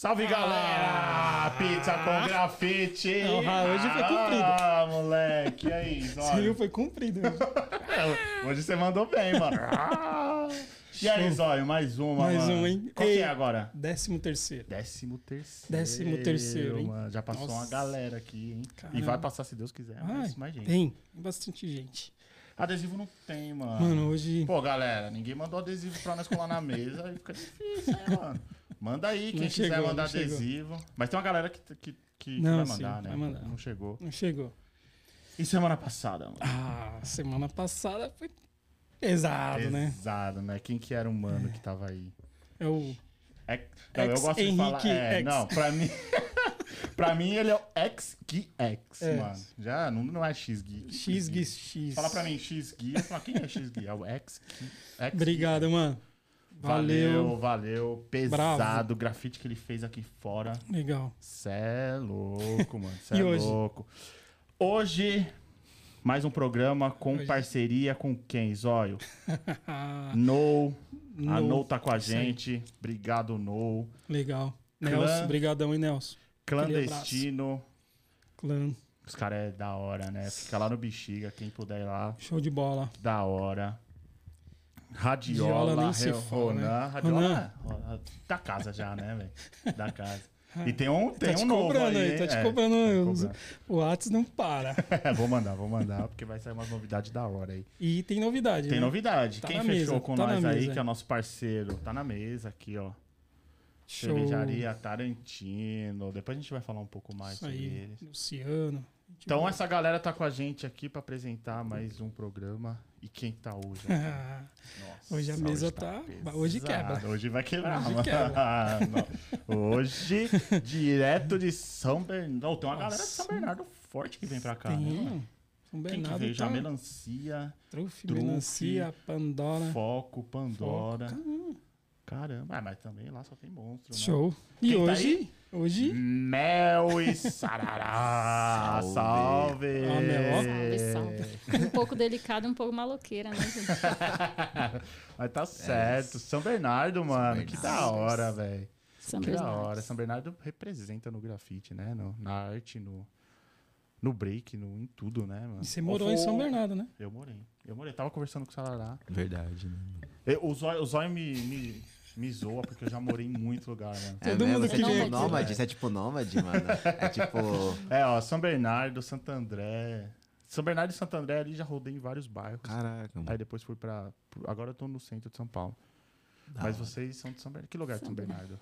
Salve galera! Pizza com grafite! Não, ah, hoje foi cumprido. Ah, moleque, e aí? Viu? Foi cumprido. hoje. É, Hoje você mandou bem, mano. Ah. E aí, Zóio, mais uma, Mais mano. uma, hein? Qual que Ei. é agora? Décimo terceiro. Décimo terceiro. Décimo terceiro, hein? mano. Já passou Nossa. uma galera aqui, hein? E Caramba. vai passar, se Deus quiser, mais, Ai, mais gente. tem. Tem bastante gente. Adesivo não tem, mano. Mano, hoje... Pô, galera, ninguém mandou adesivo pra nós colar na mesa, aí fica difícil, né, mano? Manda aí, quem Não quiser chegou, mandar chegou. adesivo. Mas tem uma galera que, que, que Não, vai sim, mandar, né? vai mandar. Não chegou. Não chegou. E semana passada, mano? Ah, semana passada foi pesado, né? Pesado, né? Quem que era o mano que tava aí? É o... É, não, eu gosto de Ex-Henrique falar. É, X. não, pra mim. pra mim ele é o X-Geek-X, É. mano. Já não, não é X-Geek. XGX. Fala pra mim. Eu falo, quem é X-Geek? É o X-Geek. Obrigado, mano. Valeu, Valeu. valeu. Pesado. O grafite que ele fez aqui fora. Legal. Cê é louco, mano. Cê é hoje? louco. Hoje, mais um programa com Hoje. parceria com quem, Zóio? Ah, No. A No. No tá com a gente. Obrigado, No. legal. Clã. Nelson, brigadão, hein, Nelson? Clandestino. Clã, Os caras é da hora, né? Fica lá no Bexiga, quem puder ir lá. show de bola. Da hora. Radiola, Radiola se né? Ronan. Radiola é da casa já, né, velho? Da casa. E tem um, tem tá te um novo cobrando aí, hein? tá te É, cobrando. tá cobrando. O Whats não para. vou mandar, vou mandar, porque vai sair umas novidades da hora aí. E tem novidade, Tem né? novidade. Tá Quem fechou mesa, com tá nós aí, mesa. que é o nosso parceiro, tá na mesa aqui, ó. Show. Cervejaria Tarantino. Depois a gente vai falar um pouco mais Isso sobre aí, eles. Luciano. Então essa galera tá com a gente aqui pra apresentar mais um programa. E quem tá hoje? Nossa, Hoje a mesa tá- hoje pesada. quebra. Hoje vai quebrar, Hoje mano. quebra. Hoje, direto de São Bernardo. Tem uma galera de Nossa. São Bernardo forte que vem pra cá, né? Tem. mano? São Quem que Bernardo veio? Já tá... melancia, Trufe, Trufe, melancia, Pandora. foco, Pandora. Foco. Caramba, ah, mas também lá só tem monstro, né? Show. E Quem tá hoje, Mel e Sarará. Salve. Salve. Ah. Salve, salve. Um pouco delicado e um pouco maloqueira, né, gente? Mas tá certo. São Bernardo, mano. Que da Bernardo. hora, velho. São Que da Bernardo. hora. São Bernardo representa no grafite, né? No- na arte, no, no break, no, em tudo, né, mano? e você morou em São Bernardo, né? Eu morei. Eu morei. Tava conversando com o Sarará. Verdade, né? Eu- O Zóio, o Zóio me, me, me zoa porque eu já morei em muito lugar, mano. É Todo mesmo? mundo que é tipo aqui, nômade? Você é tipo nômade, mano? É tipo... É, ó, São Bernardo, Santo André. São Bernardo e Santo André ali já rodei em vários bairros. Caraca, mano. Aí depois fui pra. Agora eu tô no centro de São Paulo. Da Mas hora. vocês são de São Bernardo. Que lugar de São Bernardo?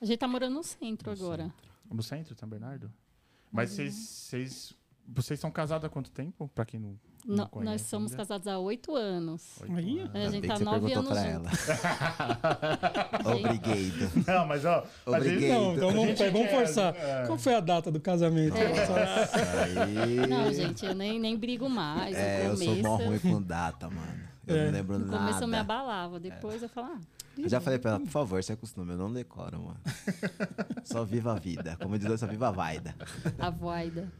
A gente tá morando no centro agora. No centro de São Bernardo? Mas vocês, vocês. Vocês são casados há quanto tempo? Pra quem não. No- nós somos ainda? casados há oito anos. Oito anos. A gente tá nove anos pra ela. Obrigado. Não, mas ó. Obrigado. Não, então vamos, vamos quer- forçar. é. Qual foi a data do casamento? Aí... Não, gente, eu nem, nem brigo mais. É, no eu sou mó ruim com data, mano. Eu É. não lembro no começo eu me nada. abalava. Depois eu falava, ah, Eu já falei pra ela, por favor, se acostuma, eu não decoro, mano. Só viva a vida. Como diz, só viva a vaida. a voida.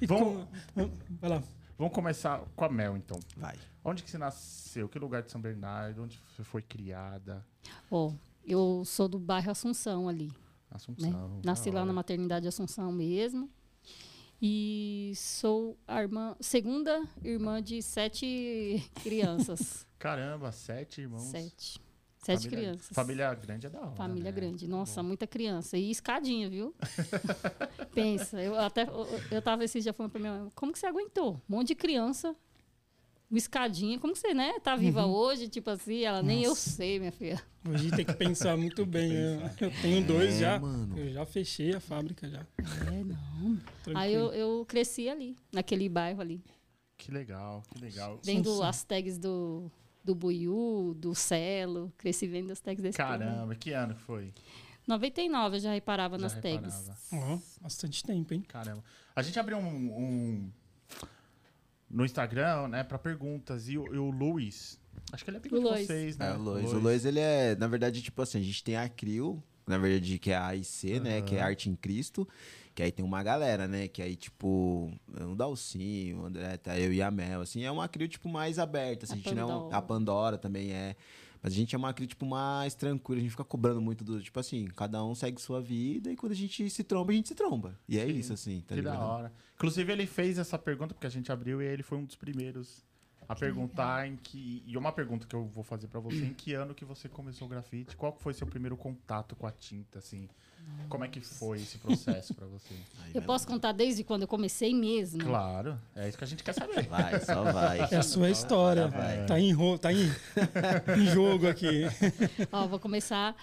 E Vamos- com- Vai lá. Vamos começar com a Mel, então. Vai. Onde que você nasceu? Que lugar de São Bernardo? Onde você foi criada? Ó, eu sou do bairro Assunção ali. né? Assunção. Nasci da lá na maternidade Assunção mesmo. E sou a irmã, segunda irmã de sete crianças. Caramba, sete irmãos. sete. Sete Família- crianças. Família grande é da hora. Família né? grande. Nossa, muita criança. E escadinha, viu? Pensa, eu até eu, eu tava esses dias falando pra minha mãe, como que você aguentou? Um monte de criança, uma escadinha, como que você, né? Tá viva hoje, tipo assim, ela nem eu Nossa. sei, minha filha. Hoje tem que pensar muito bem. Eu, Pensar. eu tenho dois É, já. mano. Eu já fechei a fábrica já. É, não. Tranquilo. Aí eu, eu cresci ali, naquele bairro ali. Que legal, que legal. Vendo sim. as tags do, do Buiú, do Celo. Cresci vendo as tags desse povo. Caramba, que ano que foi? 99 eu já reparava Já nas reparava. tags. Ó, bastante tempo, hein? Caramba. A gente abriu um, um- no Instagram, né, pra perguntas. E o, e o Luiz, acho que ele é amigo de Luiz. vocês, né? É, o Lois. O Lois, ele é, na verdade, tipo assim, a gente tem a CRIO, na verdade, que é a AIC, né? Que é Arte em Cristo. Que aí tem uma galera, né? Que aí, tipo, o Dalcinho, o André, tá, eu e a Mel, assim, é uma CRIO, tipo, mais aberta. Assim, A a, gente não, Pandora. a Pandora também é. Mas a gente é uma cri, tipo, mais tranquila, a gente fica cobrando muito do, tipo assim, cada um segue sua vida e quando a gente se tromba, a gente se tromba. E é Sim, isso, assim, tá que ligado? da hora. Inclusive, ele fez essa pergunta porque a gente abriu e ele foi um dos primeiros a perguntar em que. E uma pergunta que eu vou fazer pra você: em que ano que você começou o grafite? Qual foi seu primeiro contato com a tinta, assim? Como é que foi esse processo pra você? Aí Eu posso contar desde quando eu comecei mesmo? Claro, é isso que a gente quer saber. Vai, só vai. É a sua história. vai. Tá, em, ro- tá em, em jogo aqui. Ó, vou começar.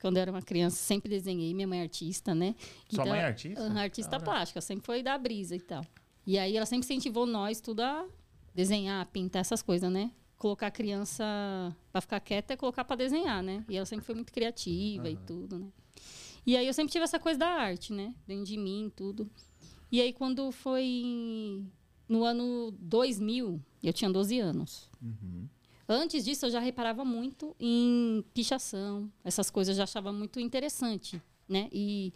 Quando eu era uma criança, sempre desenhei. Minha mãe é artista, né? Sua mãe é artista? Artista Da hora. plástica, sempre foi da brisa e tal. E aí ela sempre incentivou nós tudo a desenhar, pintar essas coisas, né? Colocar a criança pra ficar quieta é colocar pra desenhar, né? E ela sempre foi muito criativa e tudo, né? E aí eu sempre tive essa coisa da arte, né? Dentro de mim, tudo. E aí quando foi no ano 2000, eu tinha 12 anos. Antes disso, eu já reparava muito em pichação, essas coisas eu já achava muito interessante, né? E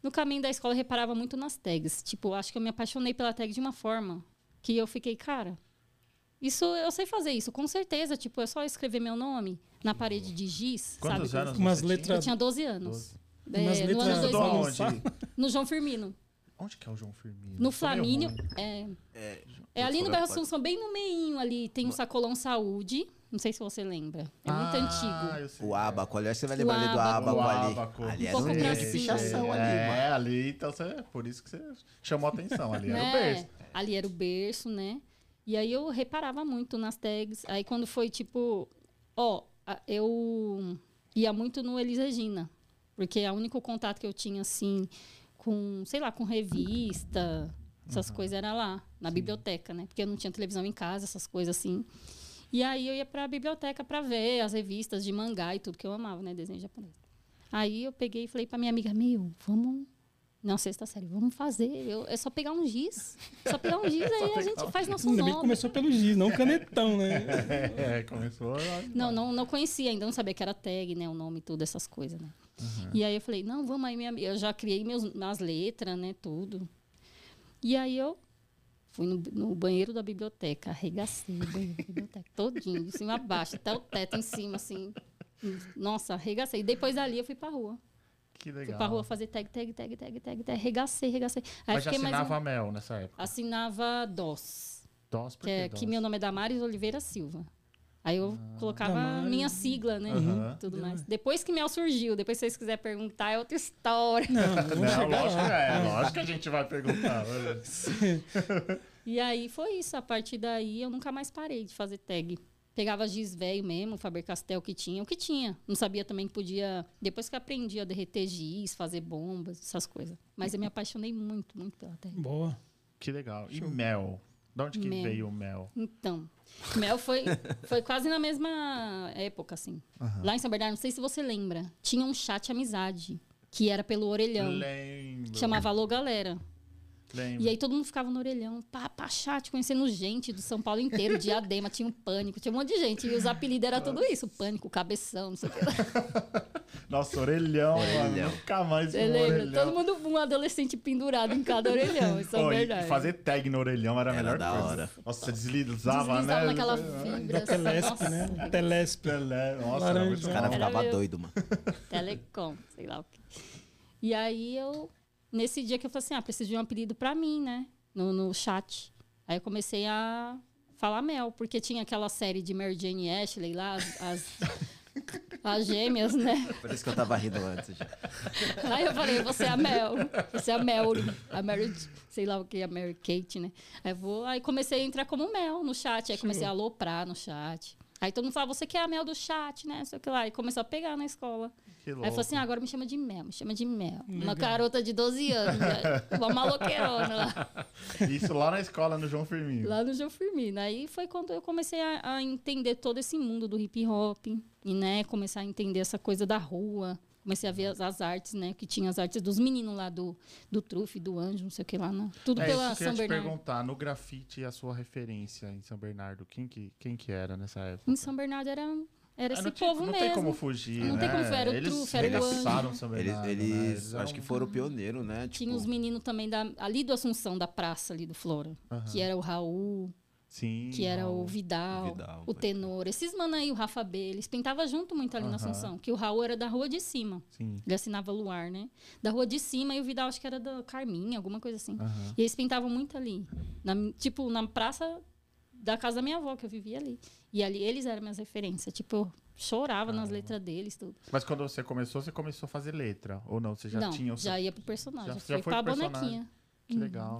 no caminho da escola eu reparava muito nas tags. Tipo, acho que eu me apaixonei pela tag de uma forma que eu fiquei, cara, isso eu sei fazer isso, com certeza. Tipo, é só escrever meu nome na parede de giz, Quantos sabe? anos Umas letras- Eu tinha 12 anos. É, no letras ano Estudou 2000. aonde? Só- No João Firmino. Onde que é o João Firmino? No Flamínio. É, É, é ali no Bairro Assunção, bem no meinho ali. Tem um sacolão saúde. Não sei se você lembra. É muito Ah, antigo. sei. O abaco, olha, você vai lembrar ali do abaco. ali. abaco. Ali Um era pouco um pichação ali, é, mano. ali, então você, por isso que você chamou a atenção ali. Era o berço. Ali era o berço, né? E aí eu reparava muito nas tags. Aí quando foi tipo, ó, eu ia muito no Elis Regina, porque é o único contato que eu tinha assim com, sei lá, com revista, essas coisas era lá, na biblioteca, né? Porque eu não tinha televisão em casa, essas coisas assim. E aí eu ia pra biblioteca pra ver as revistas de mangá e tudo que eu amava, né, desenho japonês. Aí eu peguei e falei pra minha amiga, meu, vamos não, sexta série, vamos fazer. Eu, é só pegar um giz. Só pegar um giz aí a gente faz nosso Ainda nome. começou pelo giz, não canetão, né? É, começou. Não, não, não conhecia ainda, não sabia que era tag, né? O nome e tudo, essas coisas, né? E aí eu falei, não, vamos aí, minha amiga. Eu já criei meus, minhas letras, né? Tudo. E aí eu fui no, no banheiro da biblioteca, arregacei o banheiro da biblioteca, todinho, de cima a baixo, até o teto em cima, assim. Nossa, arregacei. Depois dali eu fui pra rua. Que Fui legal. pra rua fazer tag, tag, tag, tag, tag, tag. Arregacei, arregacei. Aí Mas já mais um- assinava mel nessa época. assinava DOS. DOS, por Que, é, DOS? que meu nome é Damares Oliveira Silva. Aí eu colocava a minha sigla, né? Aham. Tudo mais. Depois que Mel surgiu, depois se vocês quiserem perguntar, é outra história. Não, Não, lógico, lá. é, lógico que a gente vai perguntar. E aí foi isso. A partir daí eu nunca mais parei de fazer tag. Pegava giz velho mesmo, Faber-Castell que tinha, o que tinha. Não sabia também que podia. Depois que aprendi a derreter giz, fazer bombas, essas coisas. Mas eu me apaixonei muito, muito pela tag. Boa. Que legal. E mel? De onde que Mel. veio o mel? Então, Mel foi, foi quase na mesma época, assim. Lá em São Bernardo, não sei se você lembra, tinha um chat amizade, que era pelo orelhão, Lembro. que chamava Alô Galera. Lembro. E aí todo mundo ficava no orelhão, pá, pá, chat, conhecendo gente do São Paulo inteiro, Diadema, tinha um pânico, tinha um monte de gente. E os apelidos eram tudo isso, pânico, cabeção, não sei o que. Nossa, orelhão, Orelhão. mano. Nunca mais vi Você um lembra? orelhão. Todo mundo, um adolescente pendurado em cada orelhão, em São Ô, e Bernardo. fazer tag no orelhão era a Era melhor da coisa. hora. Nossa, você deslizava, Deslizava né? naquela Você- fibra. Da Telesp, nossa, né? Telesp. Pelé, Nossa, Laranja. era muito Os bom. caras Era ficavam meu. doidos, mano. Telecom, sei lá o quê. E aí eu, nesse dia que eu falei assim, ah, preciso de um apelido pra mim, né? No, no chat. Aí eu comecei a falar Mel, porque tinha aquela série de Mary Jane e Ashley lá, as, as, as gêmeas, né? Por isso que eu tava rindo antes já. Aí eu falei, você é a Mel, você é a Mel, a Mary, sei lá o que, a Mary Kate, né? Aí, eu vou, aí comecei a entrar como Mel no chat, aí comecei a aloprar no chat. Aí todo mundo falava, você que é a Mel do chat, né? Sei o que lá. E começou a pegar na escola. Que Aí louco. eu falei assim, ah, agora me chama de Mel, me chama de Mel. Uma garota de 12 anos, né? uma maloqueirona lá, Isso lá na escola, no João Firmino. lá no João Firmino. Aí foi quando eu comecei a, a entender todo esse mundo do hip hop, e né, começar a entender essa coisa da rua. Comecei a ver as, as artes, né? Que tinha as artes dos meninos lá do, do Trufe, do Anjo, não sei o que lá, né? Tudo É pela isso que eu São te Bernardo. perguntar. No grafite, a sua referência em São Bernardo, quem que, quem que era nessa época? Em São Bernardo era, era Ah, esse não tinha- povo não mesmo. tem como fugir, Não né? tem como fugir, era o eles Trufe, era o Anjo. regaçaram São Eles, Bernardo, eles né? Eles acho que foram pioneiros, né? Tinha Tipo, os meninos também da, ali do Assunção, da praça ali do Flora. Que era o Raul, Sim. que era o. Vidal, Vidal, o Tenor. Esses mano aí, o Rafa B, eles pintavam junto muito ali na Aham. Assunção. Que o Raul era da rua de cima. Sim. Ele assinava Luar, né? Da rua de cima e o Vidal acho que era da Carminha, alguma coisa assim. Aham. E eles pintavam muito ali. Na, tipo, na praça da casa da minha avó, que eu vivia ali. E ali eles eram minhas referências. Tipo, eu chorava nas letras deles, tudo. Mas quando você começou, você começou a fazer letra? Ou não? Você já Não, tinha o seu... já ia pro personagem. Já- Já, já fui foi pra bonequinha. Que legal.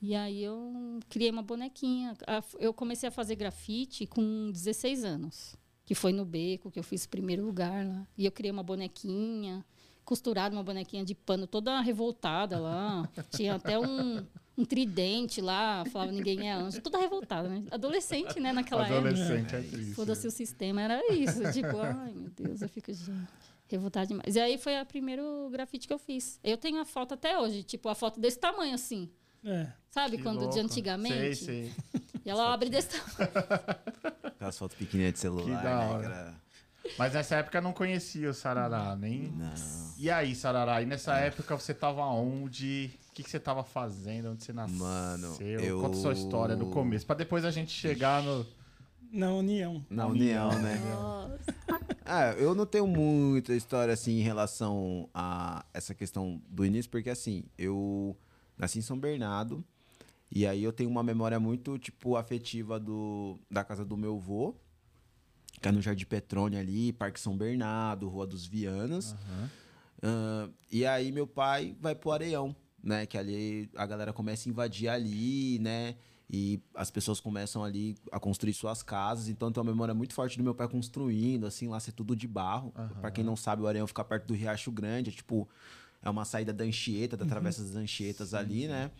E aí eu criei uma bonequinha. Eu comecei a fazer grafite com 16 anos. Que foi no Beco, que eu fiz o primeiro lugar lá. E eu criei uma bonequinha, costurada, uma bonequinha de pano toda revoltada lá. Tinha até um, um tridente lá, falava ninguém é anjo. Toda revoltada, né? Adolescente, né, naquela época. Adolescente é triste. Foda-se o sistema, era isso. tipo, ai meu Deus, eu fico gente, revoltada demais. E aí foi a primeiro grafite que eu fiz. Eu tenho a foto até hoje, tipo, a foto desse tamanho assim. É. Sabe Que quando louco. de antigamente? Sei, sei. E ela abre desse tamanho. Aquelas fotos pequenininhas de celular, Que da né? hora. que era- Mas nessa época eu não conhecia o Sarará, nem... Não. E aí, Sarará, e nessa época você tava onde? O que, que você tava fazendo? Onde você nasceu? Mano, eu- Conta sua história no começo, pra depois a gente chegar no... Na União. Na União, né? Nossa. Ah, eu não tenho muita história assim em relação a essa questão do início, porque assim, eu nasci em São Bernardo e aí eu tenho uma memória muito, tipo, afetiva do, da casa do meu avô, é no Jardim Petrônio ali, Parque São Bernardo, Rua dos Vianas. Ah, e aí meu pai vai pro Areião, né? Que ali a galera começa a invadir ali, né? E as pessoas começam ali a construir suas casas. Então tem uma memória muito forte do meu pai construindo, assim, lá ser tudo de barro. Pra quem não sabe, o Areião fica perto do Riacho Grande, é tipo, é uma saída da Anchieta, da Travessa das Anchietas ali, né?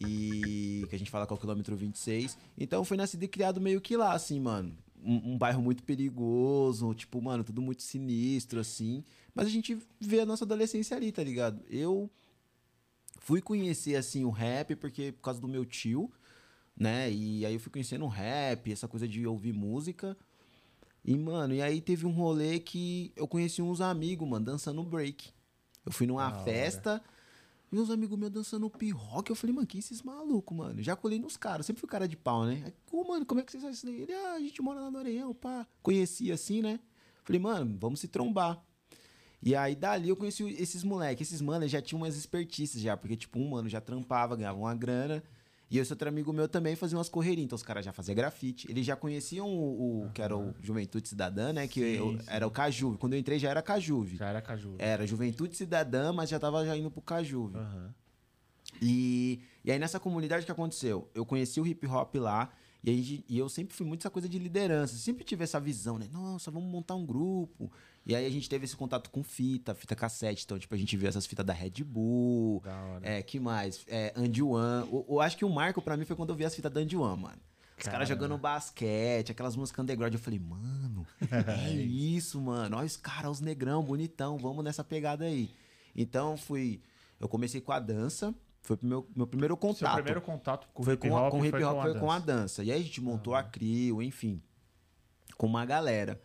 E que a gente fala que é o quilômetro 26. Então foi nascido e criado meio que lá, assim, mano. Um, um bairro muito perigoso, tipo, mano, tudo muito sinistro, assim. Mas a gente vê a nossa adolescência ali, tá ligado? Eu fui conhecer, assim, o rap porque por causa do meu tio, né? E aí eu fui conhecendo o rap, essa coisa de ouvir música. E, mano, e aí teve um rolê que eu conheci uns amigos, mano, dançando break. Eu fui numa hora. festa e uns amigos meus dançando pirroque. Eu falei, mano, que esses malucos, mano? Já colei nos caras, sempre fui cara de pau, né? Aí, Ô, mano, como é que vocês fazem isso daí? Ele, ah, a gente mora lá no Areião, pá. Conheci assim, né? Falei, mano, vamos se trombar. E aí, dali, eu conheci esses moleques. Esses manos já tinham umas expertices já, porque, tipo, um mano já trampava, ganhava uma grana. E esse outro amigo meu também fazia umas correrias. Então, os caras já faziam grafite. Eles já conheciam o, o que era o Juventude Cidadã, né? Que Sim, eu- sim. era o Cajuve. Quando eu entrei, já era Cajuve. Já era Caju. Era Juventude Cidadã, mas já tava já indo pro Cajuve. Aham. E, e aí nessa comunidade o que aconteceu? Eu conheci o hip hop lá e, aí, e eu sempre fui muito essa coisa de liderança. Sempre tive essa visão, né? Nossa, vamos montar um grupo. E aí a gente teve esse contato com fita, fita cassete. Então, tipo, a gente viu essas fitas da Red Bull. Da hora. É, que mais? É, Andy One. Eu, eu acho que o marco pra mim foi quando eu vi as fitas da Andy One, mano. Os caras jogando basquete, aquelas músicas underground. Eu falei, mano, é isso, mano. Olha os caras, os negrão, bonitão. Vamos nessa pegada aí. Então, fui. Eu comecei com a dança. Foi o meu, meu primeiro Seu contato. primeiro contato com foi hip com, hop com hip foi hop, com a foi com a dança. E aí a gente montou a CRIO, enfim. Com uma galera.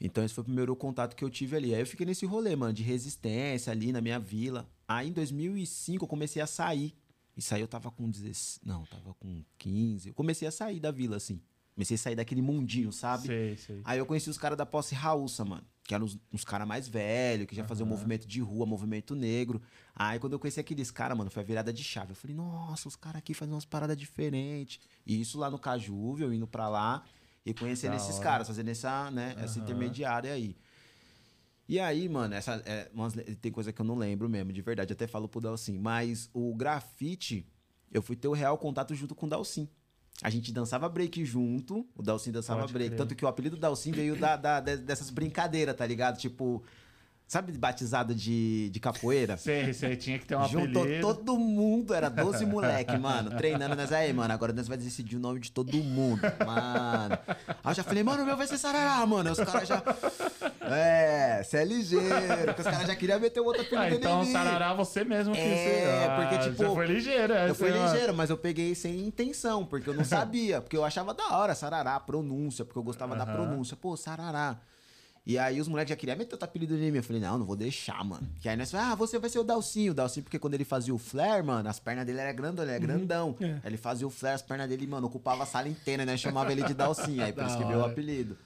Então esse foi o primeiro contato que eu tive ali. Aí eu fiquei nesse rolê, mano, de resistência ali na minha vila. Aí em 2005 eu comecei a sair. Isso aí eu tava com 16. Não, tava com 15. Eu comecei a sair da vila, assim. Comecei a sair daquele mundinho, sabe? Sei, sei. Aí eu conheci os caras da posse Raúça, mano. Que eram os, uns caras mais velhos, que já faziam movimento de rua, movimento negro. Aí quando eu conheci aqueles caras, mano, foi a virada de chave. Eu falei, nossa, os caras aqui fazem umas paradas diferentes. E isso lá no Cajuve, eu indo pra lá e conhecendo Da esses hora. caras, fazendo essa, né, essa intermediária aí. E aí, mano, essa, é, tem coisa que eu não lembro mesmo, de verdade. Até falo pro Dalcin. Mas o grafite, eu fui ter o real contato junto com o Dalcin. A gente dançava break junto, o Dalcin dançava Pode break. crer. Tanto que o apelido Dalcin veio da, da- de- dessas brincadeiras, tá ligado? Tipo, sabe batizado de, de capoeira? Sei, sei. Tinha que ter um Juntou apelido. todo mundo, era 12 moleque, mano, treinando nós aí, mano. Agora nós vai decidir o nome de todo mundo, mano. Aí eu já falei, mano, o meu vai ser Sarará, mano. Os caras já. É, você é ligeiro, porque os caras já queriam meter o outro apelido Ah, então. Sarará, você mesmo que É, você... porque, Ah, tipo, Você foi ligeiro, é. Eu fui ligeiro, mas eu peguei sem intenção, porque eu não sabia. Porque eu achava da hora, sarará, pronúncia, porque eu gostava da Aham. pronúncia. Pô, sarará. E aí os moleques já queriam meter outro apelido em mim. Eu falei, não, não vou deixar, mano. Que aí nós falamos, ah, você vai ser o Dalcinho. O Dalcinho, porque quando ele fazia o flare, mano, as pernas dele eram grandão, ele era grandão. É. Aí Ele fazia o flare, as pernas dele, mano, ocupava a sala inteira, né? Chamava ele de Dalcinho. Aí por isso que veio o apelido.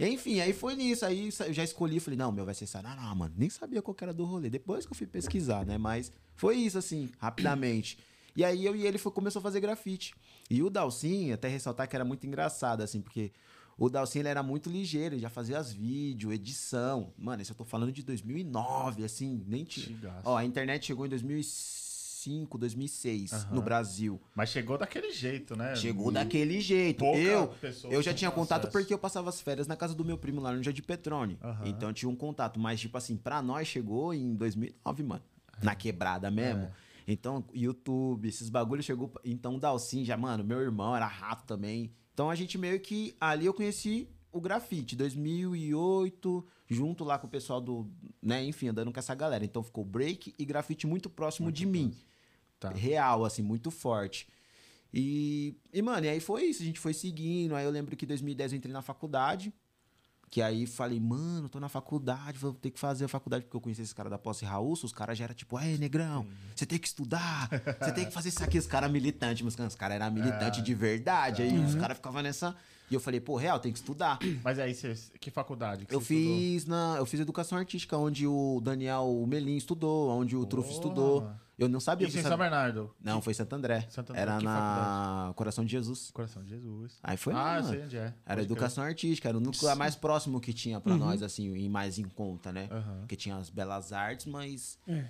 Enfim, aí foi nisso. Aí eu já escolhi, falei, não, meu vai ser Sarará, mano. Nem sabia qual que era do rolê. Depois que eu fui pesquisar, né? Mas foi isso, assim, rapidamente. E aí eu e ele foi, começou a fazer grafite. E o Dalcin, até ressaltar que era muito engraçado, assim, porque o Dalcin ele era muito ligeiro, ele já fazia as vídeos, edição. Mano, isso eu tô falando de 2009, assim, nem tinha. Ó, a internet chegou em 2005, 2006 Aham. no Brasil. Mas chegou daquele jeito, né? Chegou daquele jeito. Pouca Eu, eu já tinha contato acesso. porque eu passava as férias na casa do meu primo lá no Jardim Petrone. Aham. Então eu tinha um contato. Mas, tipo assim, pra nós chegou em 2009, mano. Na quebrada mesmo. É. Então, YouTube, esses bagulhos chegou. Então, o Dalcin já, mano, meu irmão era rato também. Então a gente meio que. Ali eu conheci o grafite, 2008, junto lá com o pessoal do. né, enfim, andando com essa galera. Então ficou break e grafite muito próximo de mim Tá. real, assim, muito forte. E, e, mano, e aí foi isso, a gente foi seguindo. Aí eu lembro que em 2010 eu entrei na faculdade. Que aí falei, mano, tô na faculdade, vou ter que fazer a faculdade, porque eu conheci esse cara da Posse Raul, os caras já eram tipo, aí, negrão, você tem que estudar, você tem que fazer isso aqui. Os caras militantes, mas os caras eram militantes de verdade. Aí os caras ficavam nessa. E eu falei, pô, real, tem que estudar. Mas aí, você, que faculdade? que Eu você estudou? fiz na, eu fiz educação artística, onde o Daniel Melim estudou, onde o Trufo Porra. estudou. Eu não sabia. Isso eu em São Bernardo. Não, foi Santo André. Santo André, Era que na Coração de Jesus. Coração de Jesus. Aí foi ah, lá, sei onde é. Era Pode educação artística, era o núcleo mais próximo que tinha pra nós, assim, e mais em conta, né? Aham. Porque tinha as belas artes, mas É.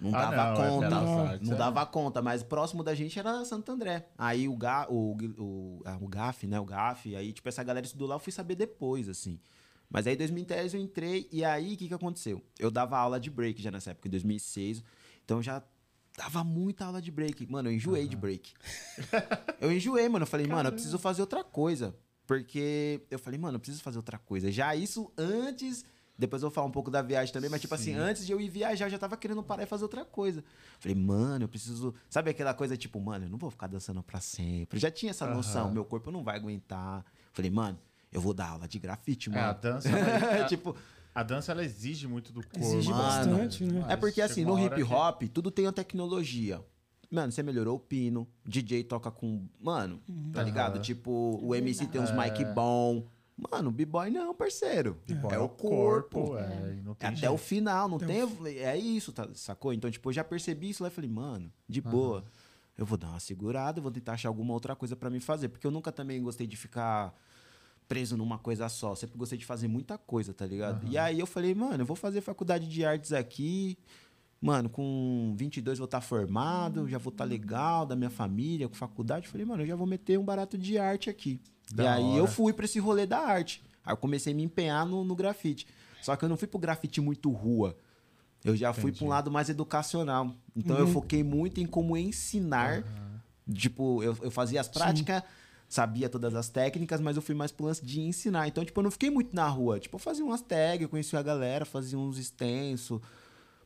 não Ah, dava não, é conta. Belas não Artes, é. dava conta, mas próximo da gente era Santo André. Aí o, Ga, o, o, ah, o GAF, né? O GAF, aí, tipo, essa galera estudou lá, eu fui saber depois, assim. Mas aí em 2010 eu entrei, e aí o que, que aconteceu? Eu dava aula de break já nessa época, em 2006. Então já dava muita aula de break. Mano, eu enjoei de break. eu enjoei, mano. Eu falei, mano, eu preciso fazer outra coisa. Porque eu falei, mano, eu preciso fazer outra coisa. Já isso antes. Depois eu vou falar um pouco da viagem também, mas tipo assim, antes de eu ir viajar, eu já tava querendo parar e fazer outra coisa. Falei, mano, eu preciso. Sabe aquela coisa tipo, mano, eu não vou ficar dançando pra sempre. Eu já tinha essa noção, Aham. meu corpo não vai aguentar. Falei, mano, eu vou dar aula de grafite, É, a mano. dança, ela, a, tipo, a dança ela exige muito do corpo. Exige Mano, bastante, né? é porque assim, no hip que- hop, tudo tem a tecnologia. Mano, você melhorou o pino, DJ toca com. Mano, tá ligado? Tipo, o MC tem uns mic bom. Mano, o b-boy não, parceiro. Bom, É o corpo. é, e não tem Até jeito. o final, não tem. É isso, tá, sacou? Então, tipo, eu já percebi isso lá e falei, mano, de boa. Eu vou dar uma segurada, vou tentar achar alguma outra coisa pra me fazer. Porque eu nunca também gostei de ficar preso numa coisa só. Sempre gostei de fazer muita coisa, tá ligado? E aí eu falei, mano, eu vou fazer faculdade de artes aqui. Mano, com 22 eu vou estar formado, já vou estar legal da minha família, com faculdade. Falei, mano, eu já vou meter um barato de arte aqui. Da e aí hora. eu fui pra esse rolê da arte. Aí eu comecei a me empenhar no, no grafite. Só que eu não fui pro grafite muito rua. Eu já fui pra um Entendi. lado mais educacional. Então eu foquei muito em como ensinar. Tipo, eu, eu fazia as práticas, sabia todas as técnicas, mas eu fui mais pro lance de ensinar. Então, tipo, eu não fiquei muito na rua. Tipo, eu fazia umas tags, eu conhecia a galera, fazia uns extensos.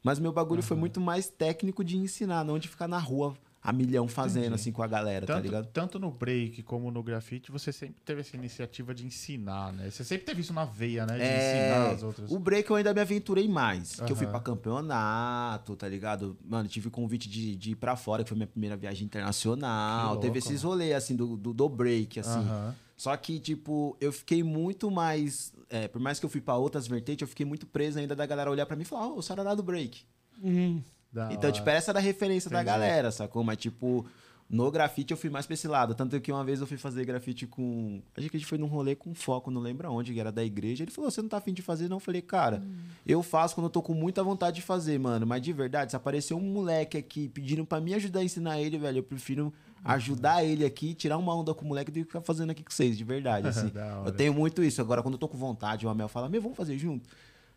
Mas meu bagulho foi muito mais técnico de ensinar, não de ficar na rua a milhão fazendo, Entendi. assim, com a galera, tá Tanto, ligado? tanto no break como no grafite, você sempre teve essa iniciativa de ensinar, né? Você sempre teve isso na veia, né? De ensinar as outras. É, O break eu ainda me aventurei mais. Que eu fui pra campeonato, tá ligado? Mano, tive convite de, de ir pra fora, que foi minha primeira viagem internacional. Que Teve louco, esses rolês, assim, do, do, do break, assim. Aham. Só que, tipo, eu fiquei muito mais. é, por mais que eu fui pra outras vertentes, eu fiquei muito preso ainda da galera olhar pra mim e falar, ó, o Sarará do break. Hum. Da Então, hora. tipo, essa era a referência da Entendi. galera, sacou? Mas, tipo, no grafite eu fui mais pra esse lado. Tanto que uma vez eu fui fazer grafite com. Acho que a gente foi num rolê com foco, não lembro aonde, que era da igreja. Ele falou: Você não tá afim de fazer? Não. Eu falei, cara, eu faço quando eu tô com muita vontade de fazer, mano. Mas de verdade, se aparecer um moleque aqui pedindo pra me ajudar a ensinar ele, velho, eu prefiro ajudar ele aqui, tirar uma onda com o moleque do que ficar fazendo aqui com vocês, de verdade. Assim. Da eu tenho muito isso. Agora, quando eu tô com vontade, o Amel fala, meu, vamos fazer junto.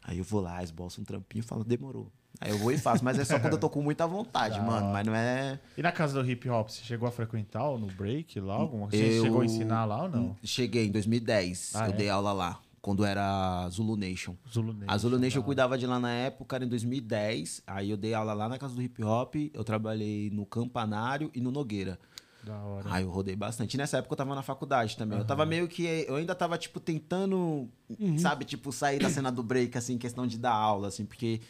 Aí eu vou lá, esboço um trampinho e falo, demorou. Aí eu vou e faço, mas é só quando eu tô com muita vontade, mano. Mas não é. E na casa do hip hop, você chegou a frequentar ou no break lá? Alguma? Você Eu- chegou a ensinar lá ou não? Cheguei em 2010, Ah, eu é? dei aula lá, quando era Zulu Nation. Zulu Nation. A Zulu Nation eu da- cuidava de lá na época, era em 2010. Aí eu dei aula lá na casa do hip hop, eu trabalhei no Campanário e no Nogueira. Da hora. Aí eu rodei bastante. E nessa época eu tava na faculdade também. Eu tava meio que. Eu ainda tava, tipo, tentando, sabe, tipo, sair da cena do break, assim, questão de dar aula, assim, porque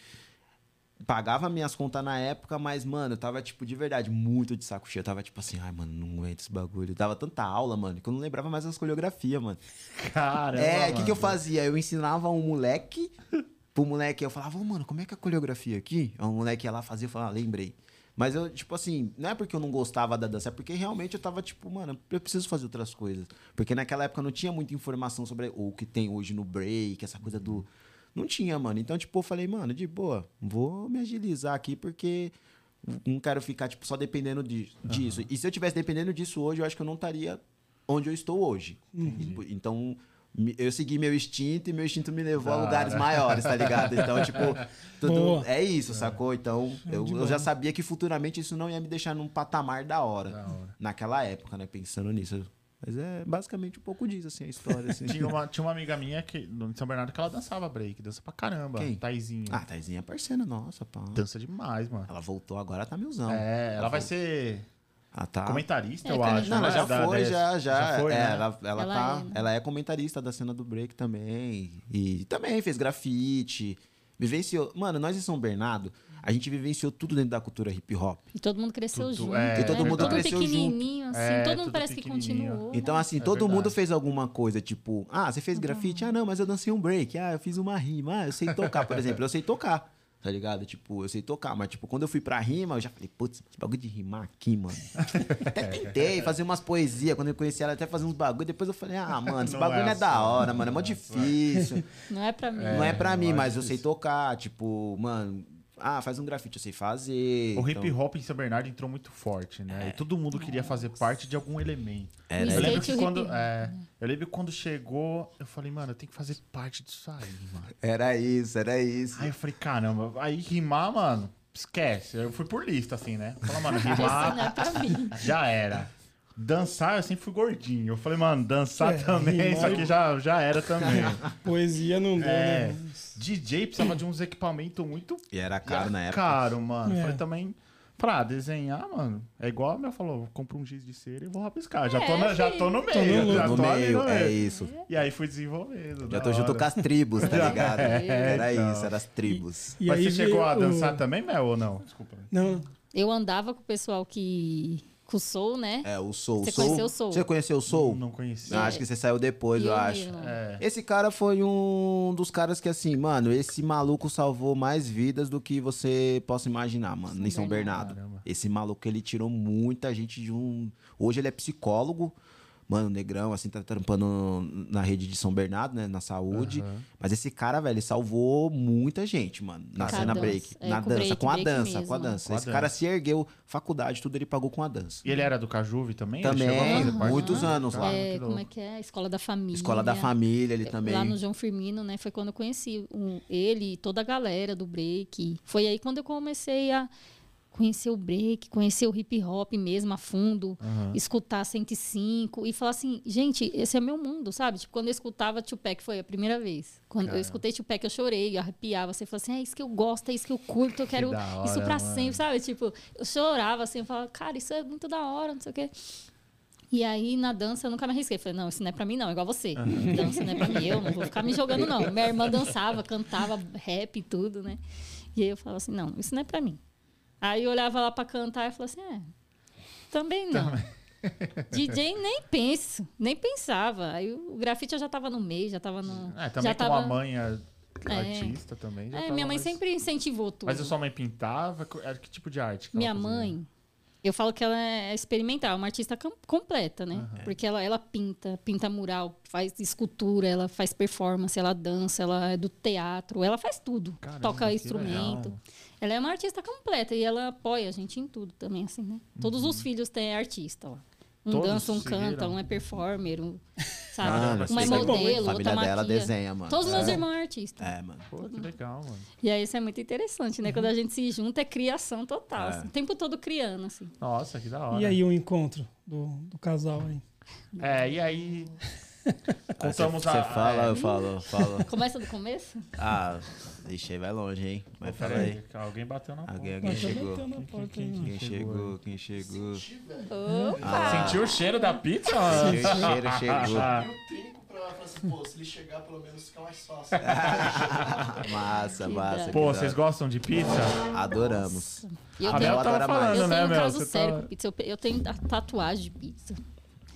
pagava minhas contas na época, mas, mano, eu tava, tipo, de verdade, muito de saco cheio. Eu tava, tipo assim, ai, mano, não aguento esse bagulho. Eu dava tanta aula, mano, que eu não lembrava mais as coreografias, mano. Caramba. é, o que, que eu fazia? Eu ensinava um moleque, pro moleque, eu falava, mano, como é que é a coreografia aqui? Aí o moleque ia lá fazer, eu falava, ah, lembrei. Mas eu, tipo assim, não é porque eu não gostava da dança, é porque realmente eu tava, tipo, mano, eu preciso fazer outras coisas. Porque naquela época não tinha muita informação sobre o que tem hoje no break, essa coisa do. Não tinha, mano. Então, tipo, eu falei, mano, de boa, vou me agilizar aqui porque não quero ficar, tipo, só dependendo de, disso. E se eu tivesse dependendo disso hoje, eu acho que eu não estaria onde eu estou hoje. Tipo, Então, eu segui meu instinto e meu instinto me levou a lugares maiores, tá ligado? Então, tipo, tudo é isso, sacou? Então, eu, eu já sabia que futuramente isso não ia me deixar num patamar da hora. Da hora. Naquela época, né? Pensando nisso. Mas é basicamente um pouco disso, assim, a história. Assim. Tinha uma, tinha uma amiga minha que, no São Bernardo que ela dançava break, dança pra caramba. Quem? Taizinho. Ah, Taizinha é parceira nossa, pá. Dança demais, mano. Ela voltou agora, tá milzão. É, ela vai ser Ela tá... comentarista, É, eu quando- acho. Não, ela né? já Da foi, DS. já, já. foi, é, né? ela, ela, Ela tá, é, ela é comentarista da cena do break também. E também fez grafite. Vivenciou. Mano, nós em São Bernardo, a gente vivenciou tudo dentro da cultura hip hop. E todo mundo cresceu Tudo, junto. é, E todo né? mundo todo cresceu pequenininho, assim. É, todo mundo parece que continuou. Então, assim, É todo verdade. mundo fez alguma coisa, tipo, ah, você fez grafite? Ah, não, mas eu dancei um break. Ah, eu fiz uma rima. Ah, eu sei tocar, por exemplo. Eu sei tocar, tá ligado? Tipo, eu sei tocar. Mas, tipo, quando eu fui pra rima, eu já falei, putz, esse bagulho de rimar aqui, mano. Até tentei fazer umas poesias. Quando eu conheci ela, até fazer uns bagulho. Depois eu falei, ah, mano, esse Não bagulho é não é da assim, hora, mano. É mó difícil. Não é pra mim. não é pra mim, é mas eu sei tocar. Tipo, mano, ah, faz um grafite, eu sei fazer. O hip Então, hop em São Bernardo entrou muito forte, né? E todo mundo queria fazer parte de algum elemento. Era O Eu lembro que quando, hip é, eu lembro que quando chegou, eu falei, mano, eu tenho que fazer parte disso aí, mano. Era isso, era isso. Aí eu falei, caramba, aí rimar, mano, esquece. Eu fui por lista, assim, né? Falei, mano, Esse não é rimar pra mim. já era. Dançar, eu sempre fui gordinho. Eu falei, mano, dançar É, também, rimar isso aqui já, já era também. Poesia não deu, É. né? DJ precisava de uns equipamentos muito E era caro na época. caro, mano. É. Falei também, pra desenhar, mano, é igual a minha falou, compra um giz de cera e vou rabiscar. Já, tô, É, na- já tô no Tô meio, no- já no tô ali meio, no é meio. isso. E aí fui desenvolvendo. Já tô junto com as tribos, tá ligado? Era então. isso, era as tribos. E Mas aí você chegou a o- dançar também, Mel, ou não? Desculpa. Não, Eu andava com o pessoal que. Com o Soul, né? É, o Soul. Você Soul- conheceu o Soul? Você conheceu o Soul? Não conheci. Ah, acho que você saiu depois, E eu eu acho. mesmo. É. Esse cara foi um dos caras que, assim, mano, esse maluco salvou mais vidas do que você possa imaginar, mano, São em São Bernardo. Bernardo. Esse maluco, ele tirou muita gente de um. Hoje ele é psicólogo. Mano, negrão, assim, tá trampando na rede de São Bernardo, né? Na saúde. Aham. Mas esse cara, velho, ele salvou muita gente, mano. Na cena break. É, na com o dança, break, com a break dança, mesmo. com a dança. Com a esse cara se ergueu, faculdade, tudo ele pagou com a dança. E ele era do Cajuve também? Também, muitos Ah, anos lá. É, que como é que é? Escola da Família. Escola da família, ele também. Lá no João Firmino, né? Foi quando eu conheci um- ele e toda a galera do break. Foi aí quando eu comecei a conhecer o break, conhecer o hip hop mesmo a fundo, Aham. escutar 105 e falar assim, gente, esse é meu mundo, sabe? Tipo, quando eu escutava Tupac foi a primeira vez. Quando eu Cara. escutei Tupac, eu chorei, eu arrepiava. Você falou assim, é isso que eu gosto, é isso que eu curto, eu quero da hora, isso pra mano. sempre, sabe? Tipo, eu chorava assim, eu falava, cara, isso é muito da hora, não sei o quê. E aí, na dança, eu nunca me arrisquei. Falei, não, isso não é pra mim, não, igual você. Dança não é pra mim, eu não vou ficar me jogando, não. Minha irmã dançava, cantava rap e tudo, né? E aí eu falava assim, não, isso não é pra mim. Aí eu olhava lá pra cantar e falava assim, é, também não. DJ nem penso, nem pensava. Aí o grafite eu já tava no meio, já tava no. É, também já com tava... a mãe é, É. artista também. É, minha mãe mais- sempre incentivou tudo. Mas a sua mãe pintava? Era que tipo de arte? Minha mãe, eu falo que ela é experimental, uma artista com- completa, né? Porque ela, ela pinta, pinta mural, faz escultura, ela faz performance, ela dança, ela é do teatro, ela faz tudo. Caramba, toca instrumento. legal. Ela é uma artista completa e ela apoia a gente em tudo também, assim, né? Todos os filhos têm artista lá. Um Todos dança, um canta, um é performer, um, sabe? Mano, uma é é bom, modelo, A outra família dela desenha, mano. Todos meus É. irmãos são artistas. É, mano. Pô, que legal, mano. E aí isso é muito interessante, né? Quando a gente se junta, é criação total. É. assim, o tempo todo criando, assim. Nossa, que da hora. E aí o encontro do, do casal aí? É, e aí. Contamos Você a. fala, é, eu falo, falo. Começa do começo? Ah, ixi, aí vai longe, hein? Mas fala peraí, aí. Alguém bateu na Alguém, porta. alguém chegou. na porta aí, mano. Quem chegou? Quem chegou? Opa! Sentiu o cheiro da pizza? O cheiro chegou. Eu tempo pra falar assim, pô, se ele chegar, pelo menos fica mais fácil. Massa, Que massa. Pô, vocês gostam de pizza? Adoramos. E eu A tenho, Mel tava mais. falando, eu né, tenho um caso Você sério tá- com pizza. Eu, eu tenho ta- tatuagem de pizza.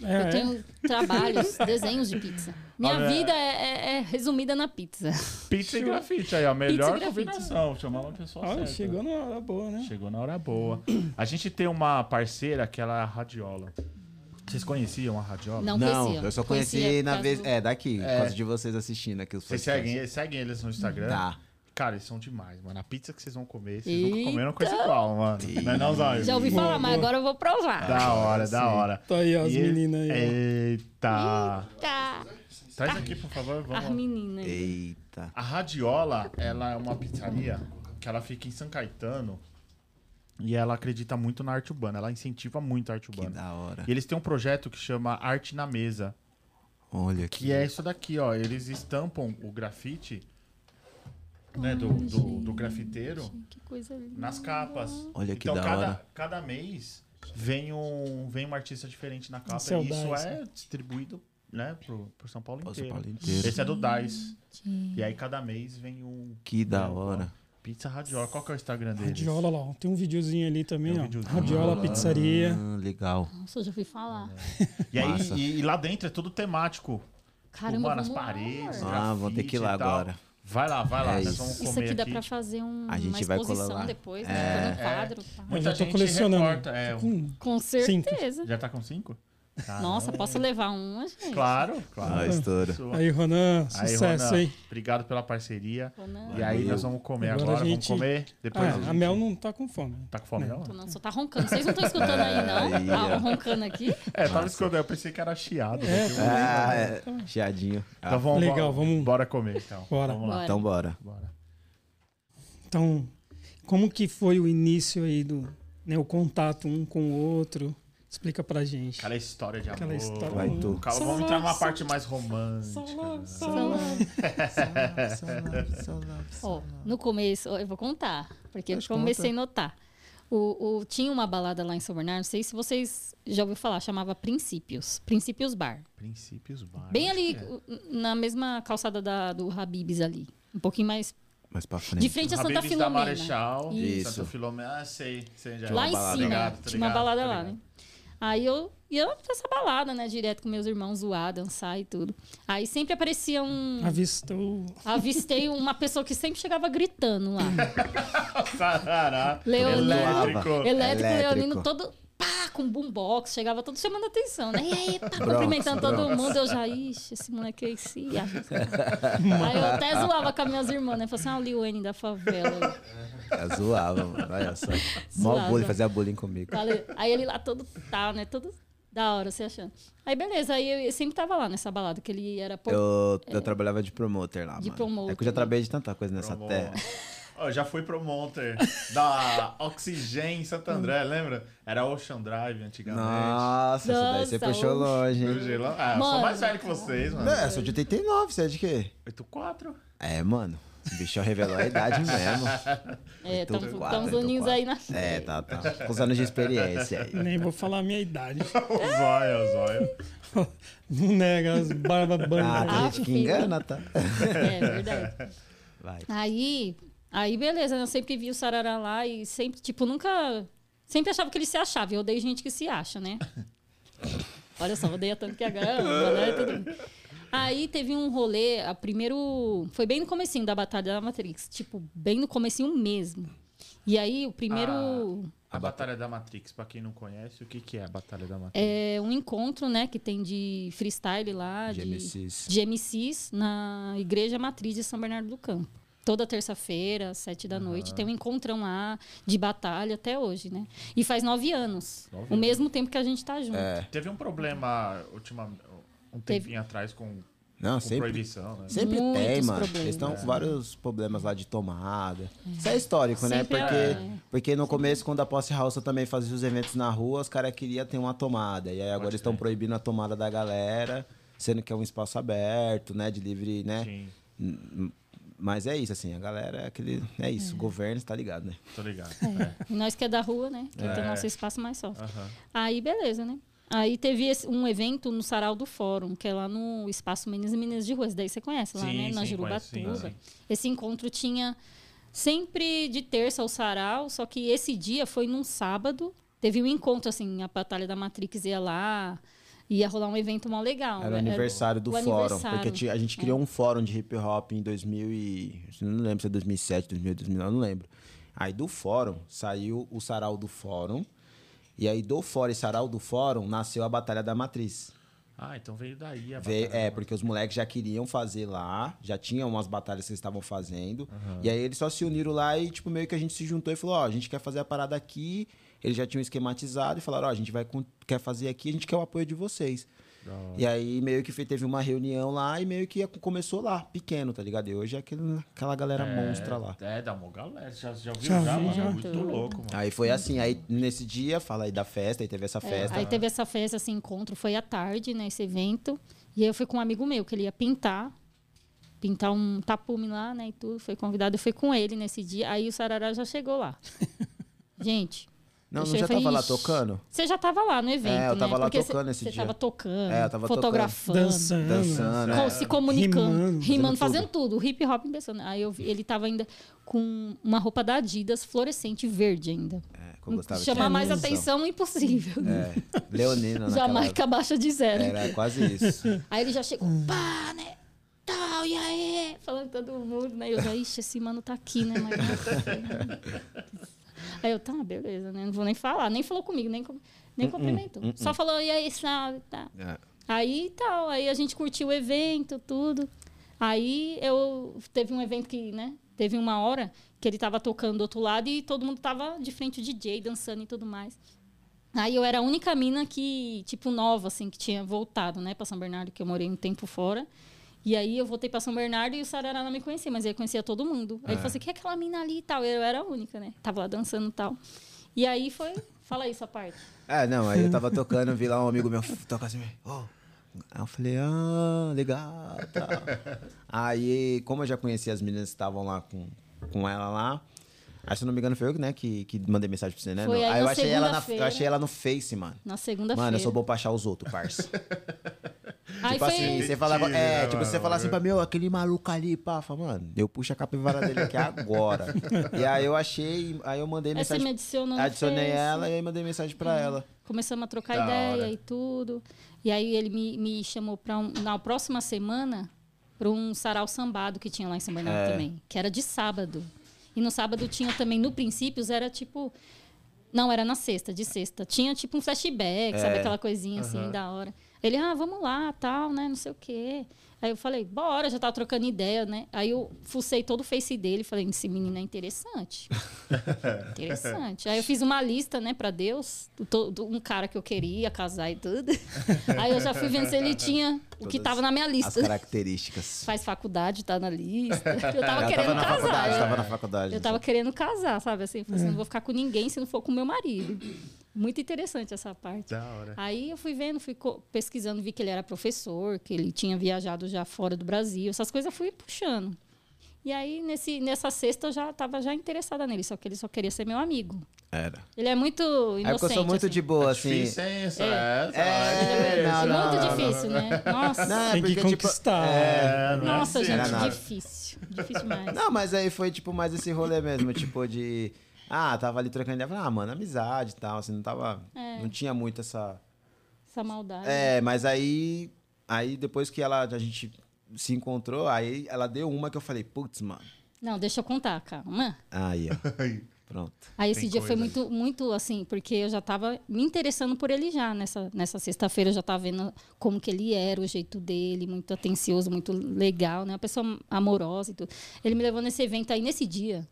É, Eu é. tenho trabalhos, desenhos de pizza. Minha Olha, vida é, é- é resumida na pizza. Pizza e grafite aí, a melhor combinação. Chamar uma pessoa Olha, certa. chegou na hora boa, né? Chegou na hora boa. A gente tem uma parceira que ela é a Radiola. Vocês conheciam a Radiola? Não, Não, conhecia. eu só conheci por na vez. do- É, daqui, por É. causa de vocês assistindo aqui os Vocês seguem, seguem eles no Instagram? Tá. Cara, eles são demais, mano. A pizza que vocês vão comer, vocês nunca comeram coisa igual, mano. Não é não, Zóio? Já ouvi Boa, falar, mas agora eu vou provar. Da hora, da hora. Tá aí as E meninas aí. Eita. Tá. Traz aqui, por favor, vamos As meninas. aí. Eita. A Radiola, ela é uma pizzaria que ela fica em São Caetano e ela acredita muito na arte urbana. Ela incentiva muito a arte Que urbana. da hora. E eles têm um projeto que chama Arte na Mesa, Olha aqui. que é isso daqui, ó. Eles estampam o grafite, né, do, do, do grafiteiro nas capas. Olha que então, da cada, hora. cada mês vem um, vem um artista diferente na capa. Esse é e isso Dice, é distribuído, né, pro, pro São Paulo Ó, São inteiro. Paulo inteiro. Esse é do Dice. E aí cada mês vem um Que da né, hora. Pizza Radiola. Qual que é o Instagram deles? Radiola lá, ó. Tem um videozinho ali também, um ó. videozinho. Radiola Pizzaria. Ah, legal. Nossa, eu já fui falar. E aí e, e lá dentro é tudo temático. Caramba, mano, as vamos lá, paredes. Ah, vou ter que ir lá agora. Vai lá, vai lá. É nós isso. vamos Isso comer aqui dá aqui. pra fazer um, A gente uma vai exposição colar. depois, É. né? É. um quadro. tá? Eu Muita já tô gente colecionando. recorta. É, Com- Com Cinco. certeza. Já tá com cinco? Nossa, posso levar uma, gente? Claro, claro. Ah, estouro. Sua. Aí, Ronan, Aí, sucesso Ronan, aí. Obrigado pela parceria. Ronan. E aí Valeu. nós vamos comer Agora agora. a Vamos gente- comer. Depois Ah, a, gente... a Mel não tá com fome. Tá com fome, não? Tô não, só tá roncando. Vocês não estão escutando aí, não? Aí, Ah, ó. roncando aqui? É, tava escondendo. Eu pensei que era chiado. É, né? Ah, é. Chiadinho. Ah, Então vamos, Legal, bora, vamos- Bora comer, então. Bora. Vamos lá. Bora. Então bora. Bora. Então, como que foi o início aí do, né, o contato um com o outro? Explica pra gente. Aquela história de amor. Aquela história. Vai tu. Calma, vamos entrar numa parte mais romântica. Ó, no começo, eu vou contar, porque eu comecei a notar. O, o- tinha uma balada lá em São Bernardo, não sei se vocês já ouviram falar, chamava Princípios. Princípios Bar. Princípios básicos. Bem ali, na mesma calçada da, do Habibs ali. Um pouquinho mais. Mais pra frente. De frente a Santa Habib's da Filomena. Marechal. Isso. Santa Filomena. Ah, sei. sei já. Lá em balada. cima. Ligado, tô tinha uma balada tô lá, né? Aí eu ia pra essa balada, né? Direto com meus irmãos zoar, dançar e tudo. Aí sempre aparecia um. Avistou. Avistei uma pessoa que sempre chegava gritando lá. Leonino. Elétrico. Elétrico, Elétrico. Leonino todo pá, com boombox, chegava todo chamando atenção, né? E aí, pá, Bronx, cumprimentando todo Bronx. mundo. Eu já, ixi, esse moleque aí se acha. Aí eu até zoava com as minhas irmãs, né? Falei assim, ah, o Liu da favela. Eu zoava, mano. Olha só. Mó bullying, fazia bullying comigo. Aí ele lá todo tal, né? Todo da hora, você achando. Aí beleza, aí eu sempre tava lá nessa balada, que ele era por... Eu, eu trabalhava de promoter lá, De mano. promoter. É que eu já trabalhei de tanta coisa nessa Promo- terra. Eu já fui promoter da Oxygen em Santo André, lembra? Era Ocean Drive antigamente. Nossa, isso daí você Nossa, puxou longe, hein? Ah, eu sou Mano. mais velho que vocês, mano. Não, eu sou de 89, você é de quê? 84. É, mano. O bicho revelou a idade mesmo. É, estamos quatro. aí na É, tá, tá. Com os anos de experiência aí. Nem vou falar a minha idade. O zóio. Não nega as barbas Ah, brancas. tem Ah, gente que filho. engana, tá? É verdade. Vai. Aí, aí beleza, eu sempre vi o Sarará lá e sempre, tipo, nunca. Sempre achava que ele se achava. Eu odeio gente que se acha, né? Olha só, odeia tanto que agora ama, né? Tudo. Aí teve um rolê, a primeiro. Foi bem no comecinho da Batalha da Matrix. Tipo, bem no comecinho mesmo. E aí, o primeiro. A Batalha da Matrix, pra quem não conhece, o que, que é a Batalha da Matrix? É um encontro, né, que tem de freestyle lá, De de, MCs. de MCs na Igreja Matriz de São Bernardo do Campo. Toda terça-feira, às sete da noite, tem um encontrão lá de batalha até hoje, né? E faz nove anos. Nove o anos. mesmo tempo que a gente tá junto. É. Teve um problema última, um Teve. tempinho atrás com, Não, com sempre, proibição, né? sempre tem, Muitos mano. problemas. Eles estão com vários problemas lá de tomada. Isso é histórico, né? Sempre Porque, é. porque no começo, quando a Posse House também fazia os eventos na rua, os caras queriam ter uma tomada. E aí agora estão proibindo a tomada da galera. sendo que é um espaço aberto, né? De livre, né? Sim, N- Mas é isso, assim, a galera é aquele. É isso, o governo, tá ligado, né? tô ligado. É. E nós que é da rua, né? Que É. tem nosso espaço mais sofre. Aí, beleza, né? Aí teve esse- um evento no Sarau do Fórum, que é lá no Espaço Meninas e Meninas de Rua. Esse daí você conhece lá, Sim, né? Na sim, Jurubatuba. conheço, sim, sim. Esse encontro tinha sempre de terça ao Sarau, só que esse dia foi num sábado. Teve um encontro, assim, a Batalha da Matrix ia lá, ia rolar um evento mó legal. Era o né? aniversário do o fórum. aniversário. É. Porque a gente criou um fórum de hip hop em 2000 e... Não lembro se é 2007, 2008, 2009, eu não lembro. Aí do fórum saiu o sarau do fórum. E aí do fórum e sarau do fórum nasceu a Batalha da Matriz. Ah, então veio daí a Vê- batalha. é, porque os moleques já queriam fazer lá, já tinham umas batalhas que eles estavam fazendo. E aí eles só se uniram lá e, tipo, meio que a gente se juntou e falou, ó, a gente quer fazer a parada aqui. Eles já tinham esquematizado e falaram, ó, a gente vai quer fazer aqui, a gente quer o apoio de vocês. Da. E aí meio que teve uma reunião lá e meio que começou lá, pequeno, tá ligado? E hoje é aquele, aquela galera monstra lá. É, dá uma galera. Já, já viu? Já Já, vi, já. Muito louco, mano. Aí foi assim, aí nesse dia, fala aí da festa, aí teve essa É, festa. aí teve essa festa, esse encontro, foi à tarde, né, esse evento. E aí eu fui com um amigo meu, que ele ia pintar, pintar um tapume lá, né, e tudo. Foi convidado, eu fui com ele nesse dia. Aí o Sarará já chegou lá. Gente, Não, não já falei, tava lá "Ixi, tocando? Você já tava lá no evento, É, eu tava né? lá Porque tocando cê- esse Você dia. tava tocando, É, eu tava tocando. fotografando. Dançando. Dançando, é. se comunicando, Rimando, rimando, fazendo fazendo tudo. O hip hop pensando. Aí eu vi, ele tava ainda com uma roupa da Adidas fluorescente verde ainda. É, eu gostava Chamar mais atenção. atenção impossível. É, Leonina naquela Jamaica baixa de zero. Era quase isso. Aí ele já chegou, pá, né? Tal, e aí? Falando todo mundo, né? Eu já, ixi, esse mano tá aqui, né? Mas. aí eu, tá, beleza, né? Não vou nem falar. Nem falou comigo, nem, nem cumprimentou. Só falou, e aí, sabe? Tá. É. Aí tal, aí a gente curtiu o evento, tudo. Aí eu teve um evento que, né? Teve uma hora que ele tava tocando do outro lado e todo mundo tava de frente ao DJ, dançando e tudo mais. Aí eu era a única mina que, tipo, nova, assim, que tinha voltado, né, pra São Bernardo, que eu morei um tempo fora. E aí eu voltei pra São Bernardo e o Sarará não me conhecia, mas ele conhecia todo mundo. Aí ele falou assim, que é aquela mina ali e tal. Eu era a única, né? Tava lá dançando e tal. E aí foi. Fala aí sua parte. É, não, aí eu tava tocando, vi lá um amigo meu tocar assim, ó. Aí eu falei, ah, legal, tal. aí, como eu já conhecia as meninas que estavam lá com, com ela lá, aí se eu não me engano foi eu né, que, que mandei mensagem pra você, né? Foi No- aí eu achei ela na, eu achei ela no Face, mano. Na segunda-feira. Mano, eu sou bom pra achar os outros, parça. Aí tipo foi. assim, você falava, Mentira, é, tipo, você mano. falar assim pra mim, "Ô, aquele maluco ali, pá, fala, mano, eu puxo a capivara dele aqui agora. e aí eu achei, aí eu mandei Aí você mensagem, me adicionou no adicionei Face. ela e aí mandei mensagem pra ela. Começamos a trocar Da ideia hora. e tudo. E aí ele me, me chamou para um, na próxima semana para um sarau sambado que tinha lá em São Bernardo É. também, que era de sábado. E no sábado tinha também, no princípio, era tipo. Não, era na sexta, de sexta. Tinha tipo um flashback, sabe? É. Aquela coisinha assim, Aham. da hora. Ele, ah, vamos lá, tal, né? Não sei o quê. Aí eu falei, bora, já tava trocando ideia, né? Aí eu fucei todo o face dele e falei, esse menino é interessante. interessante. Aí eu fiz uma lista, né, pra Deus, do, do- um cara que eu queria casar e tudo. Aí eu já fui vendo se ele tinha o que Todas tava na minha As lista. características. Faz faculdade, tá na lista. Eu tava Ela querendo tava na casar. faculdade, né? tava na faculdade. Eu tava querendo casar, sabe? Assim, eu falei assim, não vou ficar com ninguém se não for com meu marido. Muito interessante essa parte. Da hora. Aí eu fui vendo, fui pesquisando, vi que ele era professor, que ele tinha viajado já fora do Brasil. Essas coisas eu fui puxando. E aí, nesse, nessa sexta, eu já estava já interessada nele, só que ele só queria ser meu amigo. Era. Ele é muito inocente. É porque eu sou muito assim. de boa, É assim. difícil, hein, essa? É. essa É, é, não, É não, muito não, difícil, né? Nossa. Não, é Tem que porque, tipo, conquistar. É, não é Nossa, assim. gente, difícil. Difícil demais. Não, mas aí foi, tipo, mais esse rolê mesmo, tipo, de... Ah, tava ali trocando ideia, falei, ah, mano, amizade e tal, assim, não tava... É. Não tinha muito essa... Essa maldade. É, mas aí... Aí, depois que ela, a gente se encontrou, aí ela deu uma que eu falei, putz, mano. Não, deixa eu contar, calma. Aí, ó, pronto. Aí esse Tem dia foi muito, muito assim, porque eu já estava me interessando por ele já nessa, nessa sexta-feira. Eu já estava vendo como que ele era, o jeito dele, muito atencioso, muito legal, né? Uma pessoa amorosa e tudo. Ele me levou nesse evento aí, nesse dia,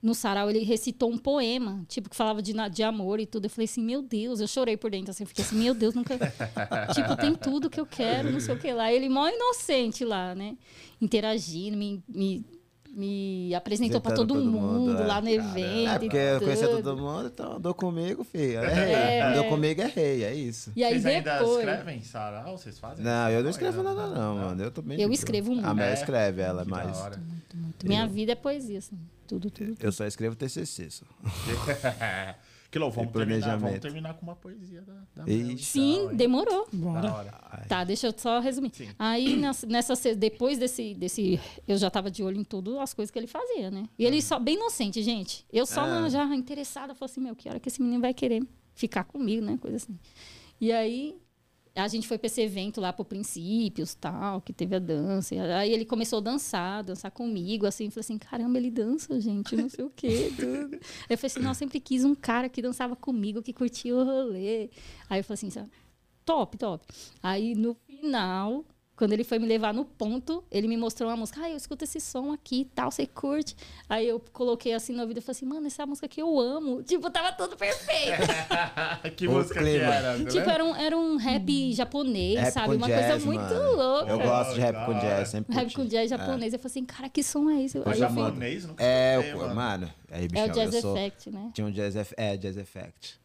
no sarau, ele recitou um poema, tipo, que falava de, de amor e tudo. Eu falei assim, meu Deus, eu chorei por dentro, assim, eu fiquei assim, meu Deus, nunca... tipo, tem tudo que eu quero, não sei o que lá. Ele mó inocente lá, né? Interagindo, me... me me apresentou pra Apresentando todo, todo mundo, mundo é. lá no evento. É, porque eu conhecia todo mundo, então andou comigo, filho. É rei. É. Andou comigo é rei, é isso. E aí Vocês ainda depois. escrevem sarau? Vocês fazem? Não, eu não escrevo nada, não, mano. Eu tô Eu escrevo muito. A Mel É? escreve, ela, Que mas. hora. Minha vida é poesia, assim. Tudo, tudo. Eu só escrevo TCC. Só. que louco, vamos terminar, vamos planejamento. terminar com uma poesia da, da Ixi. então, Sim, demorou. Bora. Tá, deixa eu só resumir. Sim. Aí, nessa, nessa depois desse, desse. Eu já tava de olho em tudo as coisas que ele fazia, né? E ele só, bem inocente, gente. Eu só Ah. já interessada, falei assim: meu, que hora que esse menino vai querer ficar comigo, né? Coisa assim. E aí, a gente foi pra esse evento lá pro Princípios, tal, que teve a dança. Aí ele começou a dançar, dançar comigo, assim. Falei assim: caramba, ele dança, gente, não sei o quê, tudo. Eu falei assim: eu sempre quis um cara que dançava comigo, que curtia o rolê. Aí eu falei assim: top, top. Aí no final, quando ele foi me levar no ponto, ele me mostrou uma música. Ah, eu escuto esse som aqui e tal, você curte? Aí eu coloquei assim no ouvido e falei assim, mano, essa é a música que eu amo. Tipo, tava tudo perfeito. que O música que clima. era? você tipo, lembra? era um, era um rap japonês, Rap sabe? Uma jazz, coisa muito mano. louca. Eu gosto de rap com jazz, sempre Rap com jazz japonês. Eu falei assim, cara, que som é esse? Aí eu fui- japonês? Nunca É, eu- mano. mano, aí, é bichão, o Jazz eu sou... Effect, né? Tinha um Jazz Effect. É, Jazz Effect.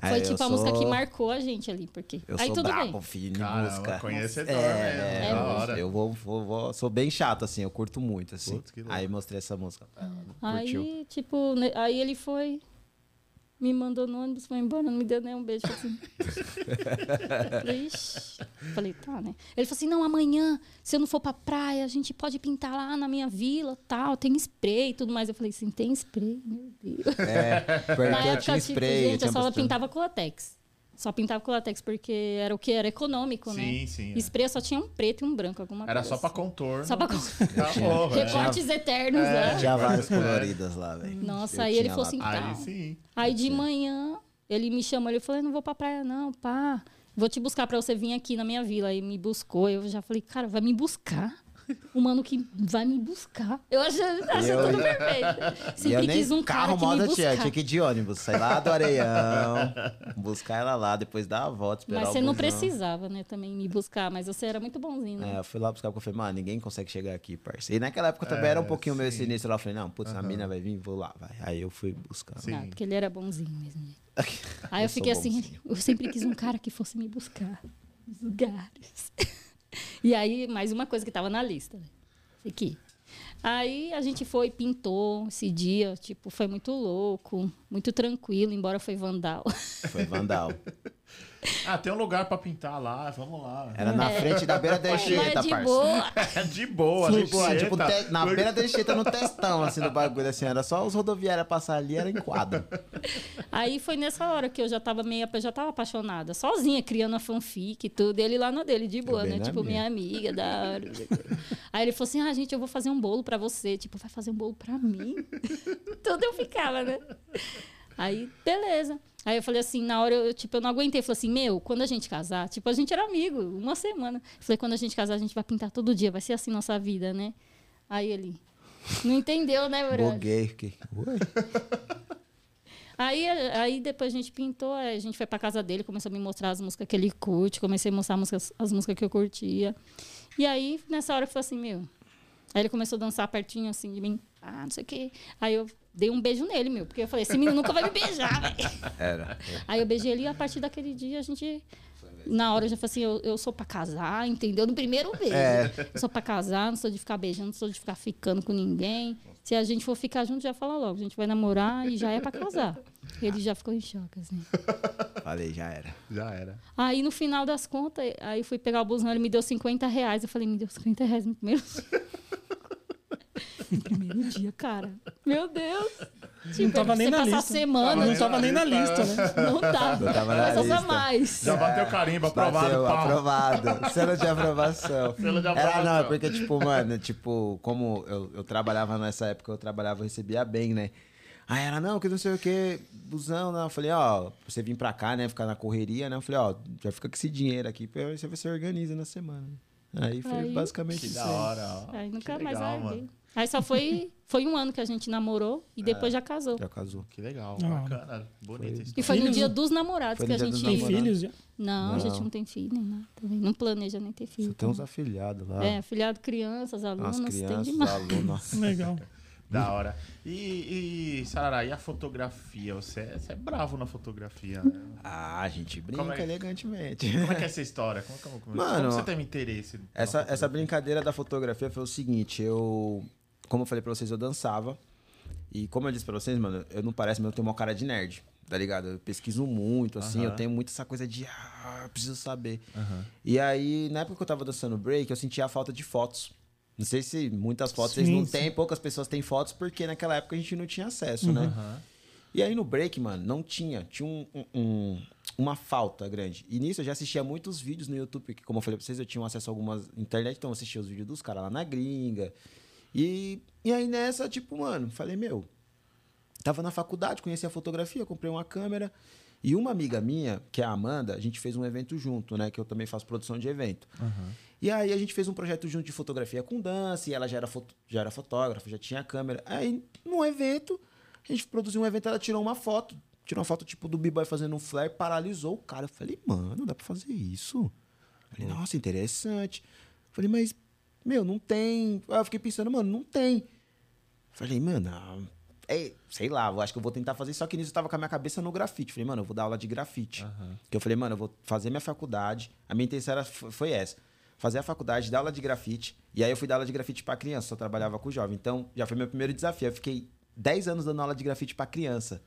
Foi Aí tipo a música que sou- marcou a gente ali, porque. Eu Aí sou tudo brabo, bem. filho, de Caramba, música. conhecedor é, é, da eu- hora. Eu vou, vou, vou- sou bem chato, assim, eu curto muito, assim. Putz. Aí mostrei essa música pra ela, curtiu. Aí, tipo, aí ele foi, me mandou no ônibus, foi embora, não me deu nem um beijo. Assim. falei, "Ixi." Falei, tá, né? Ele falou assim: não, amanhã, se eu não for pra praia, a gente pode pintar lá na minha vila, tal, tem spray e tudo mais. Eu falei assim: tem spray? Meu Deus. É, Na época, tinha tipo, spray, gente, eu só pintava com latex. Só pintava com latex, porque era o que? Era econômico, né? Sim, sim. é. Spray só tinha um preto e um branco, alguma Era coisa. só pra assim. contorno. Só pra Acabou, velho. recortes eternos, né? Tinha várias coloridas lá, velho. Nossa, Eu aí ele falou assim, Aí tá. sim. Aí de manhã, ele me chamou, ele falou, não vou pra praia não, pá. Vou te buscar pra você vir aqui na minha vila. Aí me buscou, eu já falei, cara, vai me buscar? O mano que vai me buscar. Eu achei eu- tudo perfeito. Eu Sempre nem quis um cara carro que me moda buscar. tinha, tinha que ir de ônibus, sair lá do Areião, buscar ela lá, depois dar a volta, esperar Mas você não precisava, né, também me buscar. Mas você era muito bonzinho, né? É, eu fui lá buscar porque eu falei, mano, ninguém consegue chegar aqui, parceiro. E naquela época também era um É, pouquinho meio sim. sinistro lá. Eu falei, não, putz, a mina vai vir, vou lá, vai. Aí eu fui buscar. Sim. Ah, porque ele era bonzinho mesmo. Aí eu, Eu fiquei assim, bonzinho. eu sempre quis um cara que fosse me buscar nos lugares. e aí, mais uma coisa que tava na lista, né? Aqui. Aí a gente foi, pintou esse dia, tipo, foi muito louco, muito tranquilo, embora foi vandal. Foi Vandal. Ah, tem um lugar pra pintar lá, vamos lá. Era na frente da beira da Mas Anchieta, de boa. É de boa, Tipo, Anchieta. tipo, te- na beira da Anchieta, no testão, assim, do bagulho, assim. Era só os rodoviários passar ali, era em quadro. Aí foi nessa hora que eu já tava meio, já tava apaixonada, sozinha, criando a fanfic e tudo, ele lá no dele, de boa, né? Tipo, minha. minha amiga, da hora. Aí ele falou assim: ah, gente, eu vou fazer um bolo pra você. Tipo, vai fazer um bolo pra mim? tudo eu ficava, né? Aí, beleza. Aí eu falei assim, na hora eu, tipo, eu não aguentei. Falei assim, meu, quando a gente casar, tipo, a gente era amigo, uma semana. Falei, quando a gente casar, a gente vai pintar todo dia, vai ser assim nossa vida, né? Aí ele, não entendeu, né, fiquei. Oi? Aí, aí depois a gente pintou, a gente foi pra casa dele, começou a me mostrar as músicas que ele curte, comecei a mostrar as músicas, as músicas que eu curtia. E aí, nessa hora, eu falei assim, meu. Aí ele começou a dançar pertinho assim de mim. Ah, não sei o quê. Aí eu dei um beijo nele, meu, porque eu falei, esse menino nunca vai me beijar, velho. Era. Aí eu beijei ele e a partir daquele dia a gente. Na hora eu já falei assim, eu, eu sou pra casar, entendeu? No primeiro beijo. É. Eu sou pra casar, não sou de ficar beijando, não sou de ficar ficando com ninguém. Se a gente for ficar junto, já fala logo. A gente vai namorar e já é pra casar. Ele já ficou em choque, assim. Falei, já era. Já era. Aí no final das contas, aí fui pegar o busão, ele me deu 50 reais. Eu falei, me deu 50 reais no primeiro. No primeiro dia, cara. Meu Deus. Tipo, tava nem na lista. semana. Não tava nem na lista, né? Não tava. Não tava na lista. mais. Já bateu carimbo, aprovado, Bateu, aprovado. Selo de aprovação. Selo de Era, aprovação. não, é porque, tipo, mano, tipo, como eu, eu trabalhava nessa época, eu trabalhava, eu recebia bem, né? Aí ela, não, que não sei o que, busão, não. Eu falei, ó, você vir pra cá, né, ficar na correria, né? Eu falei, ó, já fica com esse dinheiro aqui, pra você você organiza na semana. Aí foi Aí- basicamente Que isso da aí. hora, ó. Aí nunca Que mais legal, larguei. mano. Aí só foi, foi um ano que a gente namorou e depois já casou. Já casou. Que legal, Ah. bacana. Bonita E foi no dia né? dos namorados Foi que a gente. Tem filhos já? Não, a gente Não. não tem filho nem nada. também. Não planeja nem ter filho. Só tem uns afilhados lá. É, filhado, crianças, As alunos, tem crianças, demais. alunos. Legal. Da hora. E, e Sarará, e a fotografia? Você é, você é bravo na fotografia, né? Ah, a gente brinca Como é- elegantemente. Como é que é essa história? Como, como, como, Mano, como você teve interesse? Essa, essa brincadeira da fotografia foi o seguinte, eu... Como eu falei pra vocês, eu dançava. E como eu disse pra vocês, mano, eu não pareço, mas eu tenho uma cara de nerd, tá ligado? Eu pesquiso muito, assim, Aham. eu tenho muito essa coisa de... Ah, preciso saber. Aham. E aí, na época que eu tava dançando break, eu sentia a falta de fotos. Não sei se muitas fotos vocês Sim, não sim. têm, poucas pessoas têm fotos, porque naquela época a gente não tinha acesso, né? Aham. E aí no break, mano, não tinha. Tinha um, um- um- uma falta grande. E nisso eu já assistia muitos vídeos no YouTube, porque como eu falei pra vocês, eu tinha um acesso a algumas internet, então eu assistia os vídeos dos caras lá na gringa. E, e aí nessa, tipo, mano, falei, meu, tava na faculdade, conheci a fotografia, comprei uma câmera. E uma amiga minha, que é a Amanda, a gente fez um evento junto, né? Que eu também faço produção de evento. E aí a gente fez um projeto junto de fotografia com dança, e ela já era, foto- já era fotógrafa, já tinha câmera. Aí, num evento, a gente produziu um evento, ela tirou uma foto. Tirou uma foto, tipo, do B-Boy fazendo um flare, paralisou o cara. Eu falei, mano, dá pra fazer isso? Eu Falei, nossa, interessante. Eu Falei, mas, meu, não tem. Aí eu fiquei pensando, mano, não tem. Falei, mano, é, sei lá, eu acho que eu vou tentar fazer. Só que nisso eu tava com a minha cabeça no grafite. Falei, mano, eu vou dar aula de grafite. Que eu falei, mano, eu vou fazer minha faculdade. A minha intenção era, foi essa. Fazer a faculdade, dar aula de grafite. E aí eu fui dar aula de grafite pra criança, só trabalhava com jovem. Então, já foi meu primeiro desafio. Eu fiquei 10 anos dando aula de grafite pra criança.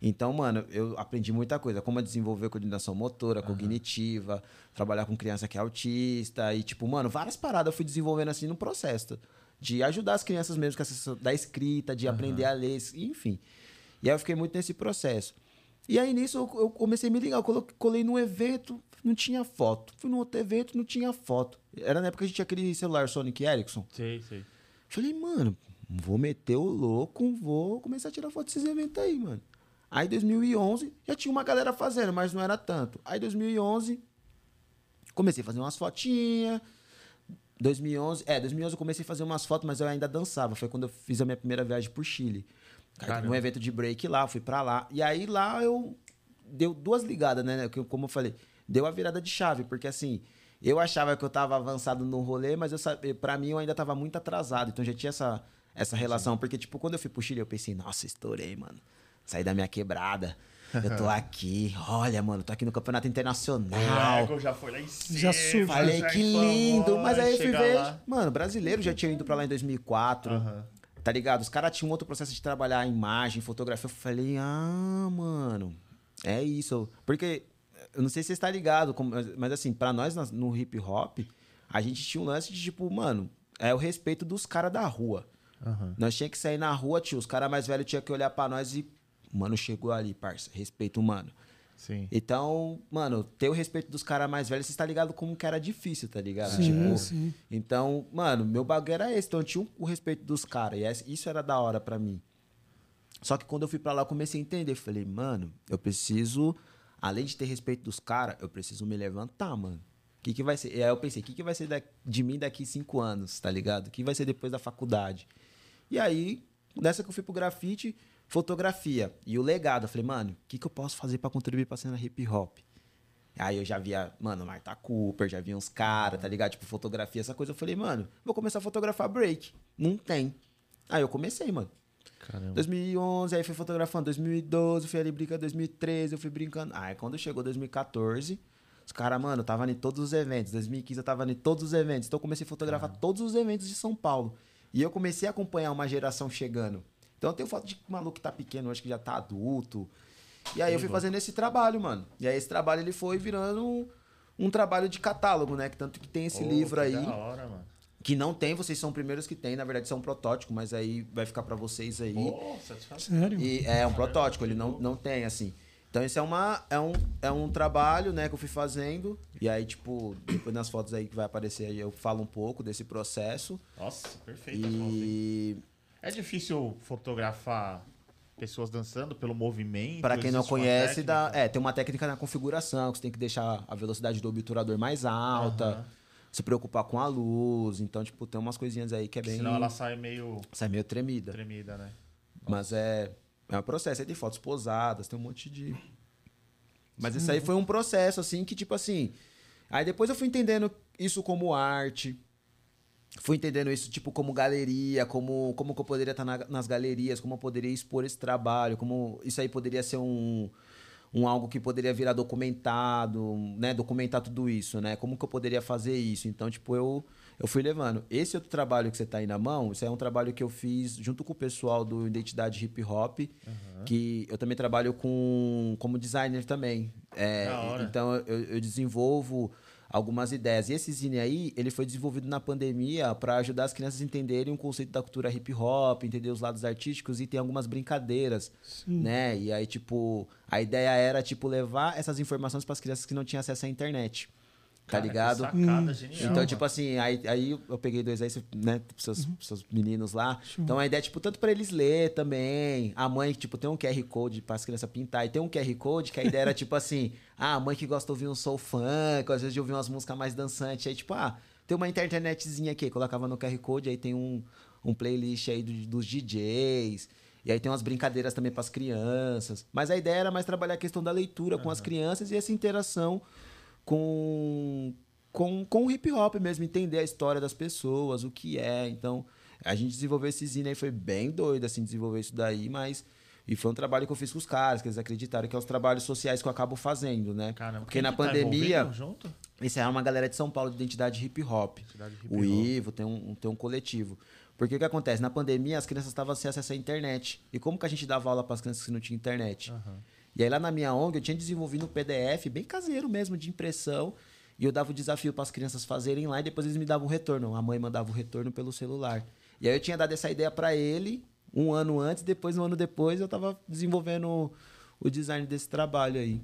Então, mano, eu aprendi muita coisa. Como desenvolver coordenação motora, cognitiva, trabalhar com criança que é autista. E, tipo, mano, várias paradas eu fui desenvolvendo assim no processo. De ajudar as crianças mesmo com essa da escrita, de aprender a ler, enfim. E aí eu fiquei muito nesse processo. E aí nisso eu, eu comecei a me ligar. Eu colo- colei num evento, não tinha foto. Fui num outro evento, não tinha foto. Era na época que a gente tinha aquele celular Sonic Ericsson. Sei, sei. Falei, mano, vou meter o louco, vou começar a tirar foto desses eventos aí, mano. Aí 2011 já tinha uma galera fazendo, mas não era tanto. Aí 2011 comecei a fazer umas fotinhas. 2011, é, 2011 eu comecei a fazer umas fotos, mas eu ainda dançava. Foi quando eu fiz a minha primeira viagem pro Chile. Cara, um evento de break lá, fui pra lá. E aí lá eu deu duas ligadas, né? Como eu falei, deu a virada de chave, porque assim, eu achava que eu tava avançado no rolê, mas eu sabia, para mim eu ainda tava muito atrasado. Então já tinha essa essa relação, porque tipo, quando eu fui pro Chile, eu pensei, nossa, estourei, mano. Saí da minha quebrada. Eu tô aqui. Olha, mano, tô aqui no Campeonato O Internacional. ego já foi lá em cima. Já subiu. Falei já que lindo. Mas aí eu fui ver. lá. Mano, brasileiro já tinha ido pra lá em 2004. Aham. Tá ligado? Os caras tinham outro processo de trabalhar imagem, fotografia. Eu falei, ah, mano, é isso. Porque, eu não sei se você está ligado, mas assim, pra nós no hip hop, a gente tinha um lance de tipo, mano, é o respeito dos caras da rua. Aham. Nós tinha que sair na rua, tio. Os caras mais velhos tinham que olhar pra nós e, mano, chegou ali, parça. Respeito humano. Sim. Então, mano, ter o respeito dos caras mais velhos, você está ligado como que era difícil, tá ligado? Sim, Tipo, sim. Então, mano, meu bagulho era esse. Então, eu tinha o respeito dos caras. E isso era da hora pra mim. Só que quando eu fui pra lá, eu comecei a entender. Falei, mano, eu preciso, além de ter respeito dos caras, eu preciso me levantar, mano. O que, que vai ser? E aí eu pensei, o que, que vai ser de mim daqui cinco anos, tá ligado? O que vai ser depois da faculdade? E aí, nessa que eu fui pro grafite, fotografia. E o legado, eu falei, mano, o que, que eu posso fazer pra contribuir pra cena hip hop? Aí eu já via, mano, Marta Cooper, já via uns caras, tá ligado? Tipo, fotografia, essa coisa. Eu falei, mano, vou começar a fotografar break. Não tem. Aí eu comecei, mano. Caramba. 2011, aí fui fotografando. 2012, fui ali brincando. 2013, eu fui brincando. Aí quando chegou 2014, os caras, mano, eu tava em todos os eventos. 2015 eu tava em todos os eventos. Então eu comecei a fotografar todos os eventos de São Paulo. E eu comecei a acompanhar uma geração chegando. Então eu tenho foto de maluco que tá pequeno, acho que já tá adulto. E aí eu fui fazendo esse trabalho, mano. E aí esse trabalho ele foi virando um, um trabalho de catálogo, né? Que tanto que tem esse Pô, livro que aí. Da hora, mano. Que não tem, vocês são os primeiros que tem, na verdade são um protótipo, mas aí vai ficar pra vocês aí. Satisfação. Sério? E é um protótipo, ele não, não tem, assim. Então esse é, uma, é, um, é um trabalho, né, que eu fui fazendo. E aí, tipo, depois nas fotos aí que vai aparecer aí eu falo um pouco desse processo. Nossa, perfeito. E É difícil fotografar pessoas dançando pelo movimento. para quem não conhece, dá, é, tem uma técnica na configuração, que você tem que deixar a velocidade do obturador mais alta. Aham. se preocupar com a luz. Então, tipo, tem umas coisinhas aí que é bem. Senão ela sai meio Sai meio tremida. tremida, né? Mas é, é um processo. Aí tem fotos posadas, tem um monte de. Mas isso aí foi um processo, assim, que, tipo assim. Aí depois eu fui entendendo isso como arte. Fui entendendo isso, tipo, como galeria, como, como que eu poderia estar na- nas galerias, como eu poderia expor esse trabalho, como isso aí poderia ser um, um algo que poderia virar documentado, né? Documentar tudo isso, né? Como que eu poderia fazer isso? Então, tipo, eu, eu fui levando. Esse outro trabalho que você tá aí na mão, isso é um trabalho que eu fiz junto com o pessoal do Identidade Hip Hop, que eu também trabalho com como designer também. É, então, eu, eu desenvolvo algumas ideias. E esse zine aí, ele foi desenvolvido na pandemia para ajudar as crianças a entenderem o conceito da cultura hip hop, entender os lados artísticos e tem algumas brincadeiras, né? E aí, tipo, a ideia era, tipo, levar essas informações para as crianças que não tinham acesso à internet. Tá Cara, que ligado? sacada genial. Então, mano. tipo assim, aí, aí eu peguei dois aí, né, pros seus, pros seus meninos lá. Então a ideia é, tipo, tanto pra eles ler também. A mãe, tipo, tem um QR Code para as crianças pintar. E tem um QR Code que a ideia era, tipo assim, ah, a mãe que gosta de ouvir um soul funk, às vezes de ouvir umas músicas mais dançantes. Aí, tipo, ah, tem uma internetzinha aqui. Colocava no QR Code, aí tem um, um playlist aí do- dos DJs. E aí tem umas brincadeiras também para as crianças. Mas a ideia era mais trabalhar a questão da leitura com as crianças e essa interação com, com, com o hip hop mesmo, entender a história das pessoas, o que é. Então, a gente desenvolveu esse zine aí, foi bem doido, assim, desenvolver isso daí, mas. E foi um trabalho que eu fiz com os caras, que eles acreditaram que é os trabalhos sociais que eu acabo fazendo, né? Caramba, Porque na tá pandemia. envolvido junto? Isso é uma galera de São Paulo de identidade hip hop. Identidade hip o hop. Ivo tem um, tem um coletivo. Porque o que acontece? Na pandemia, as crianças estavam sem acesso à internet. E como que a gente dava aula para as crianças que não tinham internet? E aí lá na minha ONG, eu tinha desenvolvido um PDF bem caseiro mesmo, de impressão. E eu dava o desafio para as crianças fazerem lá e depois eles me davam o retorno. A mãe mandava o retorno pelo celular. E aí eu tinha dado essa ideia para ele um ano antes, depois, um ano depois, eu tava desenvolvendo o, o design desse trabalho aí.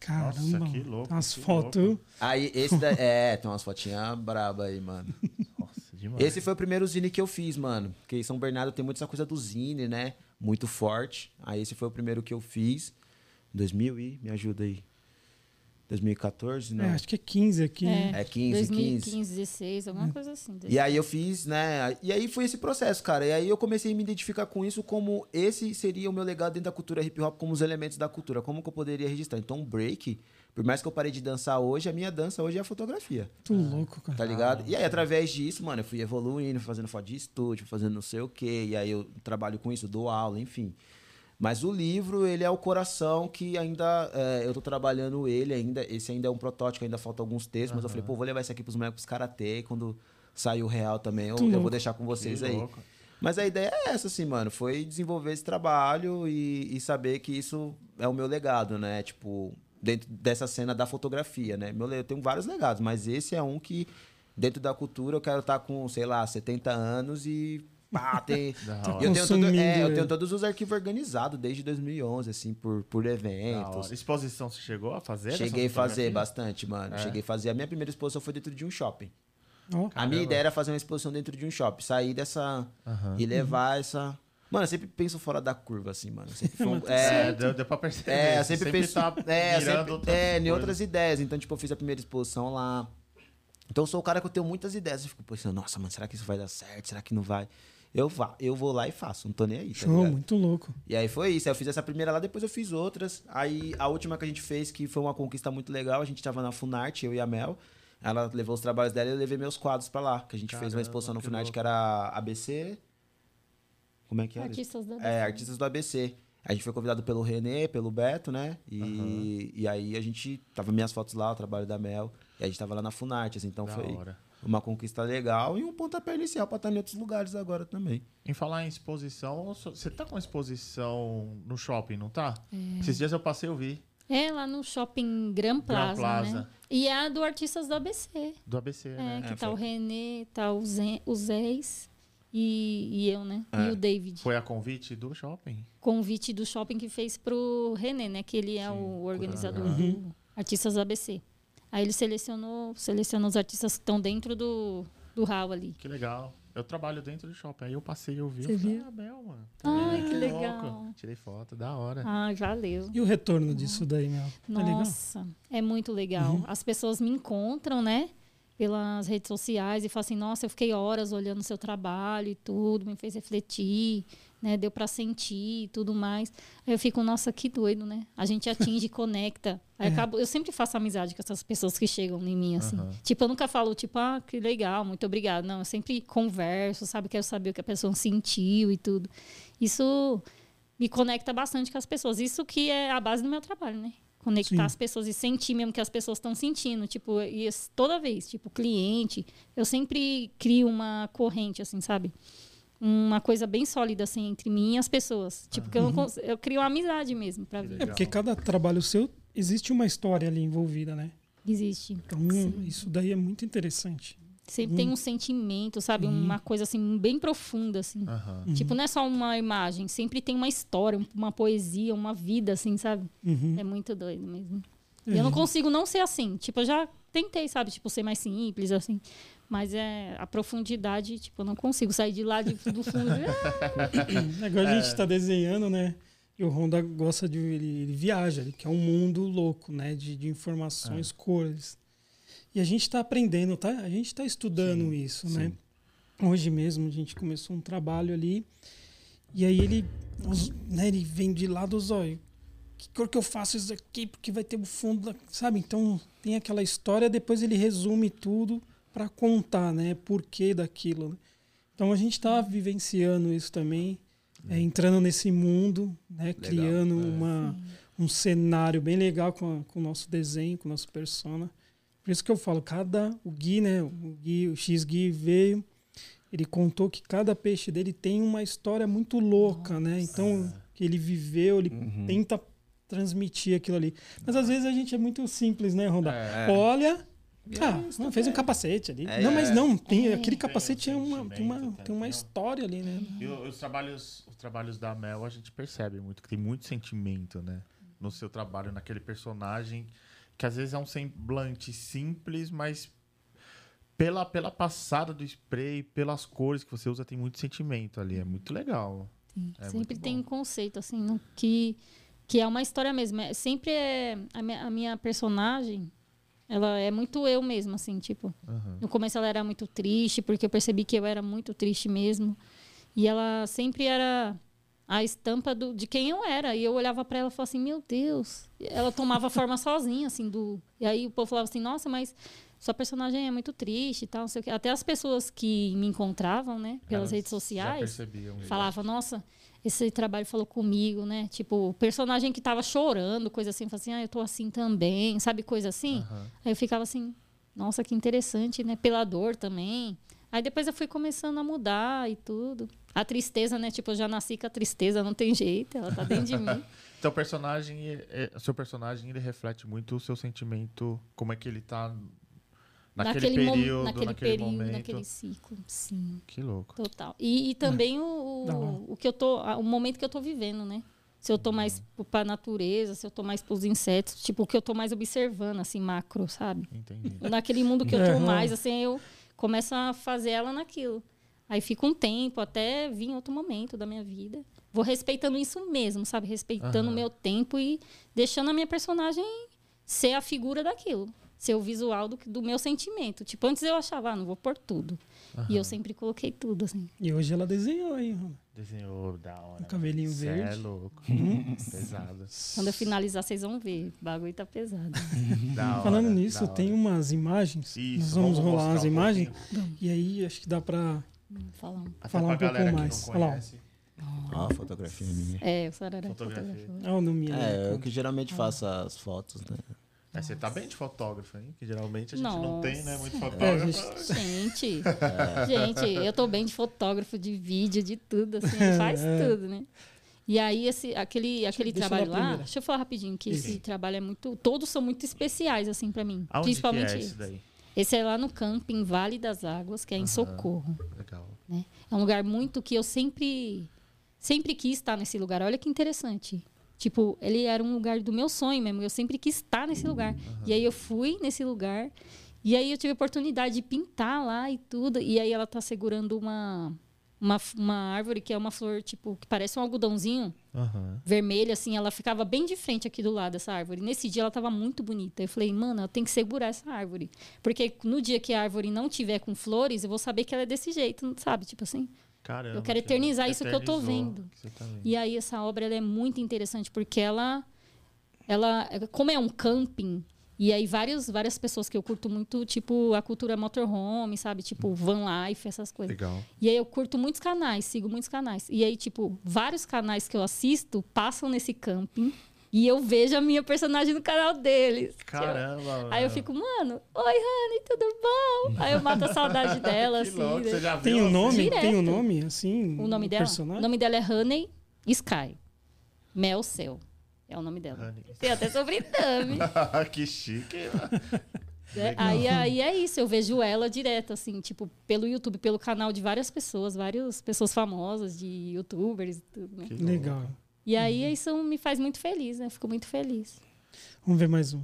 Caramba. Nossa, que louco, Umas fotos. Aí, esse da... É, tem umas fotinhas braba aí, mano. Nossa, demais. Esse foi o primeiro zine que eu fiz, mano. Porque em São Bernardo tem muito essa coisa do zine, né? Muito forte. Aí esse foi o primeiro que eu fiz. 2000 e... Me ajuda aí. 2014? Não. É, acho que é 15 aqui. né? É 15, 2015, 15. 16, alguma coisa assim. E aí eu fiz, né? E aí foi esse processo, cara. E aí eu comecei a me identificar com isso como esse seria o meu legado dentro da cultura hip hop, como os elementos da cultura. Como que eu poderia registrar? Então, break, por mais que eu parei de dançar hoje, a minha dança hoje é a fotografia. Muito louco, cara. Tá ligado? E aí, através disso, mano, eu fui evoluindo, fazendo foto de estúdio, fazendo não sei o quê. E aí eu trabalho com isso, dou aula, enfim. Mas o livro, ele é o coração que ainda. é, eu tô trabalhando ele ainda. Esse ainda é um protótipo, ainda falta alguns textos. Mas eu falei, pô, vou levar esse aqui pros moleques pros karatê. Quando sair o real também, eu, eu vou deixar com vocês Que aí. louco. Mas a ideia é essa, assim, mano. Foi desenvolver esse trabalho e, e saber que isso é o meu legado, né? Tipo, dentro dessa cena da fotografia, né? Meu, eu tenho vários legados, mas esse é um que, dentro da cultura, eu quero estar com, sei lá, 70 anos e. Pá, tem. Hora. eu, tenho Consumindo é, eu ele. tenho todos os arquivos organizados desde 2011, assim, por, por eventos. Exposição você chegou a fazer? Cheguei a fazer bastante, mano. É? Cheguei a fazer. A minha primeira exposição foi dentro de um shopping. Ó, A minha ideia era fazer uma exposição dentro de um shopping, sair dessa. Aham. e levar essa. Mano, eu sempre penso fora da curva, assim, mano. Sempre foi É, é, deu, deu pra perceber. é, eu Você sempre, penso. tá é, sempre, outras é, em outras ideias. Então, tipo, eu fiz a primeira exposição lá. Então, eu sou o cara que eu tenho muitas ideias. Eu fico pensando, nossa, mano, será que isso vai dar certo? Será que não vai? Eu, vá, eu vou lá e faço, não tô nem aí, tá show, ligado? muito louco. E aí foi isso. Aí eu fiz essa primeira lá, depois eu fiz outras. Aí a última que a gente fez, que foi uma conquista muito legal, a gente tava na Funarte, eu e a Mel. Ela levou os trabalhos dela e eu levei meus quadros pra lá. Que a gente fez Caramba, uma exposição no Funarte louco. que era ABC. Como é que era? Artistas da É, artistas do ABC. A gente foi convidado pelo Renê, pelo Beto, né? E, Aham. e aí a gente. Tava minhas fotos lá, o trabalho da Mel. E a gente tava lá na Funarte, assim. Então Da foi hora. Uma conquista legal e um pontapé inicial pra estar em outros lugares agora também. Em falar em exposição, você tá com exposição no shopping, não tá? É. Esses dias eu passei, eu vi. É, lá no shopping Gran Plaza, Plaza. né? E é a do Artistas do ABC. Do ABC, É, né? que É, tá foi- o Renê, tá o, Zé, o Zés e, e eu, né? É. E o David. Foi a convite do shopping. Convite do shopping que fez pro Renê, né? Que ele é Sim, o organizador Uhum. do Artistas do ABC. Aí ele selecionou, selecionou os artistas que estão dentro do, do hall ali. Que legal. Eu trabalho dentro do shopping. Aí eu passei, eu vi. Você eu falei, viu? ah, Bel, mano. Ai, que louco. legal. Tirei foto, da hora. Ah, valeu. E o retorno disso daí, meu? Tá legal? Nossa, é muito legal. Uhum. As pessoas me encontram, né? pelas redes sociais e fala assim: "Nossa, eu fiquei horas olhando seu trabalho e tudo, me fez refletir, né? Deu para sentir e tudo mais". Aí eu fico: "Nossa, que doido, né? A gente atinge, conecta". Aí É. acabo, eu sempre faço amizade com essas pessoas que chegam em mim assim. Aham. Tipo, eu nunca falo tipo: "Ah, que legal, muito obrigado". Não, eu sempre converso, sabe? Quero saber o que a pessoa sentiu e tudo. Isso me conecta bastante com as pessoas. Isso que é a base do meu trabalho, né? Conectar Sim. as pessoas e sentir mesmo que as pessoas estão sentindo. Tipo, e toda vez, tipo, cliente, eu sempre crio uma corrente, assim, sabe? Uma coisa bem sólida, assim, entre mim e as pessoas. Tipo, que eu, não cons- eu crio uma amizade mesmo pra Que ver. É porque cada trabalho seu existe uma história ali envolvida, né? Existe. Então, Sim. isso daí é muito interessante. Sempre tem um sentimento, sabe? Uma coisa, assim, bem profunda, assim. Aham. Tipo, não é só uma imagem. Sempre tem uma história, uma poesia, uma vida, assim, sabe? Uhum. É muito doido mesmo. É. E eu não consigo não ser assim. Tipo, eu já tentei, sabe? Tipo, ser mais simples, assim. Mas é a profundidade, tipo, eu não consigo sair de lá de, do fundo. É igual a gente está desenhando, né? E o Honda gosta de. Ele, ele viaja, ele quer um mundo louco, né? De, de informações, cores. E a gente está aprendendo, tá? A gente está estudando isso, né? Hoje mesmo a gente começou um trabalho ali. E aí ele, os- né, ele vem de lá dos olhos. Que cor que eu faço isso aqui? Porque vai ter o fundo, da- sabe? Então tem aquela história, depois ele resume tudo para contar, né? Porquê daquilo. né? Então a gente está vivenciando isso também, é, entrando nesse mundo, né? Criando uma, um cenário bem legal com, a- com o nosso desenho, com o nosso persona. Por isso que eu falo, cada o Gui, né? O Gui, o X Gui veio, ele contou que cada peixe dele tem uma história muito louca, né? Então que ele viveu, ele tenta transmitir aquilo ali. Mas às vezes a gente é muito simples, né, Ronda? É. Olha, ah, é isso não, fez um também. capacete ali. É, não, mas é. não, tem, É. aquele Tem um capacete é uma, tem, uma, sentimento, tem uma tem um- história ali, né? E os trabalhos, os trabalhos da Mel a gente percebe muito que tem muito sentimento, né? No seu trabalho, naquele personagem, que às vezes é um semblante simples, mas pela, pela passada do spray, pelas cores que você usa, tem muito sentimento ali. É muito legal. Sim, É sempre muito tem bom. um conceito, assim, no- que, que é uma história mesmo. É, sempre é. A minha, a minha personagem, ela é muito eu mesma, assim, tipo. Aham. No começo ela era muito triste, porque eu percebi que eu era muito triste mesmo. E ela sempre era a estampa do, de quem eu era. E eu olhava pra ela e falava assim, meu Deus. Ela tomava forma sozinha, assim, do. E aí o povo falava assim, nossa, mas sua personagem é muito triste e tal, não sei o quê. Até as pessoas que me encontravam, né, pelas Elas redes sociais, percebiam. falava, nossa, esse trabalho falou comigo, né? Tipo, o personagem que tava chorando, coisa assim, falava assim, ah, eu tô assim também, sabe, coisa assim. Aham. Aí eu ficava assim, nossa, que interessante, né? Pela dor também. Aí depois eu fui começando a mudar e tudo. A tristeza, né? Tipo, eu já nasci com a tristeza, não tem jeito, ela tá dentro de mim. Então, personagem, é- é- seu personagem, ele reflete muito o seu sentimento, como é que ele tá naquele, mom- período, naquele, naquele, período, momento. naquele ciclo. Sim, Que louco. total. E, e também o, o, o que eu tô, a- o momento que eu tô vivendo, né? Se eu tô mais para natureza, se eu tô mais pros insetos, tipo, o que eu tô mais observando, assim, macro, sabe? Entendi. naquele mundo que eu tô mais, assim, eu começo a fazer ela naquilo. Aí fica um tempo até vir outro momento da minha vida. Vou respeitando isso mesmo, sabe? Respeitando o meu tempo e deixando a minha personagem ser a figura daquilo. Ser o visual do, do meu sentimento. Tipo, antes eu achava, ah, não vou pôr tudo. E eu sempre coloquei tudo, assim. E hoje ela desenhou aí, Ronda. Desenhou da hora. Um cabelinho Cê é verde. louco. Pesado. Quando eu finalizar, vocês vão ver. O bagulho tá pesado. Da hora, Falando da nisso, hora. tem umas imagens. Isso, Nós vamos, rolar mostrar as um imagens. pouquinho. E aí acho que dá pra. Vamos falar um. Até Falar um pouco mais. Olha lá. Ó, a fotografia minha. É, o Sarará Fotografia. fotografou. Ah, o nome É, eu que geralmente faço as fotos, né? É, você tá bem de fotógrafo, hein? Que geralmente a gente não tem, né? Muito Nossa. É, fotógrafo. gente- Gente, gente, eu tô bem de fotógrafo, de vídeo, de tudo, assim, ele faz É. tudo, né? E aí, esse, aquele, aquele deixa trabalho lá, primeiro. deixa eu falar rapidinho, que Isso. esse trabalho é muito. Todos são muito especiais, assim, pra mim. Aonde principalmente é esse. daí? Esse é lá no camping Vale das Águas, que é em. Socorro. Legal. né? É um lugar muito que eu sempre sempre quis estar nesse lugar. Olha que interessante. Tipo, ele era um lugar do meu sonho mesmo. Eu sempre quis estar nesse lugar. E aí eu fui nesse lugar. E aí eu tive a oportunidade de pintar lá e tudo. E aí ela tá segurando uma uma, uma árvore que é uma flor, tipo, que parece um algodãozinho Aham. vermelha, assim, ela ficava bem de frente aqui do lado dessa árvore. Nesse dia ela tava muito bonita. Eu falei, mano, eu tenho que segurar essa árvore. Porque no dia que a árvore não tiver com flores, eu vou saber que ela é desse jeito, sabe? Tipo assim. Caramba. Eu quero que eternizar isso que eu eternizou vendo. que tá. E aí essa obra ela é muito interessante porque ela ela como é um camping e aí vários, várias pessoas que eu curto muito, tipo a cultura motorhome, sabe? Tipo van life, essas coisas. Legal. E aí eu curto muitos canais, sigo muitos canais. E aí, tipo, vários canais que eu assisto passam nesse camping e eu vejo a minha personagem no canal deles. Caramba. Aí eu fico, mano, oi, Honey, tudo bom? Aí eu mato a saudade dela, que assim. louco, né? você já Tem viu? um nome? Direto. Tem um nome, assim? O nome dela? Personagem? O nome dela é Honey Sky. Mel Céu. É o nome dela. Honey. Tem até sobrenome. que chique. né? aí, aí é isso, eu vejo ela direto, assim, tipo, pelo YouTube, pelo canal de várias pessoas, várias pessoas famosas, de youtubers e tudo, né? Que. Legal. E aí isso me faz muito feliz, né? Fico muito feliz. Vamos ver mais um.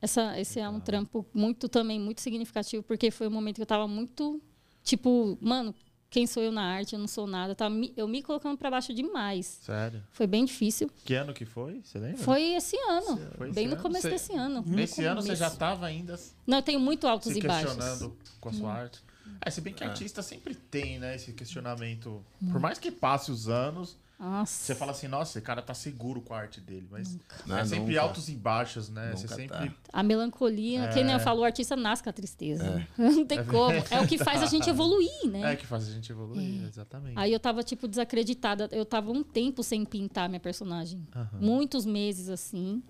Essa, esse é um trampo muito também, muito significativo, porque foi um momento que eu tava muito, tipo, mano, quem sou eu na arte? Eu não sou nada. Eu, tava me- eu me colocando pra baixo demais. Sério? Foi bem difícil. Que ano que foi? Você lembra? Foi esse ano. Foi esse bem no ano? começo Você- desse ano. Nesse No ano você já tava ainda Não, eu tenho muito altos se e baixos. questionando com a sua arte. É, se bem que artista sempre tem, né, esse questionamento. Por mais que passe os anos, Nossa. você fala assim, nossa, esse cara tá seguro com a arte dele. Mas Não, é sempre nunca. altos e baixos, né? você sempre. tá. A melancolia, É. que nem eu falo, o artista nasce com a tristeza. Não tem como. É o que faz a gente evoluir, né? É que faz a gente evoluir, exatamente. Aí eu tava, tipo, desacreditada. Eu tava um tempo sem pintar minha personagem. Aham. Muitos meses, assim.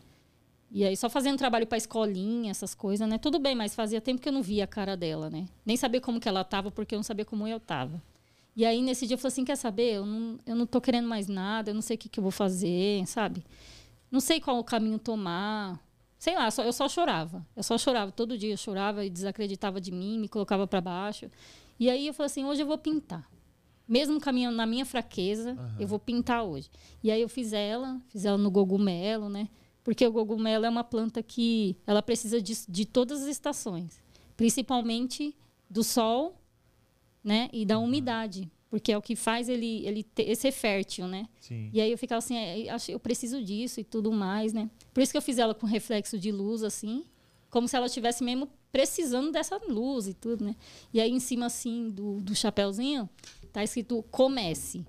E aí, só fazendo trabalho pra escolinha, essas coisas, né? Tudo bem, mas fazia tempo que eu não via a cara dela, né? Nem sabia como que ela tava, porque eu não sabia como eu tava. E aí, nesse dia, eu falei assim, quer saber? Eu não, eu não tô querendo mais nada, eu não sei o que, que eu vou fazer, sabe? Não sei qual o caminho tomar. Sei lá, só- eu só chorava. Eu só chorava. Todo dia eu chorava e desacreditava de mim, me colocava pra baixo. E aí, eu falei assim, hoje eu vou pintar. Mesmo caminhando na minha fraqueza, eu vou pintar hoje. E aí eu fiz ela, fiz ela no cogumelo, né? Porque o cogumelo é uma planta que ela precisa de, de todas as estações, principalmente do sol, né, e da umidade, porque é o que faz ele ele ter, ser fértil, né? Sim. E aí eu ficava assim, é, acho- eu preciso disso e tudo mais, né? Por isso que eu fiz ela com reflexo de luz assim, como se ela estivesse mesmo precisando dessa luz e tudo, né? E aí em cima assim do, do chapéuzinho tá escrito comece.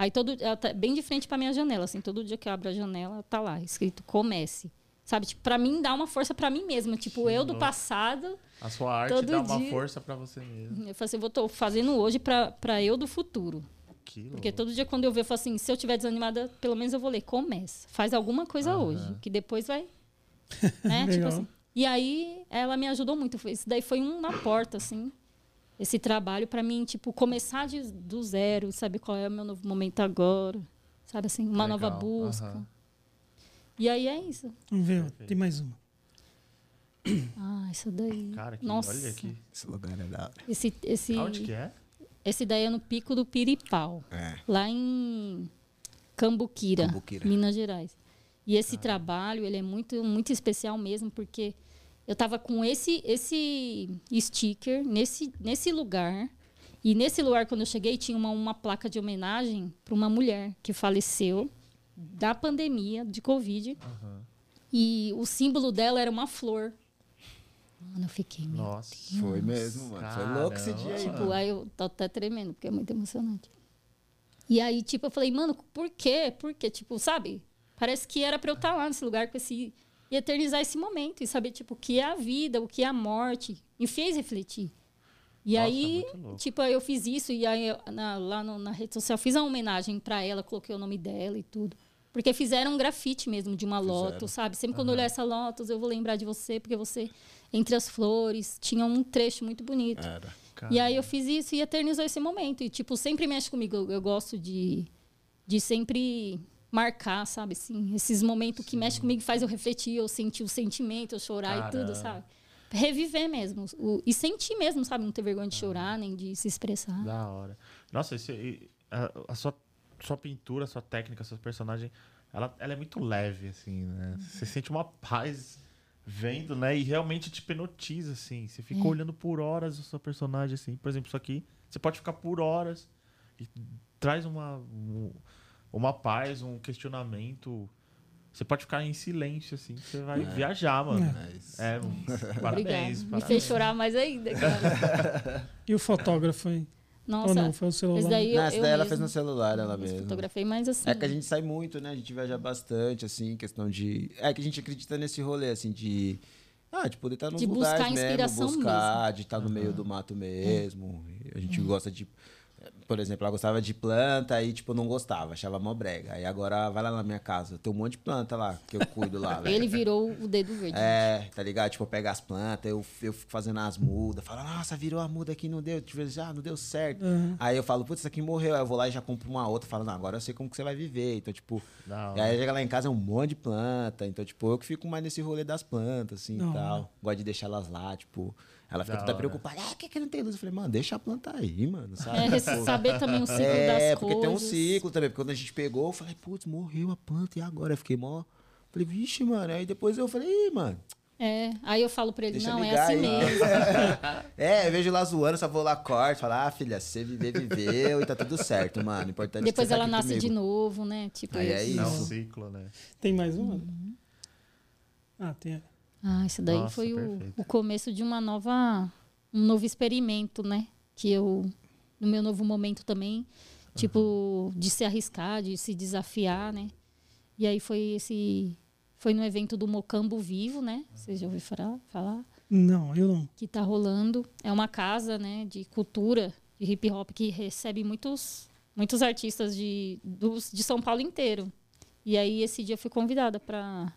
Aí todo ela tá bem de frente para minha janela, assim, todo dia que eu abro a janela tá lá escrito comece. Sabe, tipo, para mim dá uma força para mim mesma, tipo, eu do passado, A sua arte dá uma dia- força pra você mesmo. eu falei assim, eu vou tô fazendo hoje para eu do futuro. Que Porque todo dia quando eu ver, eu falo assim, se eu estiver desanimada, pelo menos eu vou ler, começa. Faz alguma coisa Aham. hoje, que depois vai. Né? tipo assim. E aí ela me ajudou muito. Foi- Isso daí foi uma porta, assim. Esse trabalho para mim, tipo, começar de- do zero, saber qual é o meu novo momento agora. Sabe assim, uma nova Legal, busca. aham. E aí é isso. Vamos ver, tem mais uma. Ah, isso daí. Cara, que, Nossa. olha aqui. Esse lugar é da hora. Esse, esse, Onde que é? esse daí é no Pico do Piripau. É. lá em Cambuquira, Cambuquira. Minas Gerais. E esse trabalho, ele é muito muito especial mesmo, porque eu estava com esse esse sticker nesse nesse lugar. E nesse lugar quando eu cheguei tinha uma, uma placa de homenagem para uma mulher que faleceu da pandemia de Covid. Aham. E o símbolo dela era uma flor. Mano, eu fiquei meio Nossa. Foi mesmo, mano. Foi louco esse dia aí, Caramba. Tipo, aí eu tô até tremendo, porque é muito emocionante. E aí, tipo, eu falei, mano, por quê? Por quê? Tipo, sabe? Parece que era pra eu estar lá nesse lugar com esse. E eternizar esse momento. E saber, tipo, o que é a vida, o que é a morte. Me fez refletir. E Nossa, aí, tipo, eu fiz isso. E aí, na- lá no- na rede social, fiz uma homenagem pra ela, coloquei o nome dela e tudo. Porque fizeram um grafite mesmo de uma Fizeram. lotus, sabe? Sempre quando eu olhar essa lotus, eu vou lembrar de você, porque você, entre as flores, tinha um trecho muito bonito. Era. E aí eu fiz isso e eternizou esse momento. E, tipo, sempre mexe comigo. Eu, eu gosto de, de sempre marcar, sabe? Assim, esses momentos que mexem comigo faz eu refletir, eu sentir o sentimento, eu chorar e tudo, Caramba. sabe? Reviver mesmo. O- e sentir mesmo, sabe? Não ter vergonha de chorar, nem de se expressar. Da hora. Nossa, esse, a, a sua, sua pintura, sua técnica, seu personagem, ela, ela é muito leve, assim, né? Você sente uma paz vendo, né? E realmente te hipnotiza, assim. Você fica É. olhando por horas o seu personagem, assim. Por exemplo, isso aqui, você pode ficar por horas e traz uma, um- uma paz, um questionamento. Você pode ficar em silêncio, assim. Você vai viajar, mano. Mas- É, Obrigada. parabéns, Me parabéns. fez chorar mais ainda, cara. E o fotógrafo, hein? Ou Nossa, não, foi o celular. esse daí eu, Não, essa eu daí ela mesmo fez no celular, ela eu mesma. fotografei, mas assim... É que a gente sai muito, né? A gente viaja bastante, assim, questão de. É que a gente acredita nesse rolê, assim, de. Ah, de poder estar nos De buscar lugares mesmo, buscar, de estar no meio do mato mesmo. A gente gosta de. Por exemplo, ela gostava de planta, aí, tipo, não gostava, achava mó brega. Aí agora vai lá na minha casa, tem um monte de planta lá, que eu cuido lá. Ele virou o dedo verde. É, tá ligado? Tipo, eu pego as plantas, eu, eu fico fazendo as mudas, falo, nossa, virou a muda aqui, não deu, tipo, ah, não deu certo. Uhum. Aí eu falo, putz, isso aqui morreu. Aí eu vou lá e já compro uma outra, falo, não, agora eu sei como que você vai viver. Então, tipo, e aí chega lá em casa é um monte de planta. Então, tipo, eu que fico mais nesse rolê das plantas, assim, e tal. Gosto de deixar elas lá, tipo. Ela fica Da toda hora. preocupada, ah, que, que não tem luz? Eu falei, mano, deixa a planta aí, mano, sabe? É, Tipo, saber também o ciclo é, das porque coisas. tem um ciclo também. Porque quando a gente pegou, eu falei, putz, morreu a planta, e agora? Eu fiquei mó. Falei, vixe, mano. Aí depois eu falei, Ih, mano. É, aí eu falo pra ele, Deixa não, é assim aí. mesmo. É, eu vejo lá zoando, só vou lá, corto, falar, ah, filha, você viver, viveu e tá tudo certo, mano. Importante é que Depois você tá ela aqui nasce comigo. de novo, né? Tipo Aí é isso. É um isso. ciclo, né? Tem mais uma? Uhum. Ah, tem. Ah, isso daí Nossa, foi o, o começo de uma nova, um novo experimento, né? Que eu, no meu novo momento também, tipo, de se arriscar, de se desafiar, né? E aí foi esse, foi no evento do Mocambo Vivo, né? Você já ouviu falar? falar? Não, eu não. que está rolando. É uma casa né, de cultura, de hip hop, que recebe muitos, muitos artistas de, dos, de São Paulo inteiro. E aí, esse dia, eu fui convidada para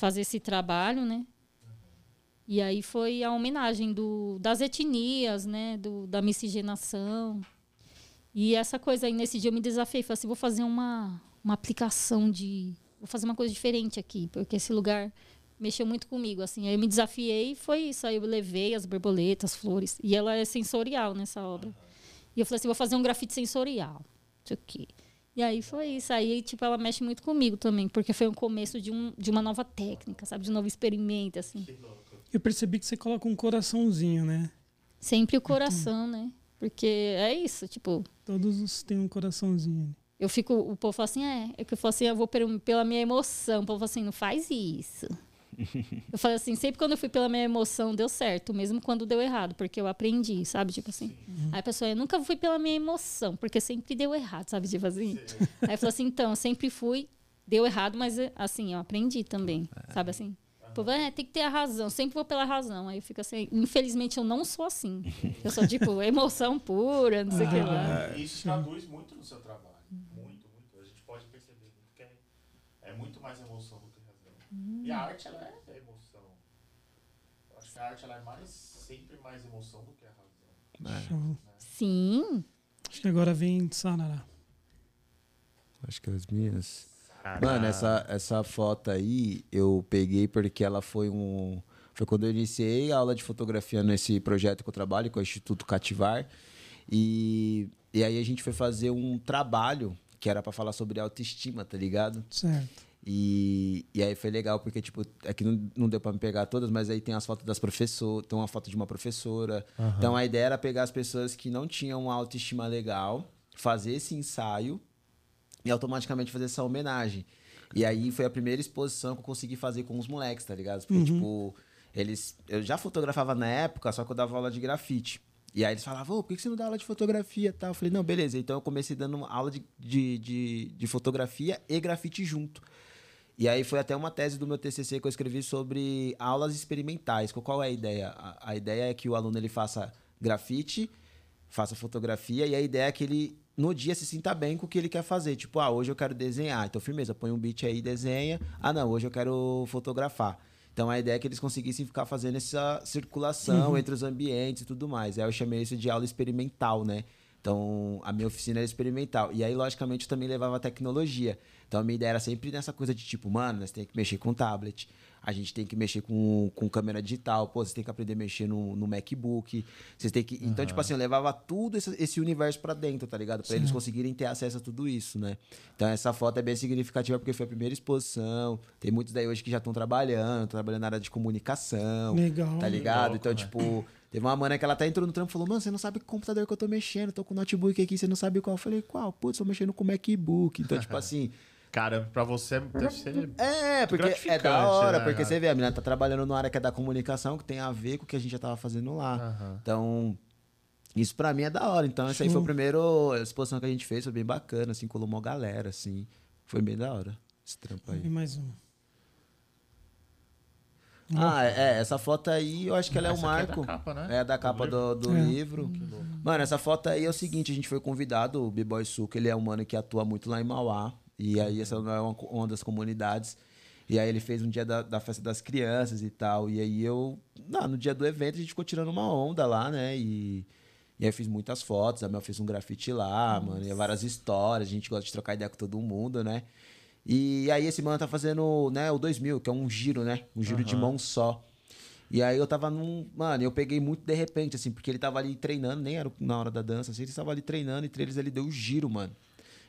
fazer esse trabalho, né? E aí foi a homenagem do, das etnias, né? Do, da miscigenação. E essa coisa aí, nesse dia, eu me desafiei. Falei assim, vou fazer uma, uma aplicação de... Vou fazer uma coisa diferente aqui, porque esse lugar mexeu muito comigo, assim. Aí eu me desafiei e foi isso. Aí eu levei as borboletas, flores. E ela é sensorial nessa obra. E eu falei assim, vou fazer um grafite sensorial. Isso aqui. E aí foi isso. Aí, tipo, ela mexe muito comigo também, porque foi um começo de, um, de uma nova técnica, sabe? De um novo experimento, assim. Eu percebi que você coloca um coraçãozinho, né? Sempre o coração, né? Porque é isso, tipo... Todos os têm um coraçãozinho. Eu fico, o povo fala assim, é, é que eu falo assim, eu vou pela minha emoção. O povo fala assim, não faz isso. Eu falei assim, sempre quando eu fui pela minha emoção, deu certo, mesmo quando deu errado, porque eu aprendi, sabe? Tipo assim. Aí a pessoa, eu nunca fui pela minha emoção, porque sempre deu errado, sabe? Tipo assim. Aí eu falei assim, então, eu sempre fui, deu errado, mas assim, eu aprendi também, sabe assim? É, tem que ter a razão, sempre vou pela razão. Aí eu fico assim, infelizmente eu não sou assim. Eu sou tipo, emoção pura, não sei o que lá. Isso traduz muito no seu trabalho. Muito, muito. A gente pode perceber muito que é, é muito mais emoção do que razão. E a arte, ela é emoção. Eu acho que a arte, ela é mais, sempre mais emoção do que a razão. É, Show. Sim, Acho que agora vem Sarará. acho que as minhas. Mano, essa, essa foto aí eu peguei porque ela foi um. Foi quando eu iniciei a aula de fotografia nesse projeto que eu trabalho, com o Instituto Cativar. E, e aí a gente foi fazer um trabalho que era pra falar sobre autoestima, tá ligado? Certo. E, e aí foi legal, porque, tipo, aqui não, não deu pra me pegar todas, mas aí tem as fotos das professoras, tem uma foto de uma professora. Então a ideia era pegar as pessoas que não tinham uma autoestima legal, fazer esse ensaio e automaticamente fazer essa homenagem. E aí foi a primeira exposição que eu consegui fazer com os moleques, tá ligado? Porque, tipo, eles. Eu já fotografava na época, só que eu dava aula de grafite. E aí eles falavam, ô, por que você não dá aula de fotografia e tal? Eu falei, não, beleza. Então eu comecei dando aula de, de, de, de fotografia e grafite junto. E aí foi até uma tese do meu TCC que eu escrevi sobre aulas experimentais. Qual- Qual é a ideia? A, a ideia é que o aluno ele faça grafite, faça fotografia e a ideia é que ele no dia se sinta bem com o que ele quer fazer. Tipo, ah, hoje eu quero desenhar. Então, firmeza, põe um beat aí, desenha. Ah, não, hoje eu quero fotografar. Então, a ideia é que eles conseguissem ficar fazendo essa circulação entre os ambientes e tudo mais. Aí eu chamei isso de aula experimental, né? Então, a minha oficina era experimental. E aí, logicamente, eu também levava tecnologia. Então, a minha ideia era sempre nessa coisa de tipo, mano, nós tem que mexer com tablet, a gente tem que mexer com, com câmera digital, pô, você tem que aprender a mexer no, no MacBook, vocês tem que... Então, tipo assim, eu levava tudo esse, esse universo pra dentro, tá ligado? Pra eles conseguirem ter acesso a tudo isso, né? Então, essa foto é bem significativa porque foi a primeira exposição. Tem muitos daí hoje que já estão trabalhando, trabalhando na área de comunicação. Legal. Tá ligado? Então, né? tipo, teve uma mana que ela até entrou no trampo e falou: Mano, você não sabe que computador que eu tô mexendo, tô com o notebook aqui, você não sabe qual. Eu falei: Qual? Putz, tô mexendo com o MacBook. Então, tipo assim. Cara, pra você deve ser. É, porque é da hora, né, porque cara? você vê, a menina tá trabalhando numa área que é da comunicação, que tem a ver com o que a gente já tava fazendo lá. Aham. Então. Isso pra mim é da hora. Então, essa aí foi a primeira exposição que a gente fez, foi bem bacana, assim, colou uma galera, assim. Foi bem da hora esse trampo aí. E mais um. Ah, é, essa foto aí, eu acho que ela é o aqui é marco. da capa, né? É da Do capa livro? do, do É. livro. Mano, essa foto aí é o seguinte, a gente foi convidado, o B-Boy Suco, ele é um mano que atua muito lá em Mauá. E aí essa é uma, uma das comunidades. E aí ele fez um dia da, da festa das crianças e tal. E aí eu, não, no dia do evento, a gente ficou tirando uma onda lá, né? E, e aí eu fiz muitas fotos, a Mel fez um grafite lá, mano. E várias histórias, a gente gosta de trocar ideia com todo mundo, né? E aí esse mano tá fazendo, né, o 2000, que é um giro, né? Um giro de Aham. mão só. E aí eu tava num. Mano, eu peguei muito de repente, assim, porque ele tava ali treinando, nem era na hora da dança, assim, ele tava ali treinando, e entre eles ele deu o giro, mano.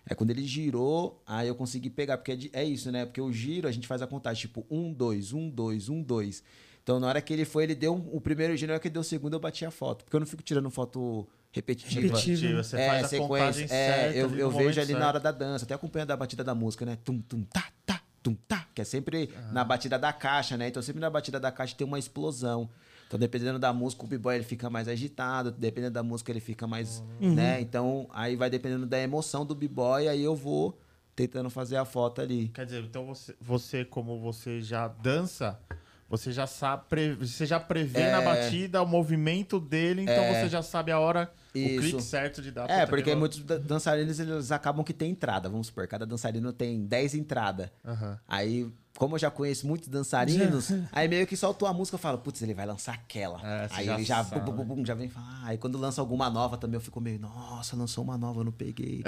É quando ele girou, aí eu consegui pegar, porque é, é isso, né? Porque o giro a gente faz a contagem, tipo, um, dois, um, dois, um, dois. Então na hora que ele foi, ele deu um- o primeiro giro, na hora que ele deu o segundo, eu bati a foto. Porque eu não fico tirando foto repetitiva. Repetitiva. Você é, faz a sequência. contagem É, certa. eu, no eu momento vejo ali na certo. hora da dança, até acompanhando a batida da música, né? Tum, tum, tá, tá, tum, tá. Que é sempre na batida da caixa, né? Então sempre na batida da caixa tem uma explosão. Então, dependendo da música, o b-boy ele fica mais agitado, dependendo da música, ele fica mais. né? Então, aí vai dependendo da emoção do b-boy, aí eu vou tentando fazer a foto ali. Quer dizer, então você, você, como você já dança, você já sabe, você já prevê É. na batida o movimento dele, então você já sabe a hora, o Isso. clique certo de dar. É, porque que muitos da- dançarinos eles acabam que tem entrada, vamos supor, cada dançarino tem 10 entradas. Aham. Aí, como eu já conheço muitos dançarinos, aí meio que soltou a música e falo, putz, ele vai lançar aquela. É, aí já ele já, bum, bum, bum, já vem falar. Aí quando lança alguma nova também eu fico meio, nossa, lançou uma nova, eu não peguei.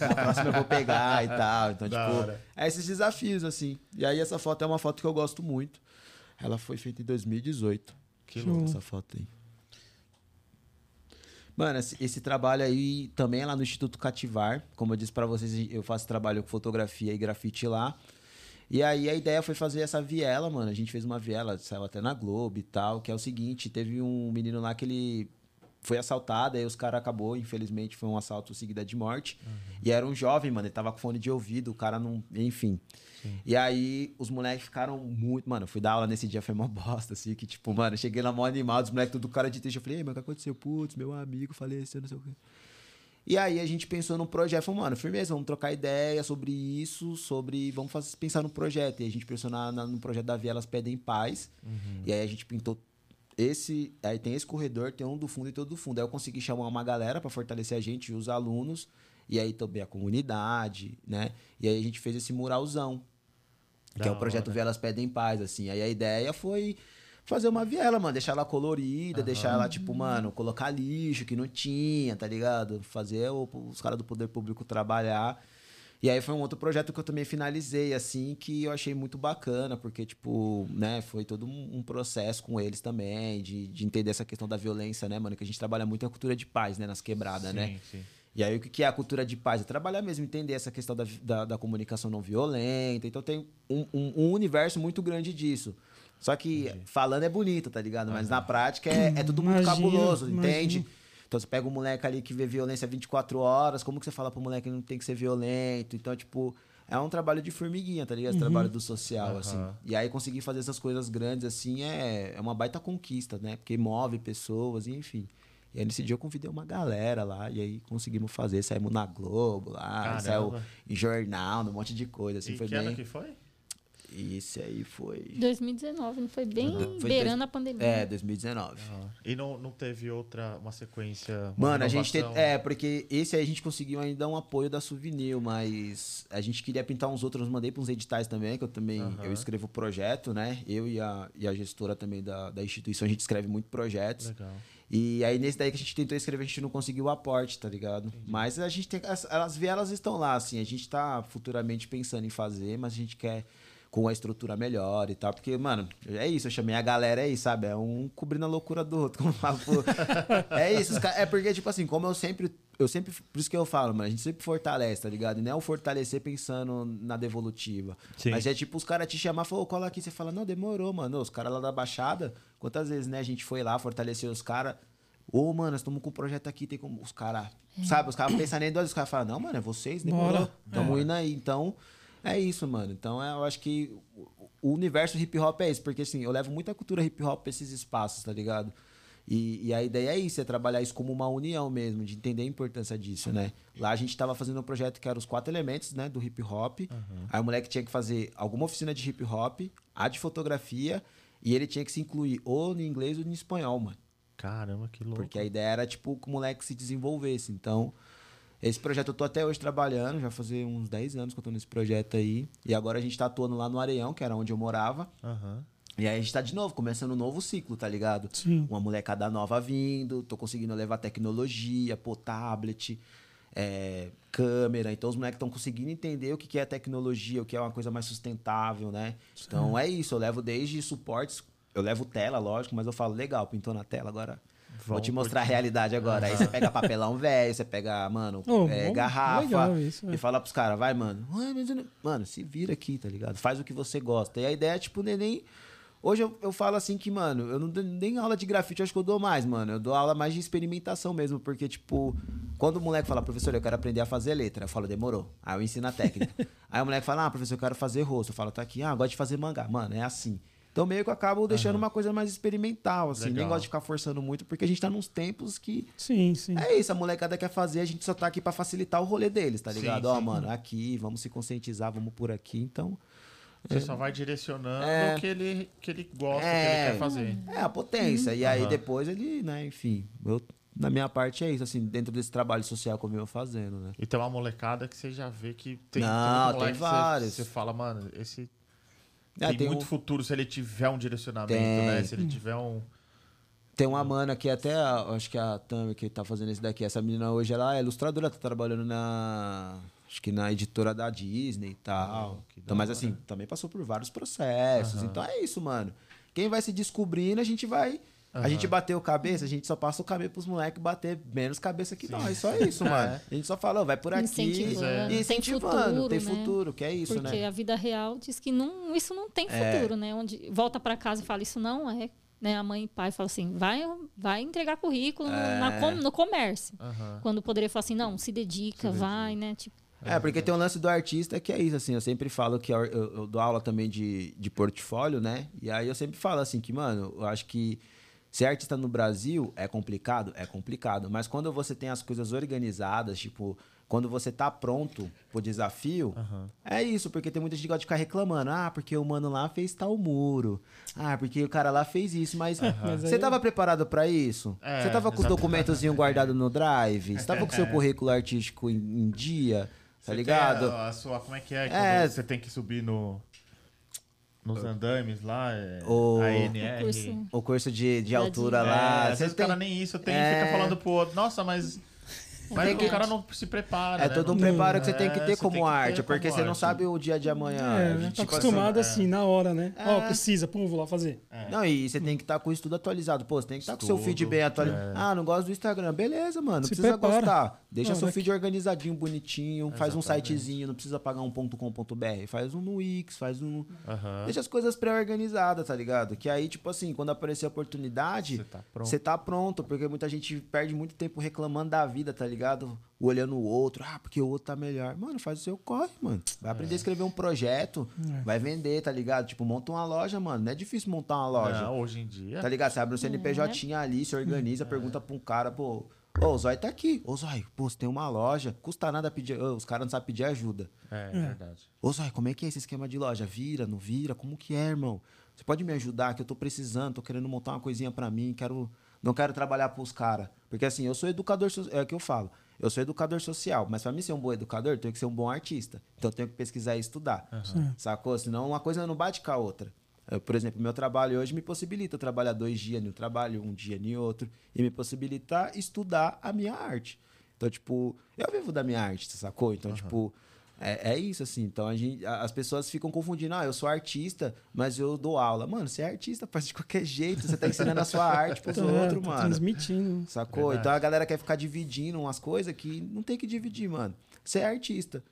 Na próxima eu vou pegar e tal. Então, Da tipo, hora. é esses desafios, assim. E aí essa foto é uma foto que eu gosto muito. Ela foi feita em 2018. Que louco. Essa foto aí. Mano, esse, esse trabalho aí também é lá no Instituto Cativar. Como eu disse pra vocês, eu faço trabalho com fotografia e grafite lá. E aí a ideia foi fazer essa viela, mano. A gente fez uma viela, saiu até na Globo e tal, que é o seguinte, teve um menino lá que ele foi assaltado, aí os caras acabou, infelizmente, foi um assalto seguido de morte. E era um jovem, mano, ele tava com fone de ouvido, o cara não, enfim. E aí os moleques ficaram muito, mano, eu fui dar aula nesse dia, foi uma bosta, assim, que tipo, mano, eu cheguei lá mó animado, os moleques tudo cara de triste, eu falei, ei, mas o que aconteceu? Putz, meu amigo faleceu, não sei o quê. E aí a gente pensou num projeto, falou, mano, firmeza, vamos trocar ideia sobre isso, sobre. Vamos fazer, pensar no projeto. E a gente pensou na, na- no projeto da Vielas Pedem Paz. E aí a gente pintou esse. Aí tem esse corredor, tem um do fundo e todo do fundo. Aí eu consegui chamar uma galera para fortalecer a gente, os alunos, e aí também a comunidade, né? E aí a gente fez esse muralzão. Que Da é o projeto hora. Vielas Pedem Paz, assim. Aí a ideia foi fazer uma viela, mano. Deixar ela colorida, deixar ela, tipo, mano, colocar lixo que não tinha, tá ligado? Fazer os caras do poder público trabalhar. E aí foi um outro projeto que eu também finalizei, assim, que eu achei muito bacana, porque, tipo, né, foi todo um, processo com eles também, de, de entender essa questão da violência, né, mano? Que a gente trabalha muito a cultura de paz, né, nas quebradas, né? Sim, sim. E aí, o que é a cultura de paz? É trabalhar mesmo, entender essa questão da, da, da comunicação não violenta. Então, tem um, um- um universo muito grande disso. Só que falando é bonito, tá ligado? Mas na prática é, é tudo muito cabuloso, imagino. entende? Então, você pega um moleque ali que vê violência 24 horas, como que você fala pro moleque que não tem que ser violento? Então, tipo, é um trabalho de formiguinha, tá ligado? Esse trabalho do social, Aham. assim. E aí, conseguir fazer essas coisas grandes, assim, é, é uma baita conquista, né? Porque move pessoas, e enfim. E aí, nesse dia, eu convidei uma galera lá, e aí conseguimos fazer. Saímos na Globo lá, Caramba. saiu em jornal, um monte de coisa, assim, e foi que ano bem... que foi? E esse aí foi... 2019, não foi bem Uhum. Foi beirando dois- a pandemia. É, 2019. E não, não teve outra, uma sequência. uma Mano, a gente tem. renovação? É, porque esse aí a gente conseguiu ainda um apoio da Souvenir, mas a gente queria pintar uns outros, mandei para uns editais também, que eu também Aham. eu escrevo o projeto, né? Eu e a, e a gestora também da, da instituição, a gente escreve muito projetos. Legal. E aí, nesse daí que a gente tentou escrever, a gente não conseguiu o aporte, tá ligado? Mas a gente tem. As, as vielas estão lá, assim. A gente tá futuramente pensando em fazer, mas a gente quer com a estrutura melhor e tal. Porque, mano, é isso, eu chamei a galera aí, sabe? É um cobrindo a loucura do outro. Como falo, é isso, é porque, tipo assim, como eu sempre. Eu sempre. Por isso que eu falo, mano, a gente sempre fortalece, tá ligado? E não é o fortalecer pensando na devolutiva. Sim. Mas é tipo os caras te chamar, falou, cola aqui, você fala, não, demorou, mano. Os caras lá da Baixada, quantas vezes, né, a gente foi lá, fortaleceu os caras. Ô, mano, nós estamos com um projeto aqui, tem como. Os caras. Sabe, os caras pensam nem vezes, os caras falam, não, mano, é vocês, demorou. Bora. Tamo indo aí. Então, é isso, mano. Então, é, eu acho que o- universo hip hop é isso, porque assim, eu levo muita cultura hip hop pra esses espaços, tá ligado? E, e a ideia é isso, é trabalhar isso como uma união mesmo, de entender a importância disso, né? Lá a gente tava fazendo um projeto que era os quatro elementos, né, do hip hop. Aí o moleque tinha que fazer alguma oficina de hip hop, a de fotografia, e ele tinha que se incluir ou no inglês ou no espanhol, mano. Caramba, que louco. Porque a ideia era, tipo, que o moleque se desenvolvesse. Então, esse projeto eu tô até hoje trabalhando, já fazer uns 10 anos que eu tô nesse projeto aí. E agora a gente tá atuando lá no Areião, que era onde eu morava. Aham. E aí a gente tá de novo, começando um novo ciclo, tá ligado? Sim. Uma molecada nova vindo, tô conseguindo levar tecnologia, pô, tablet, é, câmera. Então os moleques estão conseguindo entender o que que é tecnologia, o que é uma coisa mais sustentável, né? Então é isso, eu levo desde suportes, eu levo tela, lógico, mas eu falo, legal, pintou na tela, agora vou te mostrar a realidade agora. Aí você pega papelão velho, você pega, mano, Oh, é, bom, garrafa isso, é. e fala pros caras, vai, mano. Mano, se vira aqui, tá ligado? Faz o que você gosta. E a ideia é, tipo, neném. Hoje eu, eu falo assim que, mano, eu não dou nem aula de grafite, acho que eu dou mais, mano. Eu dou aula mais de experimentação mesmo, porque, tipo, quando o moleque fala, professor, eu quero aprender a fazer letra, eu falo, demorou. Aí eu ensino a técnica. Aí o moleque fala, ah, professor, eu quero fazer rosto. Eu falo, tá aqui, ah, gosto de fazer mangá. Mano, é assim. Então meio que eu acabo deixando uma coisa mais experimental, assim. Nem Legal. gosto de ficar forçando muito, porque a gente tá nos tempos que Sim, sim. é isso, a molecada quer fazer, a gente só tá aqui pra facilitar o rolê deles, tá ligado? Ó, sim. mano, aqui, vamos se conscientizar, vamos por aqui. Então, Você só vai direcionando É. o que ele, que ele gosta, o que É. ele quer fazer. é a potência. E aí Aham. depois ele, né, enfim, eu, na minha parte é isso, assim, dentro desse trabalho social que eu venho fazendo, né? E tem uma molecada que você já vê que tem. Não, tem que você- vários. Você, fala, mano, esse É, tem, tem, muito um- futuro se ele tiver um direcionamento, Tem. né? Se ele tiver um. tem uma mana que até, acho que a Tami que tá fazendo esse daqui, essa menina hoje, ela é ilustradora, tá trabalhando na, acho que na editora da Disney e tal. da então, mas hora. assim, também passou por vários processos. Então é isso, mano. Quem vai se descobrindo, a gente vai... A gente bateu cabeça, a gente só passa o caminho pros moleques bater menos cabeça que nós. Só isso, mano. É. A gente só fala, vai por aqui. Incentivando. E incentivando. Tem futuro, tem né? futuro, que é isso, Porque né? a vida real diz que não, isso não tem É. futuro, né? Onde volta para casa e fala isso não é, né? A mãe e pai falam assim, vai, vai entregar currículo no- É. na com- no comércio. Aham. Quando poderia falar assim, não, se dedica, vai, né? Tipo, É, porque tem um lance do artista que é isso, assim, eu sempre falo que eu, eu- eu dou aula também de, de portfólio, né? E aí eu sempre falo assim que, mano, eu acho que ser artista no Brasil é complicado? É complicado. Mas quando você tem as coisas organizadas, tipo, quando você tá pronto pro desafio, é isso, porque tem muita gente que gosta de ficar reclamando. Ah, porque o mano lá fez tal muro. Ah, porque o cara lá fez isso, mas Mas você aí- tava preparado pra isso? É, você tava com os exato. documentos guardados no drive? Você tava com o seu currículo artístico em, em dia? Tá Você ligado? a, sua, como é que é? É. você tem que subir no. Nos andames lá, é, O- a NR. O curso. O curso de, de altura Disney. É, lá. às vezes o cara nem isso tem, É. fica falando pro outro, nossa, mas. Mas o que- cara não se prepara. É né? todo um Não- preparo que você tem que É, ter você como que ter arte, como porque você não arte. sabe o dia de amanhã. É, A gente, tá tipo acostumado assim, assim, na hora, né? Ó, É. precisa, pum, vou lá fazer. Não, e você tem que estar com o estudo atualizado. Pô, você tem que estar com o seu feed bem atualizado. Ah, não gosto do Instagram. Beleza, mano. Não Se precisa prepara. gostar. Deixa Não, seu feed organizadinho, bonitinho. Faz um sitezinho, não precisa pagar um .com.br. Faz um no Wix, faz um. Deixa as coisas pré-organizadas, tá ligado? Que aí, tipo assim, quando aparecer a oportunidade, Você tá pronto. você tá pronto. Porque muita gente perde muito tempo reclamando da vida, tá ligado? Olhando o outro, ah, porque o outro tá melhor. Mano, faz o seu corre, mano. Vai aprender a escrever um projeto, É. vai vender, tá ligado? Tipo, monta uma loja, mano. Não é difícil montar uma loja. Não, hoje em dia. Tá ligado? Você abre um CNPJ ali, se organiza, pergunta pra um cara, pô. Ô, o Zói tá aqui. Ô, Zói, pô, você tem uma loja. Custa nada pedir. ô, os caras não sabem pedir ajuda. É, é verdade. Ô, Zói, como é que é esse esquema de loja? Vira, não vira? Como que é, irmão? Você pode me ajudar que eu tô precisando, tô querendo montar uma coisinha pra mim, quero... Não quero trabalhar pros caras. Porque assim, eu sou educador... É o que eu falo. Eu sou educador social, mas pra mim ser um bom educador, eu tenho que ser um bom artista. Então eu tenho que pesquisar e estudar. Sacou? Senão uma coisa não bate com a outra. Eu, por exemplo, meu trabalho hoje me possibilita trabalhar dois dias no trabalho, um dia em outro, e me possibilitar estudar a minha arte. Então, tipo, eu vivo da minha arte, sacou? Então, tipo, é, é isso, assim. Então, a gente, as pessoas ficam confundindo. Ah, eu sou artista, mas eu dou aula. Mano, você é artista, faz de qualquer jeito. Você tá ensinando a sua arte pros outros, tá mano. transmitindo. Sacou? Verdade. Então a galera quer ficar dividindo umas coisas que não tem que dividir, mano. Você é artista.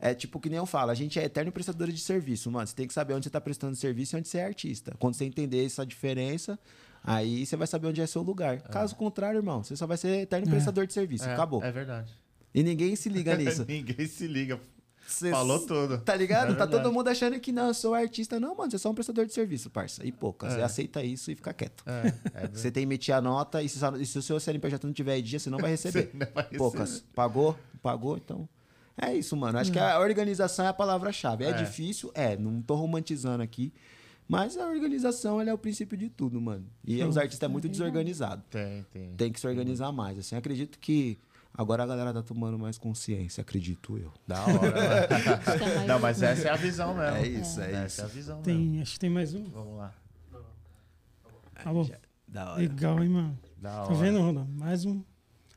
É tipo que nem eu falo, a gente é eterno prestador de serviço, mano. Você tem que saber onde você tá prestando serviço e onde você é artista. Quando você entender essa diferença, aí você vai saber onde é seu lugar. Caso contrário, irmão, você só vai ser eterno É. prestador de serviço. É, Acabou. É verdade. E ninguém se liga nisso. Ninguém se liga. Cê- Falou tudo. Tá ligado? É tá todo mundo achando que não, eu sou artista. Não, mano, você é só um prestador de serviço, parça. E pouca. Você É. aceita isso e fica quieto. É, é. Você tem que emitir a nota e se, e se o seu CNPJ não tiver dia, você não vai receber. Você não vai receber. Poucas. Pagou? Pagou, então. É isso, mano. Acho que a organização é a palavra-chave. É, É. difícil? É. Não tô romantizando aqui. Mas a organização ela é o princípio de tudo, mano. E os artistas é muito desorganizado. Tem, tem. Tem que se organizar mais. Assim, acredito que agora a galera tá tomando mais consciência, acredito eu. Da hora. Que é Não, mas essa é a visão mesmo. É isso, é Essa isso. é a visão mesmo. Tem, acho que tem mais um. Vamos lá. Tá bom. Da hora. Legal, hein, mano? Da hora. Tá vendo, Roda? Mais um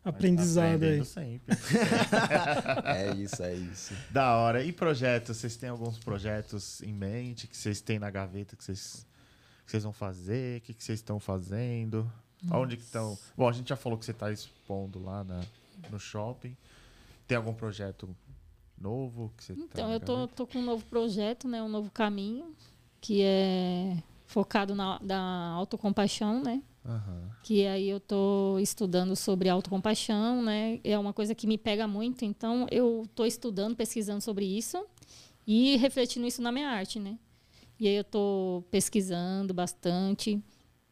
Mas aprendizado aí. sempre. É isso, é isso. Da hora. E projetos? Vocês têm alguns projetos em mente que vocês têm na gaveta que vocês, que vocês vão fazer? O que, que vocês estão fazendo? Onde que estão? Bom, a gente já falou que você está expondo lá na, no shopping. Tem algum projeto novo que você tá Então, na eu tô, tô com um novo projeto, né? Um novo caminho, que é focado na da autocompaixão, né? Aham. Que aí eu tô estudando sobre autocompaixão, né? É uma coisa que me pega muito, então eu tô estudando, pesquisando sobre isso e refletindo isso na minha arte, né? E aí eu tô pesquisando bastante,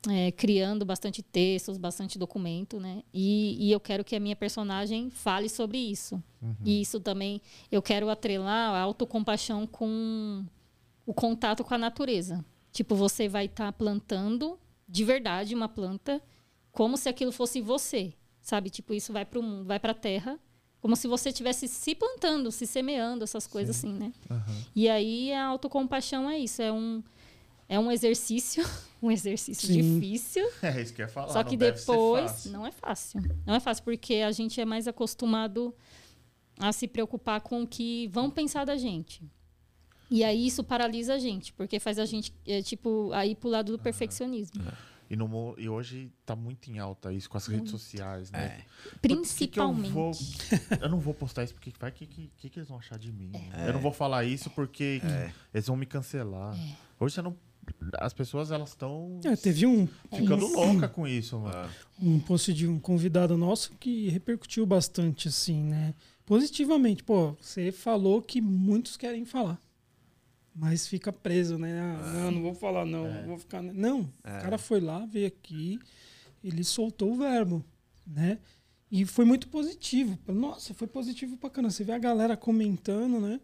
é, criando bastante textos, bastante documento, né? E, e eu quero que a minha personagem fale sobre isso. E isso também eu quero atrelar a autocompaixão com o contato com a natureza. Tipo, você vai estar plantando de verdade uma planta como se aquilo fosse você, sabe? Tipo, isso vai para o mundo, vai para a terra, como se você estivesse se plantando, se semeando, essas coisas assim, né? E aí a autocompaixão é isso, é um é um exercício, um exercício Sim. difícil, É isso que eu ia falar. só não que deve ser depois fácil. não é fácil. Não é fácil porque a gente é mais acostumado a se preocupar com o que vão pensar da gente. E aí isso paralisa a gente, porque faz a gente é, tipo aí pro lado do perfeccionismo, E, no e hoje tá muito em alta isso com as redes sociais, né? É. Que eu principalmente. vou- Eu não vou postar isso porque vai que, que, que, que eles vão achar de mim. É. Eu não vou falar isso porque eles vão me cancelar. É. Hoje você não. As pessoas elas estão É, teve um, ficando um, louca com isso, mano. um post de um convidado nosso que repercutiu bastante, assim, né? Positivamente. Pô, você falou que muitos querem falar. Mas fica preso, né? Ah, não, não vou falar, não. Vou ficar. Não, o cara foi lá, veio aqui, ele soltou o verbo, né? E foi muito positivo. Nossa, foi positivo pra caramba. Você vê a galera comentando, né?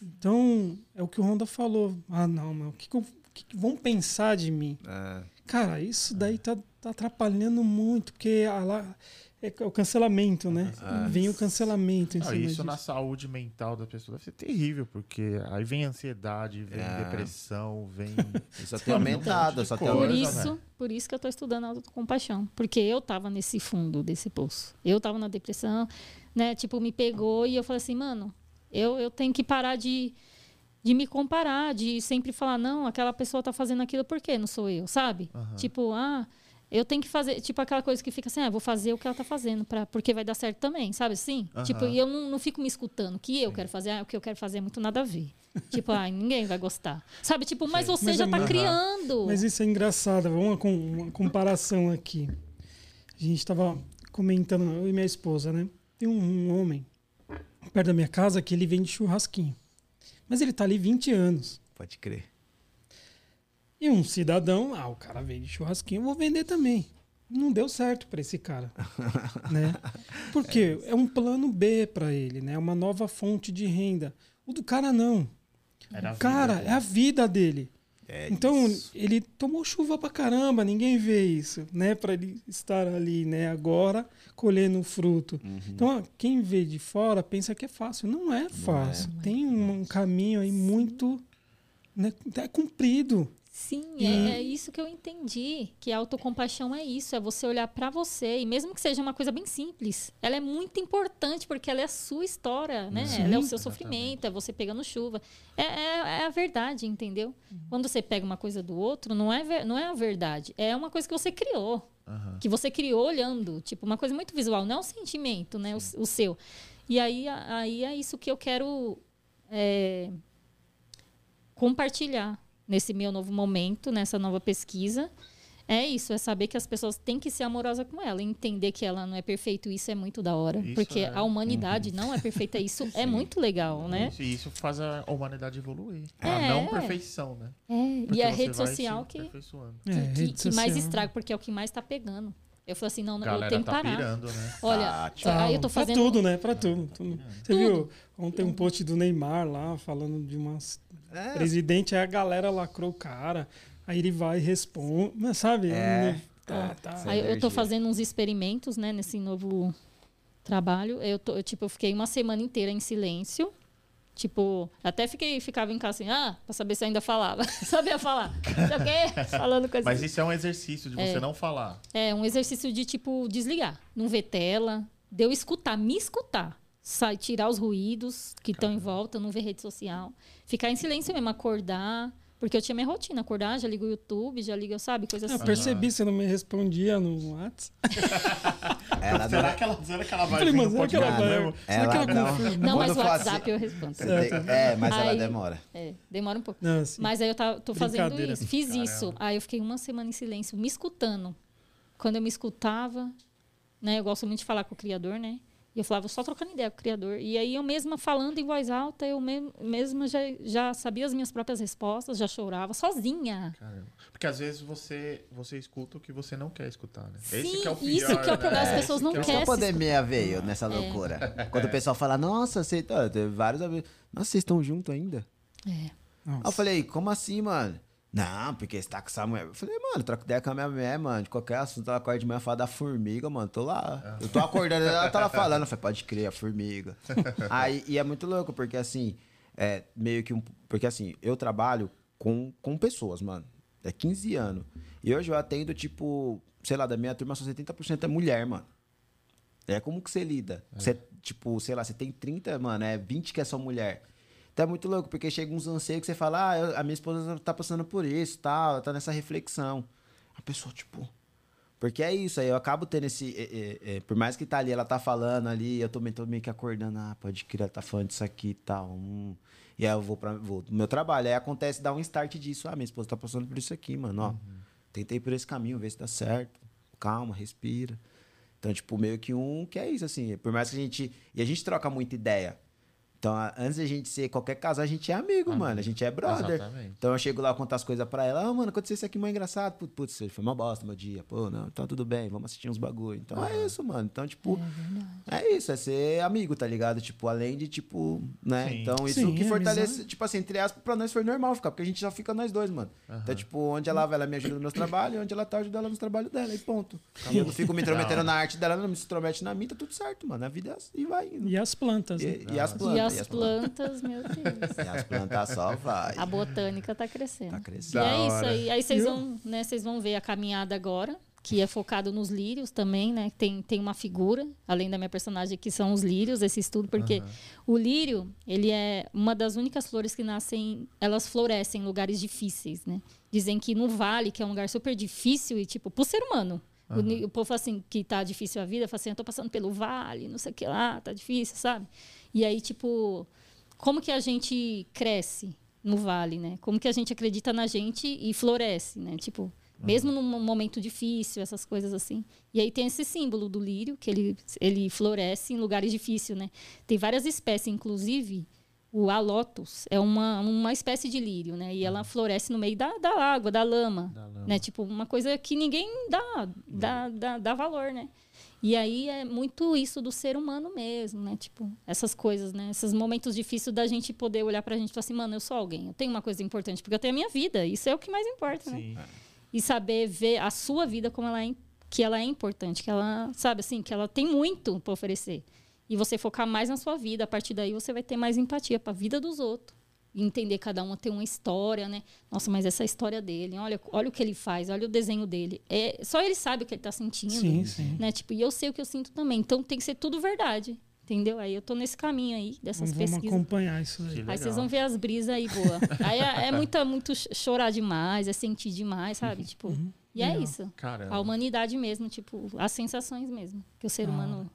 Então, é o que o Honda falou. Ah, não, meu, o que, que, eu- que que vão pensar de mim? É. Cara, isso daí tá, tá atrapalhando muito, porque a lá, é o cancelamento, né? Vem o cancelamento em Ah, cima isso disso. na saúde mental da pessoa deve ser terrível, porque aí vem ansiedade, vem É. depressão, vem. Isso tem Mano, aumentado, um tem coisa, Por aumentado. velho. isso, por isso que eu tô estudando autocompaixão. Porque eu tava nesse fundo desse poço. Eu tava na depressão, né? Tipo, me pegou e eu falei assim, mano, eu, eu tenho que parar de, de me comparar, de sempre falar, não, aquela pessoa tá fazendo aquilo, por quê? Não sou eu, sabe? Tipo, ah, eu tenho que fazer, tipo aquela coisa que fica assim, ah, vou fazer o que ela tá fazendo, pra, porque vai dar certo também, sabe assim? Aham. Tipo, e eu não, não fico me escutando. O que eu quero fazer, ah, o que eu quero fazer é muito nada a ver. tipo, ah, ninguém vai gostar. Sabe, tipo, mas você Mas já é tá criando. Mas isso é engraçado. Vamos com- uma comparação aqui. A gente estava comentando, eu e minha esposa, né? Tem um, um homem perto da minha casa que ele vende churrasquinho. Mas ele tá ali 20 anos. Pode crer. E um cidadão, ah, o cara vende churrasquinho, eu vou vender também. Não deu certo para esse cara, né? Porque é um plano B para ele, né? Uma nova fonte de renda. O do cara não. Era a O cara vida, é a vida dele. É Então, isso. ele tomou chuva pra caramba, ninguém vê isso, né? Para ele estar ali, né, agora colhendo o fruto. Uhum. Então, ó, quem vê de fora pensa que é fácil. Não é fácil. Tem um, um caminho aí muito né, é cumprido. Sim, é, é isso que eu entendi. Que a autocompaixão é isso, é você olhar pra você. E mesmo que seja uma coisa bem simples, ela é muito importante porque ela é a sua história, né? Sim. ela é o seu Exatamente. sofrimento, é você pegando chuva. É, é, é a verdade, entendeu? Uhum. Quando você pega uma coisa do outro, não é, não é a verdade. É uma coisa que você criou. Aham. Que você criou olhando. Tipo, uma coisa muito visual, não é um sentimento, né? O, o seu. E aí, aí é isso que eu quero é, compartilhar nesse meu novo momento, nessa nova pesquisa. É isso, é saber que as pessoas têm que ser amorosas com ela, entender que ela não é perfeita, isso é muito da hora. Isso porque é. a humanidade não é perfeita, isso é muito legal, né? Isso, e isso faz a humanidade evoluir. É. A não perfeição, né? É, Porque e a rede social se que, aperfeiçoando. É, que, rede que mais estraga, porque é o que mais tá pegando. Eu falei assim, não, A eu galera tenho que tá parar. pirando, né? Olha, Tá, Tá, aí eu tô pra fazendo. tudo, né? Pra tudo. tudo. Você Tudo. viu ontem um post do Neymar lá, falando de umas... É, Presidente, aí a galera lacrou o cara, aí ele vai e responde, mas sabe? É, Tá, é. tá. Aí eu tô fazendo uns experimentos, né, nesse novo trabalho. Eu tô, eu, tipo, eu fiquei uma semana inteira em silêncio. Tipo, até fiquei, ficava em casa assim, ah, pra saber se ainda falava. Sabia falar. Sei o quê? Falando coisa Mas isso é um exercício de você não falar. É um exercício de, tipo, desligar. Não ver tela. De eu escutar, me escutar. Sai, tirar os ruídos que estão em volta, não ver rede social. Ficar em silêncio mesmo, acordar. Porque eu tinha minha rotina, acordar, já ligo o YouTube, já ligo, sabe, coisa Eu assim. percebi, você não me respondia no WhatsApp. Ela será, não- que ela, será que ela vai Falei, vir mas no será que ela podcast mesmo? Será que ela não- confirma? Não, mas o WhatsApp assim- eu respondo. É, mas ela Aí- demora. É, demora um pouco. Não, assim, Mas aí eu tá, tô fazendo isso. Fiz isso. Aí eu fiquei uma semana em silêncio, me escutando. Quando eu me escutava, né? Eu gosto muito de falar com o criador, né? E eu falava só trocando ideia com o criador. E aí eu mesma falando em voz alta, eu me- mesma já, já sabia as minhas próprias respostas, já chorava sozinha. Caramba. Porque às vezes você, você escuta o que você não quer escutar, né? Sim, que é o pior, isso que é o problema, as né? pessoas Esse não que é o- Por isso que a quer se pandemia veio nessa loucura. Quando o pessoal fala, nossa, você tá, teve vários amigos. Nossa, vocês estão juntos ainda? É. Aí eu nossa. falei, como assim, mano? Não, porque você tá com essa mulher. Eu falei, mano, troca ideia com a minha mulher, mano. De qualquer assunto, ela acorda de manhã fala da formiga, mano. Tô lá. Eu tô acordando, ela tá lá falando. Eu falei, pode crer, a formiga. Aí, e é muito louco, porque assim, é meio que um. Porque assim, eu trabalho com, com pessoas, mano. É 15 anos. E hoje eu atendo, tipo, sei lá, da minha turma, só 70% é mulher, mano. É como que você lida? Você, tipo, sei lá, você tem 30, mano, é 20 que é só mulher. Então é muito louco, porque chega uns anseios que você fala, ah, eu- a minha esposa tá passando por isso, tal, ela tá nessa reflexão. A pessoa, tipo. Porque é isso, aí eu acabo tendo esse. é, é, é, por mais que tá ali, ela tá falando ali, eu também tô meio que acordando, ah, pode crer, ela tá falando disso aqui e tal. hum. E aí eu vou para vou pro meu trabalho. Aí acontece, dá um start disso. Ah, minha esposa tá passando por isso aqui, mano. Ó, tentei por esse caminho, ver se dá certo. Calma, respira. Então, tipo, meio que um que é isso, assim. Por mais que a gente. E a gente troca muita ideia. Então, antes da gente ser qualquer casal, a gente é amigo, mano. A gente é brother. Exatamente. Então eu chego lá contar as coisas pra ela. Ah, mano, aconteceu isso aqui, mãe, engraçado. Putz, Putz, foi uma bosta meu dia. Pô, não, então tudo bem, vamos assistir uns bagulho. Então é isso, mano. Então, tipo, é, isso, é ser amigo, tá ligado? Tipo, além de, tipo, né? Sim. Então isso Sim, que é fortalece, amizade. tipo assim, entre aspas, pra nós foi normal ficar, porque a gente só fica nós dois, mano. Então, tipo, onde ela vai, ela me ajuda nos meus trabalhos, onde ela tá, eu ajudo ela nos trabalhos dela, e ponto. E eu não fico me intrometendo na arte dela, ela não me intromete na minha, tá tudo certo, mano. A vida é assim, e vai indo. E as plantas, né? E, e as plantas. e as plantas, meu Deus. E as plantas só vai. A botânica tá crescendo. Tá E crescendo. Da é isso aí. Aí vocês vão, né, vocês vão ver a caminhada agora, que é focado nos lírios também, né? Tem, tem uma figura, além da minha personagem, que são os lírios, esse estudo, porque o lírio, ele é uma das únicas flores que nascem, elas florescem em lugares difíceis, né? Dizem que no vale, que é um lugar super difícil, e tipo, pro ser humano. O, ni- o povo fala assim, que tá difícil a vida, fala assim, eu tô passando pelo vale, não sei o que lá, tá difícil, sabe? E aí, tipo, como que a gente cresce no vale, né? Como que a gente acredita na gente e floresce, né? Tipo, mesmo num momento difícil, essas coisas assim. E aí tem esse símbolo do lírio, que ele, ele floresce em lugares difíceis, né? Tem várias espécies, inclusive o alotus é uma, uma espécie de lírio, né? E ela floresce no meio da, da água, da lama, Da lama. né? Tipo, uma coisa que ninguém dá, dá, dá, dá valor, né? E aí é muito isso do ser humano mesmo, né? Tipo, essas coisas, né? Esses momentos difíceis da gente poder olhar pra gente e falar assim, mano, eu sou alguém, eu tenho uma coisa importante, porque eu tenho a minha vida, isso é o que mais importa, né? Sim. E saber ver a sua vida como ela é, que ela é importante, que ela, sabe assim, que ela tem muito para oferecer. E você focar mais na sua vida, a partir daí você vai ter mais empatia para a vida dos outros. Entender cada uma tem uma história, né? Nossa, mas essa é história dele, olha, olha o que ele faz, olha o desenho dele. É, só ele sabe o que ele tá sentindo. Sim, sim. Né? Tipo, e eu sei o que eu sinto também. Então tem que ser tudo verdade. Entendeu? Aí eu tô nesse caminho aí, dessas Vamos pesquisas. acompanhar isso aí. Aí vocês vão ver as brisas aí, boa. aí é, é muita, muito ch- chorar demais, é sentir demais, sabe? Tipo, e é Legal. isso. Caramba. A humanidade mesmo, tipo, as sensações mesmo. Que o ser Ah. humano.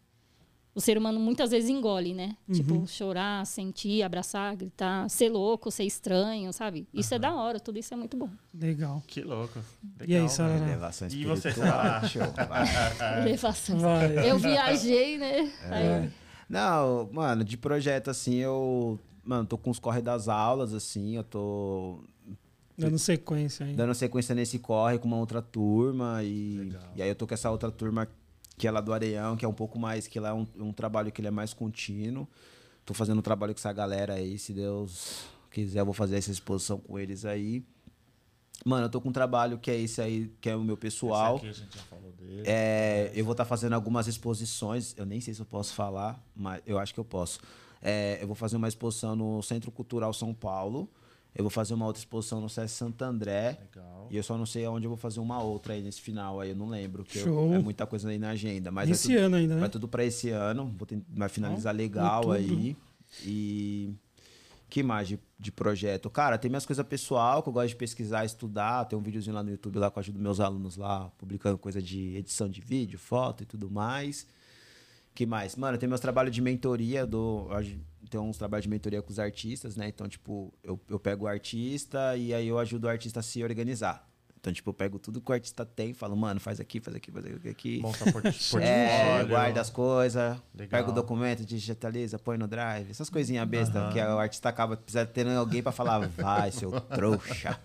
O ser humano muitas vezes engole, né? Uhum. Tipo, chorar, sentir, abraçar, gritar, ser louco, ser estranho, sabe? Isso é da hora, tudo isso é muito bom. Legal. Que louco. E aí, Legal, Sarah? velho. Elevação E você, espiritual. Sarah? Show. Vai. Elevação. Eu viajei, né? Aí, Não, mano, de projeto assim, eu. Mano, tô com os corre das aulas, assim, eu tô Dando sequência aí. dando sequência nesse corre com uma outra turma. E, e aí eu tô com essa outra turma que é lá do Areião, que é um pouco mais, que lá é um, um trabalho que ele é mais contínuo. Tô fazendo um trabalho com essa galera aí, se Deus quiser, eu vou fazer essa exposição com eles aí. Mano, eu tô com um trabalho que é esse aí, que é o meu pessoal. Esse aqui a gente já falou dele. É, eu vou estar fazendo algumas exposições. Eu nem sei se eu posso falar, mas eu acho que eu posso. É, eu vou fazer uma exposição no Centro Cultural São Paulo. Eu vou fazer uma outra exposição no SESC Santo André. Legal. E eu só não sei aonde eu vou fazer uma outra aí nesse final aí, eu não lembro. Que eu- Show. é muita coisa aí na agenda. Mas Esse vai tudo, ano ainda, né? vai tudo pra esse ano. Vou ten- vai finalizar legal outubro. aí. E que mais de, de projeto? Cara, tem minhas coisas pessoal que eu gosto de pesquisar, estudar. Tem um videozinho lá no YouTube lá que eu ajudo meus alunos lá, publicando coisa de edição de vídeo, foto e tudo mais. Que mais? Mano, tem meus trabalhos de mentoria, do, tem uns trabalhos de mentoria com os artistas, né? Então, tipo, eu, eu pego o artista e aí eu ajudo o artista a se organizar. Então, tipo, eu pego tudo que o artista tem, falo, mano, faz aqui, faz aqui, faz aqui. Monta port- portfólio. É, guarda as coisas, pega o documento, digitaliza, põe no drive, essas coisinhas bestas que o artista acaba precisando ter alguém pra falar, vai, seu trouxa.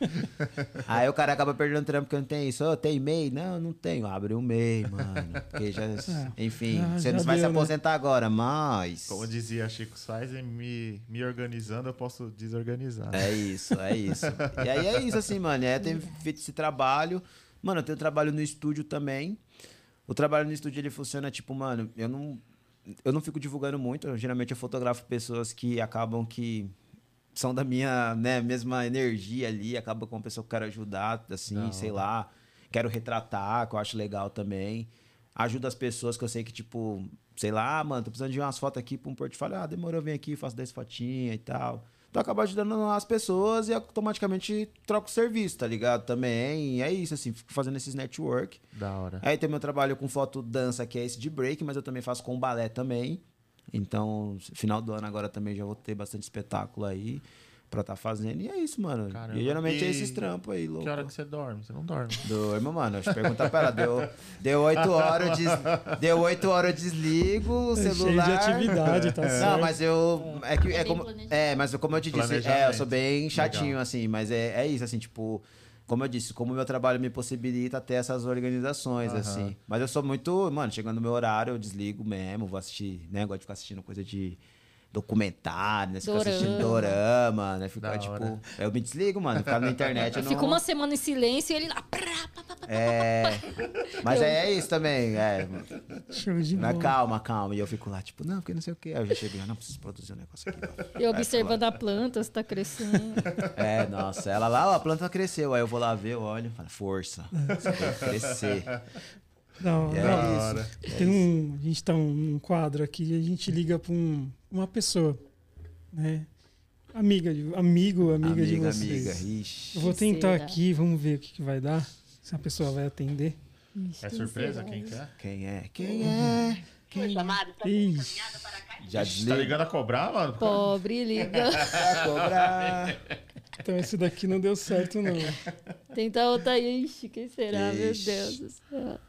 Aí o cara acaba perdendo trampo porque não tem isso. Ô, tem e-mail? Não, não tenho. Abre um e-mail, mano. Porque já, enfim, Ah, você não vai se né? aposentar agora, mas. Como dizia Chico Sainz, me, me organizando eu posso desorganizar. É isso, é isso. E aí é isso, assim, mano. É, tem feito esse trabalho. Mano, eu tenho trabalho no estúdio também. O trabalho no estúdio, ele funciona, tipo, mano, eu não... Eu não fico divulgando muito. Eu, geralmente eu fotografo pessoas que acabam que são da minha, né, mesma energia ali. Acaba com uma pessoa que eu quero ajudar, assim, Da sei lá. Quero retratar, que eu acho legal também. Ajuda as pessoas que eu sei que, tipo, sei lá, ah, mano, tô precisando de umas fotos aqui pra um portfólio. Ah, demorou, vem aqui, faço 10 fotinhas e tal. Então acaba ajudando as pessoas e automaticamente troco o serviço, tá ligado? Também. E é isso, assim, fico fazendo esses network. Da hora. Aí tem meu trabalho com foto dança, que é esse de break, mas eu também faço com balé também. Então, final do ano agora também já vou ter bastante espetáculo aí pra tá fazendo. E é isso, mano. Caramba. E geralmente é E esses trampos aí, louco. Que hora que você dorme? Você não dorme. Durma, mano. Deixa eu perguntar pra ela. Deu, deu 8 horas, eu des, deu 8 horas, eu desligo o É cheio celular. de atividade, tá certo. Não, mas eu. É, que, é, como, é, mas como eu te disse, é, eu sou bem chatinho, Legal. assim, mas é, é isso, assim, tipo. Como eu disse, como o meu trabalho me possibilita ter essas organizações, Aham. assim. Mas eu sou muito. Mano, chegando no meu horário, eu desligo mesmo, vou assistir, né? Gosto de ficar assistindo coisa de documentário, né? Ficar assistindo dorama, né? Ficar, Da tipo. hora. Eu me desligo, mano. Ficar na internet. Eu não... Ficou uma semana em silêncio e ele lá. prá, pá, pá, pá. É. Mas é, isso também, é. Show de Mas bola. calma, calma. E eu fico lá, tipo, não, porque não sei o quê. Aí eu já chego lá, não, preciso produzir um negócio aqui. ó. Eu observando a planta, se tá crescendo. É, nossa, ela lá, ó, a planta cresceu. Aí eu vou lá ver, eu olho, falo, força. Você tem que crescer. Não, é não. isso. Tem um, a gente tá um, um quadro aqui e a gente liga para um, uma pessoa, né? Amiga, de, amigo, amiga, de Amiga, vocês. amiga. Ixi. Eu vou tentar aqui, vamos ver o que, que vai dar. Se a pessoa vai atender. É surpresa quem quer? Quem é? Quem é? Quem é? Ixi, Já Tá desliga. ligando a cobrar, mano? Pobre, liga. Pra cobrar. então esse daqui não deu certo, não. Tenta outra aí. Quem será? Meu Ixi. Deus do céu.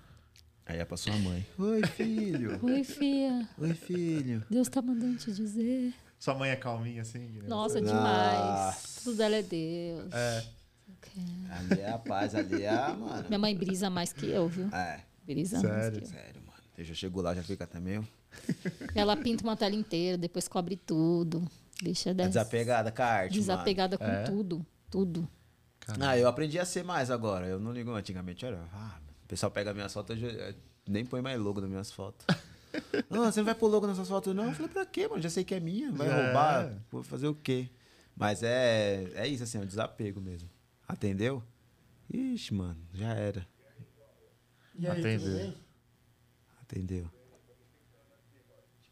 Aí é pra sua mãe. Oi, filho. Oi, filha. Oi, filho. Deus tá mandando te dizer. Sua mãe é calminha assim? Guilherme? Nossa, Nossa. demais. Tudo dela é Deus. É. Ali é a paz, ali é a, mano. Minha mãe brisa mais que eu, viu? É, Brisa mais Sério? que eu. sério, mano. Eu já chego lá, já fica até meio Ela pinta uma tela inteira, depois cobre tudo. É dessa. desapegada com a arte, mano. Desapegada com É? tudo. Tudo. Ah, eu aprendi a ser mais agora. Eu não ligo antigamente. Olha, ah, o pessoal pega minhas fotos, eu, eu nem põe mais logo nas minhas fotos. não, você não vai pôr logo nas suas fotos, não? Eu falei, pra quê, mano? Já sei que é minha. Vai É. roubar? Vou fazer o quê? Mas é, é isso, assim, é um desapego mesmo. Atendeu? Ixi, mano, já era. E aí, bem? Atendeu.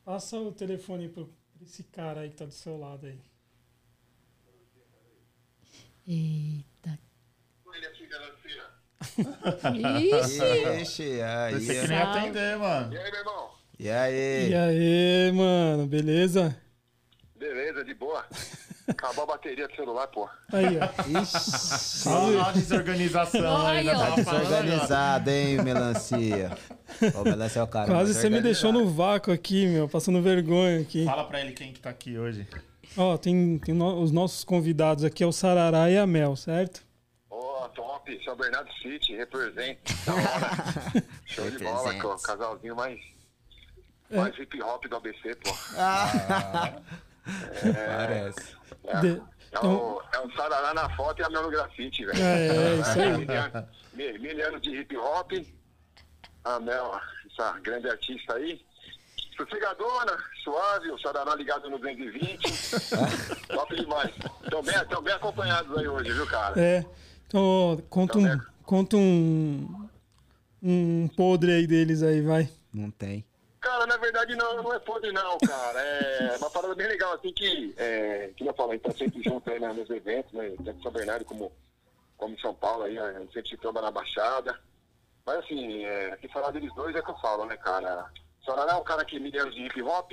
Passa o telefone pro, pra esse cara aí que tá do seu lado aí. Eita. Ele aqui, Melancia. Ixi. Ixi, aí. Você que nem atender, mano. E aí, meu irmão? E aí? E aí, mano, beleza? Beleza, de boa. Acabou a bateria do celular, pô. Aí, ó. Ixi. Olha a desorganização aí, né? ó. Desorganizado, hein, melancia? Ô, melancia é o cara. Quase você me deixou no vácuo aqui, meu, passando vergonha aqui. Fala pra ele quem que tá aqui hoje. Ó, tem, tem no- os nossos convidados aqui, é o Sarará e a Mel, certo? Top. São Bernardo City, represent. Da hora. Show de bola, pô. Casalzinho mais, mais hip hop do ABC, pô. Parece. É, De- é, o, é o Sarará na foto e a Mel no grafite, velho. É, é, isso aí. Mil anos- Mil, mil anos de hip hop. A Mel, essa grande artista aí. Sossegadona, suave, o Sarará ligado no 220. Top demais. Estão bem, tão bem acompanhados aí hoje, viu, cara? É. Então, conta um, conta um, um podre aí deles aí, vai. Não tem. Cara, na verdade não, não é podre não, cara. É uma parada bem legal, assim, que, é, que eu falo, a gente tá sempre junto aí né, nos eventos, né? Tanto em São Bernardo como, como em São Paulo aí, a gente sempre se tromba na Baixada. Mas assim, é, que falar deles dois é que eu falo, né, cara? O Sorará é um cara que me anos de hip hop,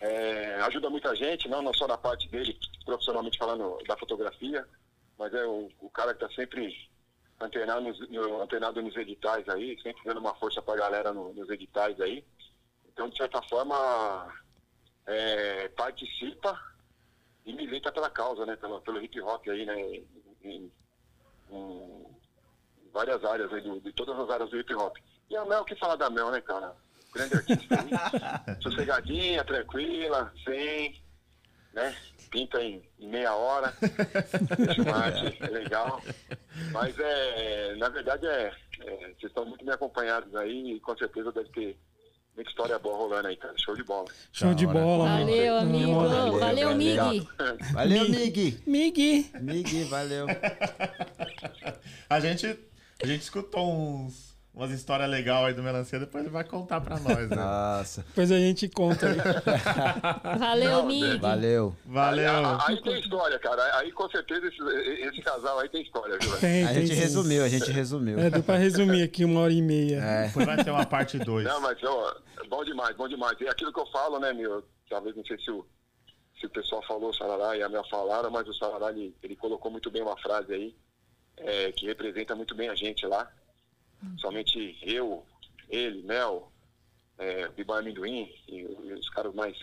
é, ajuda muita gente, não, não só na parte dele, profissionalmente falando da fotografia, mas é o, o cara que tá sempre antenado nos, no- antenado nos editais aí, sempre dando uma força pra galera no- nos editais aí. Então, de certa forma, é, participa e milita pela causa, né? Pelo, pelo hip hop aí, né? Em, em- várias áreas aí, do, de todas as áreas do hip hop. E a Mel, o que fala da Mel, né, cara? Grande artista aí. Sossegadinha, tranquila, sem, né? Pinta em, em meia hora. Uma arte legal. Mas é, na verdade é, é, vocês estão muito bem acompanhados aí e com certeza deve ter muita história boa rolando aí, cara. Show de bola. Show de bola, mano. Valeu, amigo. Valeu, Valeu, valeu. Mig. Valeu, Mig. Mig. Mig, valeu. A gente, a gente escutou uns, umas histórias legais aí do Melancia, depois ele vai contar pra nós, né? Nossa. Depois a gente conta aí. Valeu, Mig. Valeu. Valeu. Aí, aí- aí tem história, cara. Aí com certeza esse, esse casal aí tem história, viu? Tem, A tem gente sim. resumiu, a gente resumiu. É, deu pra resumir aqui uma hora e meia. É. Depois vai ter uma parte 2. Não, mas ó, bom demais, bom demais. E aquilo que eu falo, né, meu? Talvez não sei se o, se o pessoal falou, o Sarará e a Mel falaram, mas o Sarará ele, ele colocou muito bem uma frase aí, é, que representa muito bem a gente lá. Somente eu, ele, Mel, é, Biba Amendoim e, e os caras mais,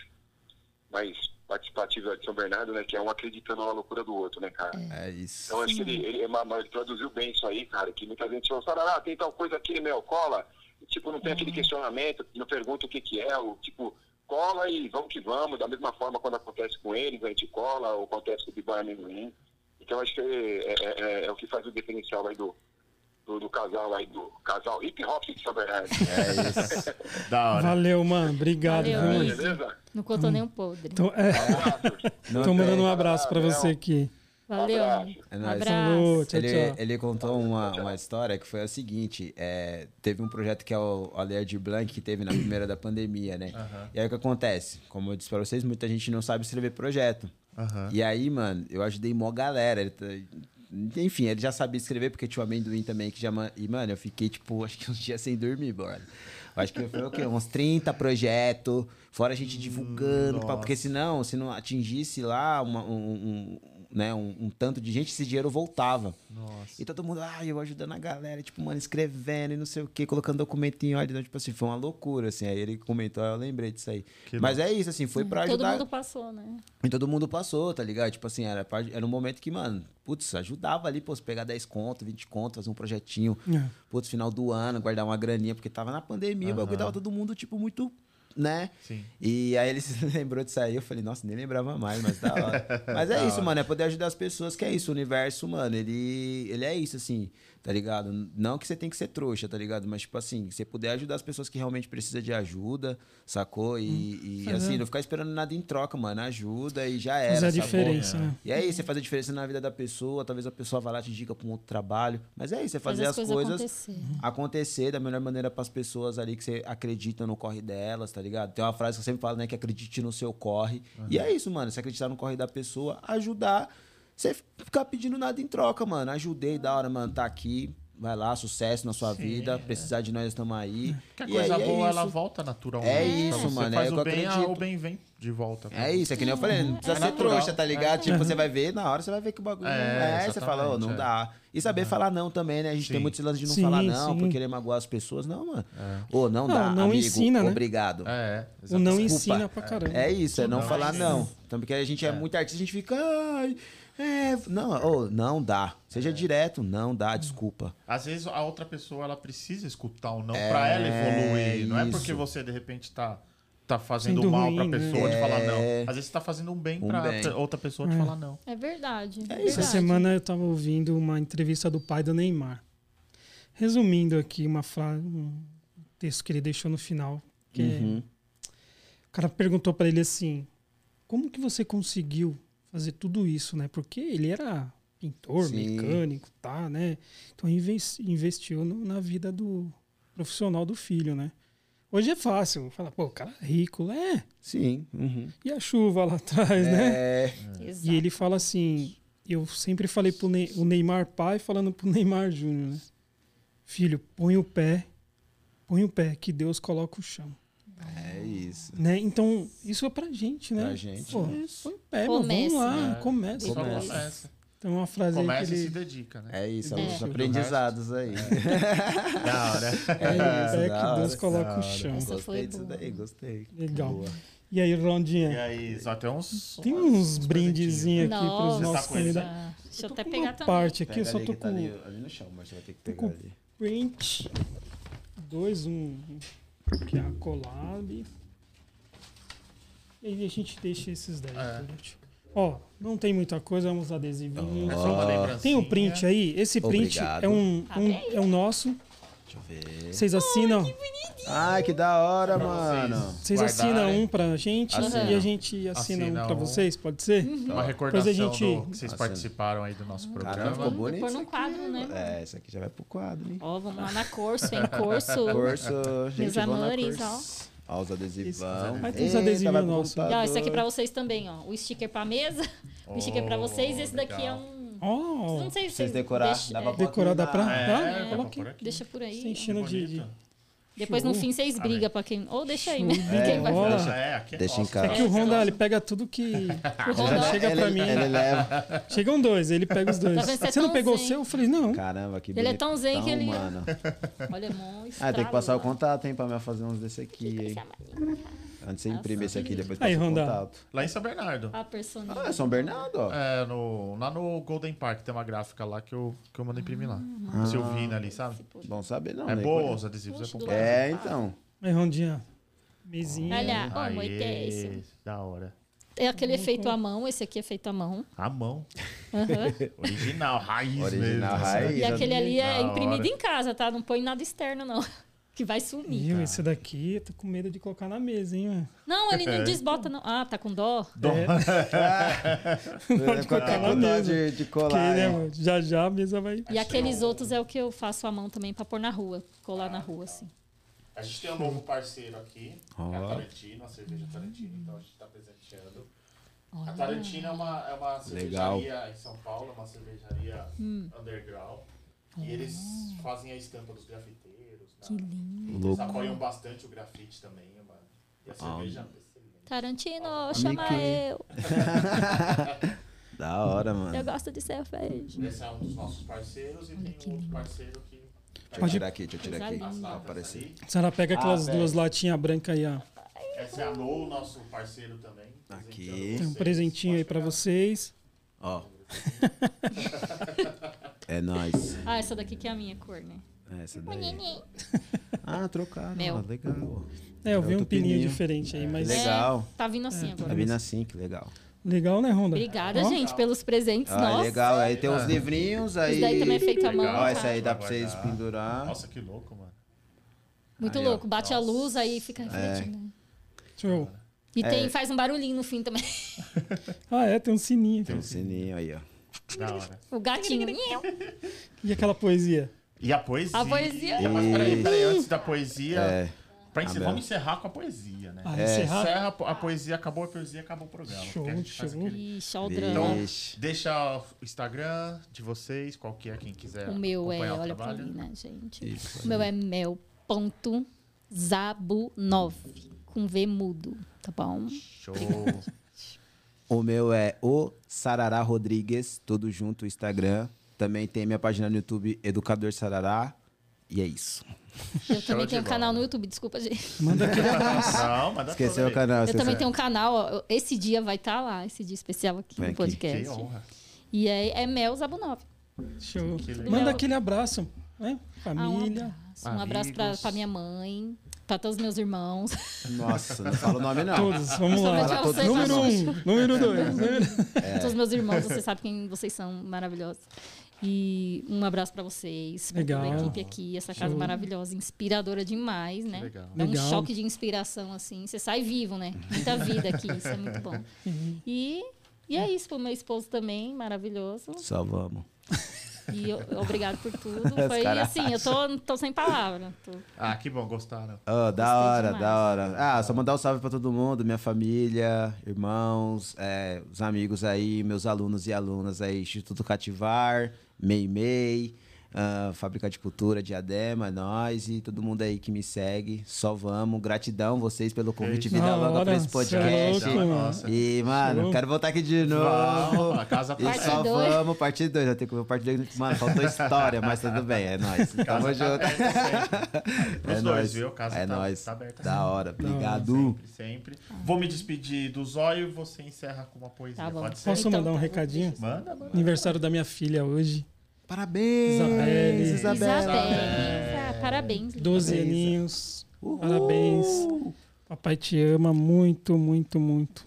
mais participativos de São Bernardo, né? Que é um acreditando na loucura do outro, né, cara? É isso. Então acho que ele, ele, ele traduziu bem isso aí, cara, que muita gente falou, Sarará, tem tal coisa aqui, meu, cola. E, tipo, não tem aquele questionamento, não pergunta o que que é, o tipo, cola e vamos que vamos, da mesma forma quando acontece com eles, a gente cola, ou acontece com o Bibai Amendoim. Então acho que é, é- é- é o que faz o diferencial aí do, do, do casal aí, do casal hip hop de São Bernardo. É isso. Da hora. Valeu, mano. Obrigado, Valeu, mano? Beleza? Não contou nem um podre. Então, é, Não tô mandando um abraço pra você aqui. Valeu, abraço. É nóis. Falou, Abraço. tchau, Ele, tchau. ele contou uma, uma história que foi a seguinte: é, teve um projeto que é o Alert Blanc que teve na primeira da pandemia, né? E aí o que acontece? Como eu disse pra vocês, muita gente não sabe escrever projeto. E aí, mano, eu ajudei mó galera. Enfim, ele já sabia escrever, porque tinha o amendoim também que já. E, mano, eu fiquei, tipo, acho que uns dias sem dormir, bora. Acho que foi o quê? Uns 30 projetos, fora a gente divulgando, pá, porque senão, se não atingisse lá uma- um, um- né, um, um tanto de gente, esse dinheiro voltava. Nossa. E todo mundo, ah, eu ajudando a galera, tipo, mano, escrevendo e não sei o quê, colocando documento em ordem. Então, tipo assim, foi uma loucura, assim. Aí ele comentou, aí eu lembrei disso aí. Que Mas é isso, assim, foi pra Todo ajudar. mundo passou, né? E todo mundo passou, tá ligado? Tipo assim, era, parte- era um momento que, mano, putz, ajudava ali, pô, se pegar 10 conto, 20 conto, fazer um projetinho, É. putz, final do ano, guardar uma graninha, porque tava na pandemia, o bagulho tava todo mundo, tipo, muito, né? Sim. E aí ele se lembrou disso aí, eu falei, nossa, nem lembrava mais, mas da hora. mas é isso, mano, é poder ajudar as pessoas, que é isso, o universo, mano, ele, ele é isso, assim. Tá ligado? Não que você tem que ser trouxa, tá ligado? Mas, tipo assim, você puder ajudar as pessoas que realmente precisam de ajuda, sacou? E, e, assim, não ficar esperando nada em troca, mano. Ajuda e já era. Fazer a sacou? diferença, né? E é isso, você fazer a diferença na vida da pessoa. Talvez a pessoa vá lá te diga pra um outro trabalho. Mas é isso, você fazer, Fazer as as coisas, coisas acontecer. acontecer da melhor maneira pras pessoas ali que você acredita no corre delas, tá ligado? Tem uma frase que eu sempre falo, né? Que acredite no seu corre. E é isso, mano. Se acreditar no corre da pessoa, ajudar. Você ficar pedindo nada em troca, mano. Ajudei, da hora, mano, tá aqui. Vai lá, sucesso na sua vida. Precisar de nós, estamos aí. Que a E coisa aí é boa, ela isso. volta naturalmente. É isso, mano, Faz é o o que eu bem, a- acredito. o bem vem de volta. pra É você. isso, é que nem eu falei, não precisa É ser natural. trouxa, tá ligado? Tipo, você vai ver, na hora você vai ver que o bagulho É, não é. Você fala, ô, não é. dá. E saber falar não também, né? A gente Sim. tem muitos lances de não Sim, falar não, sim. por querer magoar as pessoas. Não, mano. Ô, não, Não, dá, não amigo. ensina, né? Obrigado. É, O não exatamente. ensina pra caramba. É isso, é não, Não falar não. Então, porque a gente é, muito artista, a gente fica. Ai, é, não, ô, não dá. Seja direto, não dá, desculpa. Às vezes a outra pessoa ela precisa escutar o não É, pra ela evoluir. Não é porque isso. você de repente tá, tá fazendo Sendo mal ruim, pra pessoa de falar não. É. Às vezes você tá fazendo um bem Um pra bem. outra pessoa de falar não. É verdade. É isso. Essa verdade. semana eu tava ouvindo uma entrevista do pai do Neymar. Resumindo aqui uma frase, um texto que ele deixou no final. Que é- Uhum. o cara perguntou pra ele assim: como que você conseguiu fazer tudo isso, né? Porque ele era pintor, Sim. mecânico, tá, né? Então inves- investiu no- na vida do profissional do filho, né? Hoje é fácil, fala, pô, o cara é rico, é. Sim. uhum. E a chuva lá atrás, né? É, Exato. E ele fala assim: eu sempre falei pro Ney- o Neymar pai falando pro Neymar Júnior, né? Filho, põe o pé, põe o pé, que Deus coloca o chão. É isso. Né? Então, isso é pra gente, né? Pra gente. Pô, Isso. põe o pé, Comece, mano, vamos lá, né? começa. Só Começa. começa. Então, uma frase aí Começa que e se ele... dedica, né? É isso, é, É. os aprendizados aí. Da hora. É, o pé da que Deus coloca o chão. Essa Gostei foi disso boa. daí, gostei. Legal. Boa. E aí, E Rondinha? aí, só tem uns. Tem umas- uns brindezinhos aqui nossos Você tá ele? convidados. Ah, Deixa eu até com pegar uma também. parte aqui, eu Pega só ali tô tá com ali, ali no chão, mas você vai ter que Tô pegar com- ali. print. Dois, um. Que é a collab. E aí a gente deixa esses daí É. por último. Ó, não tem muita coisa, vamos adesivinhos. É lembrancinha. Tem um print aí. Esse print Obrigado. é um, um- é um nosso. Deixa eu ver. Vocês assinam. Ai, que da hora, Pra mano. vocês. Vocês assinam um pra gente Assina. e a gente assina, Assina um pra um. vocês, pode ser? Uma recordação Depois a gente- do que vocês Assina. participaram aí do nosso Caramba, programa. ficou Vamos bonito. pôr num aqui, quadro, né? mano. É, isso aqui já vai pro quadro, hein? Ó, vamos lá na Corso, hein? Corso. Curso, gente, Meus amores, curso. Ó, os adesivão. Vai ter vai pro nossos. Ó, esse aqui pra vocês também, ó. O sticker pra mesa, o sticker pra vocês. Esse daqui é legal. um. Ó, Não sei se Vocês decorar, deixa- dá pra é, decorar dá pra. É, Dá? dá pra. Deixa por aí. Sem enchendo de, de-. Depois no fim vocês brigam pra quem. Ou deixa aí, né? Quem vai bola. Deixa, é, aqui é Deixa em casa. É que o Honda, ele pega tudo que. O Honda- chega ele, pra mim. Ele leva. Chegam dois, ele pega os dois. Tá vendo? Você é Você não pegou o seu? Eu falei, não. Caramba, que Ele é tão zen que ele- mano. Olha, Ah, tem que passar o contato, hein, pra me fazer uns desse aqui, hein. Antes de você imprimir esse aqui, depois Aí, passa o Honda. contato. Lá em São Bernardo. A personagem. Ah, é São Bernardo, ó. É, no, lá no Golden Park tem uma gráfica lá que eu, que eu mando imprimir lá. Ah. Silvina ali, sabe? Bom saber, não. É nem boa, os adesivos Poxa, é bom. É, então. Aí, Rondinha. Mesinha. Olha, ó, Aê, é esse. da hora. É aquele feito à mão, esse aqui é feito à mão. A mão. Aham. Original, raiz Original, mesmo. raiz. E aquele ali é Da imprimido hora. em casa, tá? Não põe nada externo, não. Que vai sumir. Viu, esse daqui, eu tô com medo de colocar na mesa, hein, mano. Não, ele não desbota, não. Ah, tá com dó? Pode colocar na Com dó mesa. de, de Porque, colar, né, hein? mano, já já a mesa vai. E aqueles outros é o que eu faço à mão também pra pôr na rua. Colar na rua, assim. A gente tem um novo parceiro aqui, que é a Tarantino, a cerveja Tarantino, então a gente tá presenteando. A Tarantino é uma, é uma Legal. cervejaria em São Paulo, é uma cervejaria Hum. underground. E eles fazem a estampa dos grafiteiros. Que lindo. Eles apoiam bastante o grafite também, mano. E a cerveja é excelente. Tarantino, chama eu. Da hora, mano. Eu gosto de cerveja. Esse é um dos nossos parceiros e tem um outro parceiro que Deixa eu tirar aqui, deixa eu tirar aqui. Pra aparecer. ali. A senhora pega aquelas Ah, duas latinhas brancas aí, ó. Essa é a No, nosso parceiro também. Aqui. Tem um presentinho aí pra vocês. Ó. É nóis. Ah, essa daqui que é a minha cor, né? É, Essa daí. Ah, trocaram. Mel. Legal. É, eu vi um pininho pininho. diferente aí, mas. Legal. É, tá vindo assim Tá agora. vindo assim, que legal. Legal, né, Ronda? Obrigada, Ó, gente, pelos presentes. Ah, Nossa. legal. Aí tem uns livrinhos aí. Isso daí também é feito à mão. Ó, tá? esse aí dá pra vocês pendurar. Nossa, que louco, mano. Muito Aí, louco. Bate a Nossa. luz, aí fica refletindo. né? Show. E É. tem, faz um barulhinho no fim também. Ah, é, tem um sininho. Tem um sininho aí, ó. Da hora. O gatinho. E aquela poesia? E a poesia. A poesia. Mas peraí, peraí, antes da poesia. É. pra encer- Abel. vamos encerrar com a poesia, né? Ah, É. encerrar? Encerra a po- a poesia, acabou a poesia, acabou o programa. Show, porque a gente faz show. aquele- Ixi, olha o drama. Vixe. Deixa o Instagram de vocês, qual que é quem quiser. O meu é, o olha pra ali, né, gente? Isso. O meu é mel.zabu9, com V mudo, tá bom? Show. O meu é o Sarará Rodrigues, tudo junto, Instagram. Também tem minha página no YouTube, Educador Sarará. E é isso. Eu também de tenho um canal no YouTube, desculpa, gente. Manda aquele abraço. Não, manda Esqueceu o canal. Eu também tenho um canal, ó, esse dia vai estar lá, esse dia especial aqui Vem no aqui. podcast. Que honra. E é, é Mel Zabu9. Show. Manda aquele abraço, né? Ah, um Família. abraço. Um abraço pra minha mãe, pra todos os meus irmãos. Nossa, não fala o nome não. Todos, vamos lá. Você, Número um, número dois. número- É. Todos os meus irmãos, você sabe quem vocês são, maravilhosos. E um abraço pra vocês, pra toda a Legal. equipe aqui, essa casa Show. maravilhosa, inspiradora demais, né? legal. Dá um Legal. choque de inspiração, assim. Você sai vivo, né? Muita vida aqui, isso é muito bom. E, e é isso, pro meu esposo também, maravilhoso. Só vamos. E eu- obrigado por tudo. Foi assim, eu tô, tô sem palavra. Tô- Ah, que bom, gostaram. Oh, da hora, demais. da hora. Ah, só mandar um salve pra todo mundo, minha família, irmãos, é, os amigos aí, meus alunos e alunas aí, Instituto Cativar, Mei Ah, Fábrica de Cultura, Diadema, nós e todo mundo aí que me segue. Só vamos. Gratidão vocês pelo convite, vida Da longa pra esse cê é podcast. louco. E, mano, Show. quero voltar aqui de novo. Vamos, a casa E tá Parte só dois. vamos, parte 2. Eu tenho que ver parte 2. Mano, faltou história, mas tudo bem, é nóis. Tamo Casa tá junto. aberta sempre. Pros É dois, nóis. viu? Casa É tá, nóis. tá aberta Da hora, hora. obrigado. Sempre, sempre. Vou me despedir do Zóio e você encerra com uma poesia. Tá. Pode ser? Posso Então, mandar um tá, recadinho? Manda, manda. Aniversário da minha filha hoje. Parabéns, Isabelle. Isabelle. Isabelle. Parabéns. 12 Parabéns. aninhos. Uhul. Parabéns. Papai te ama muito, muito, muito.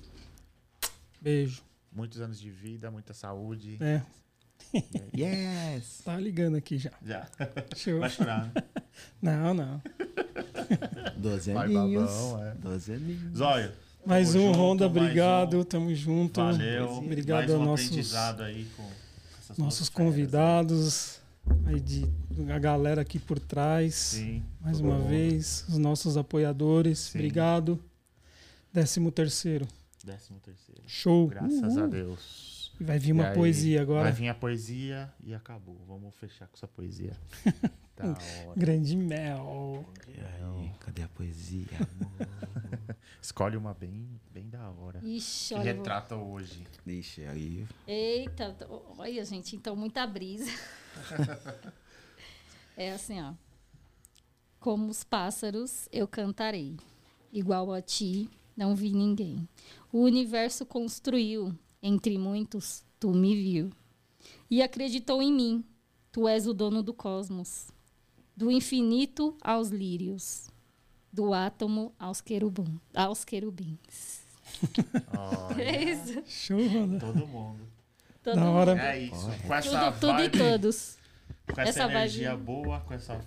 Beijo. Muitos anos de vida, muita saúde. É, Yes. tá ligando aqui já. Já. Show. Vai chorar. né? Não, não. 12 Vai aninhos. babão, é. 12 aninhos. Zóio. Mais tamo um, junto, Honda, mais obrigado. um. Tamo junto. Valeu. Obrigado mais aos um nossos, aí com nossos férias. convidados, aí de, a galera aqui por trás. Sim. Mais uma mundo. vez, os nossos apoiadores. Sim. Obrigado. Décimo terceiro. Décimo terceiro. Show. Graças a Deus. E vai vir uma poesia agora. Vai vir a poesia e acabou. Vamos fechar com essa poesia. da hora. Grande mel. E aí, cadê a poesia? Escolhe uma bem, bem da hora. Ixi, Que eu vou- retrata hoje. Ixi, aí. Eita, tô- olha, gente, então muita brisa. é assim, ó. Como os pássaros, eu cantarei. Igual a ti, não vi ninguém. O universo construiu, entre muitos, tu me viu. E acreditou em mim. Tu és o dono do cosmos. Do infinito aos lírios. Do átomo aos, querubim, aos querubins. Ó, É isso. Show, Honda. todo mundo. Todo Da mundo. hora. É isso. Com essa Tudo, tudo e vibe, todos. com essa, Essa vibe- energia boa, com essa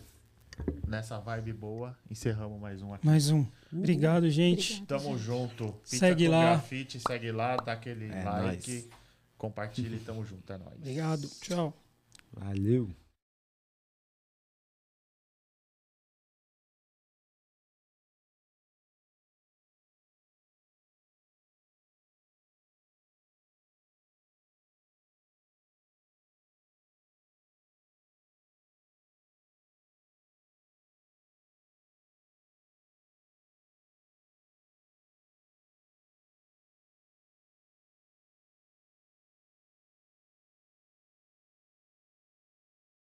nessa vibe boa, encerramos mais um aqui. Mais um. Obrigado, gente. Obrigada, Tamo gente. junto. Pizza Segue com lá. Grafite, segue lá, dá aquele É like, nóis. compartilha e tamo junto, é nóis. Obrigado. Tchau. Valeu.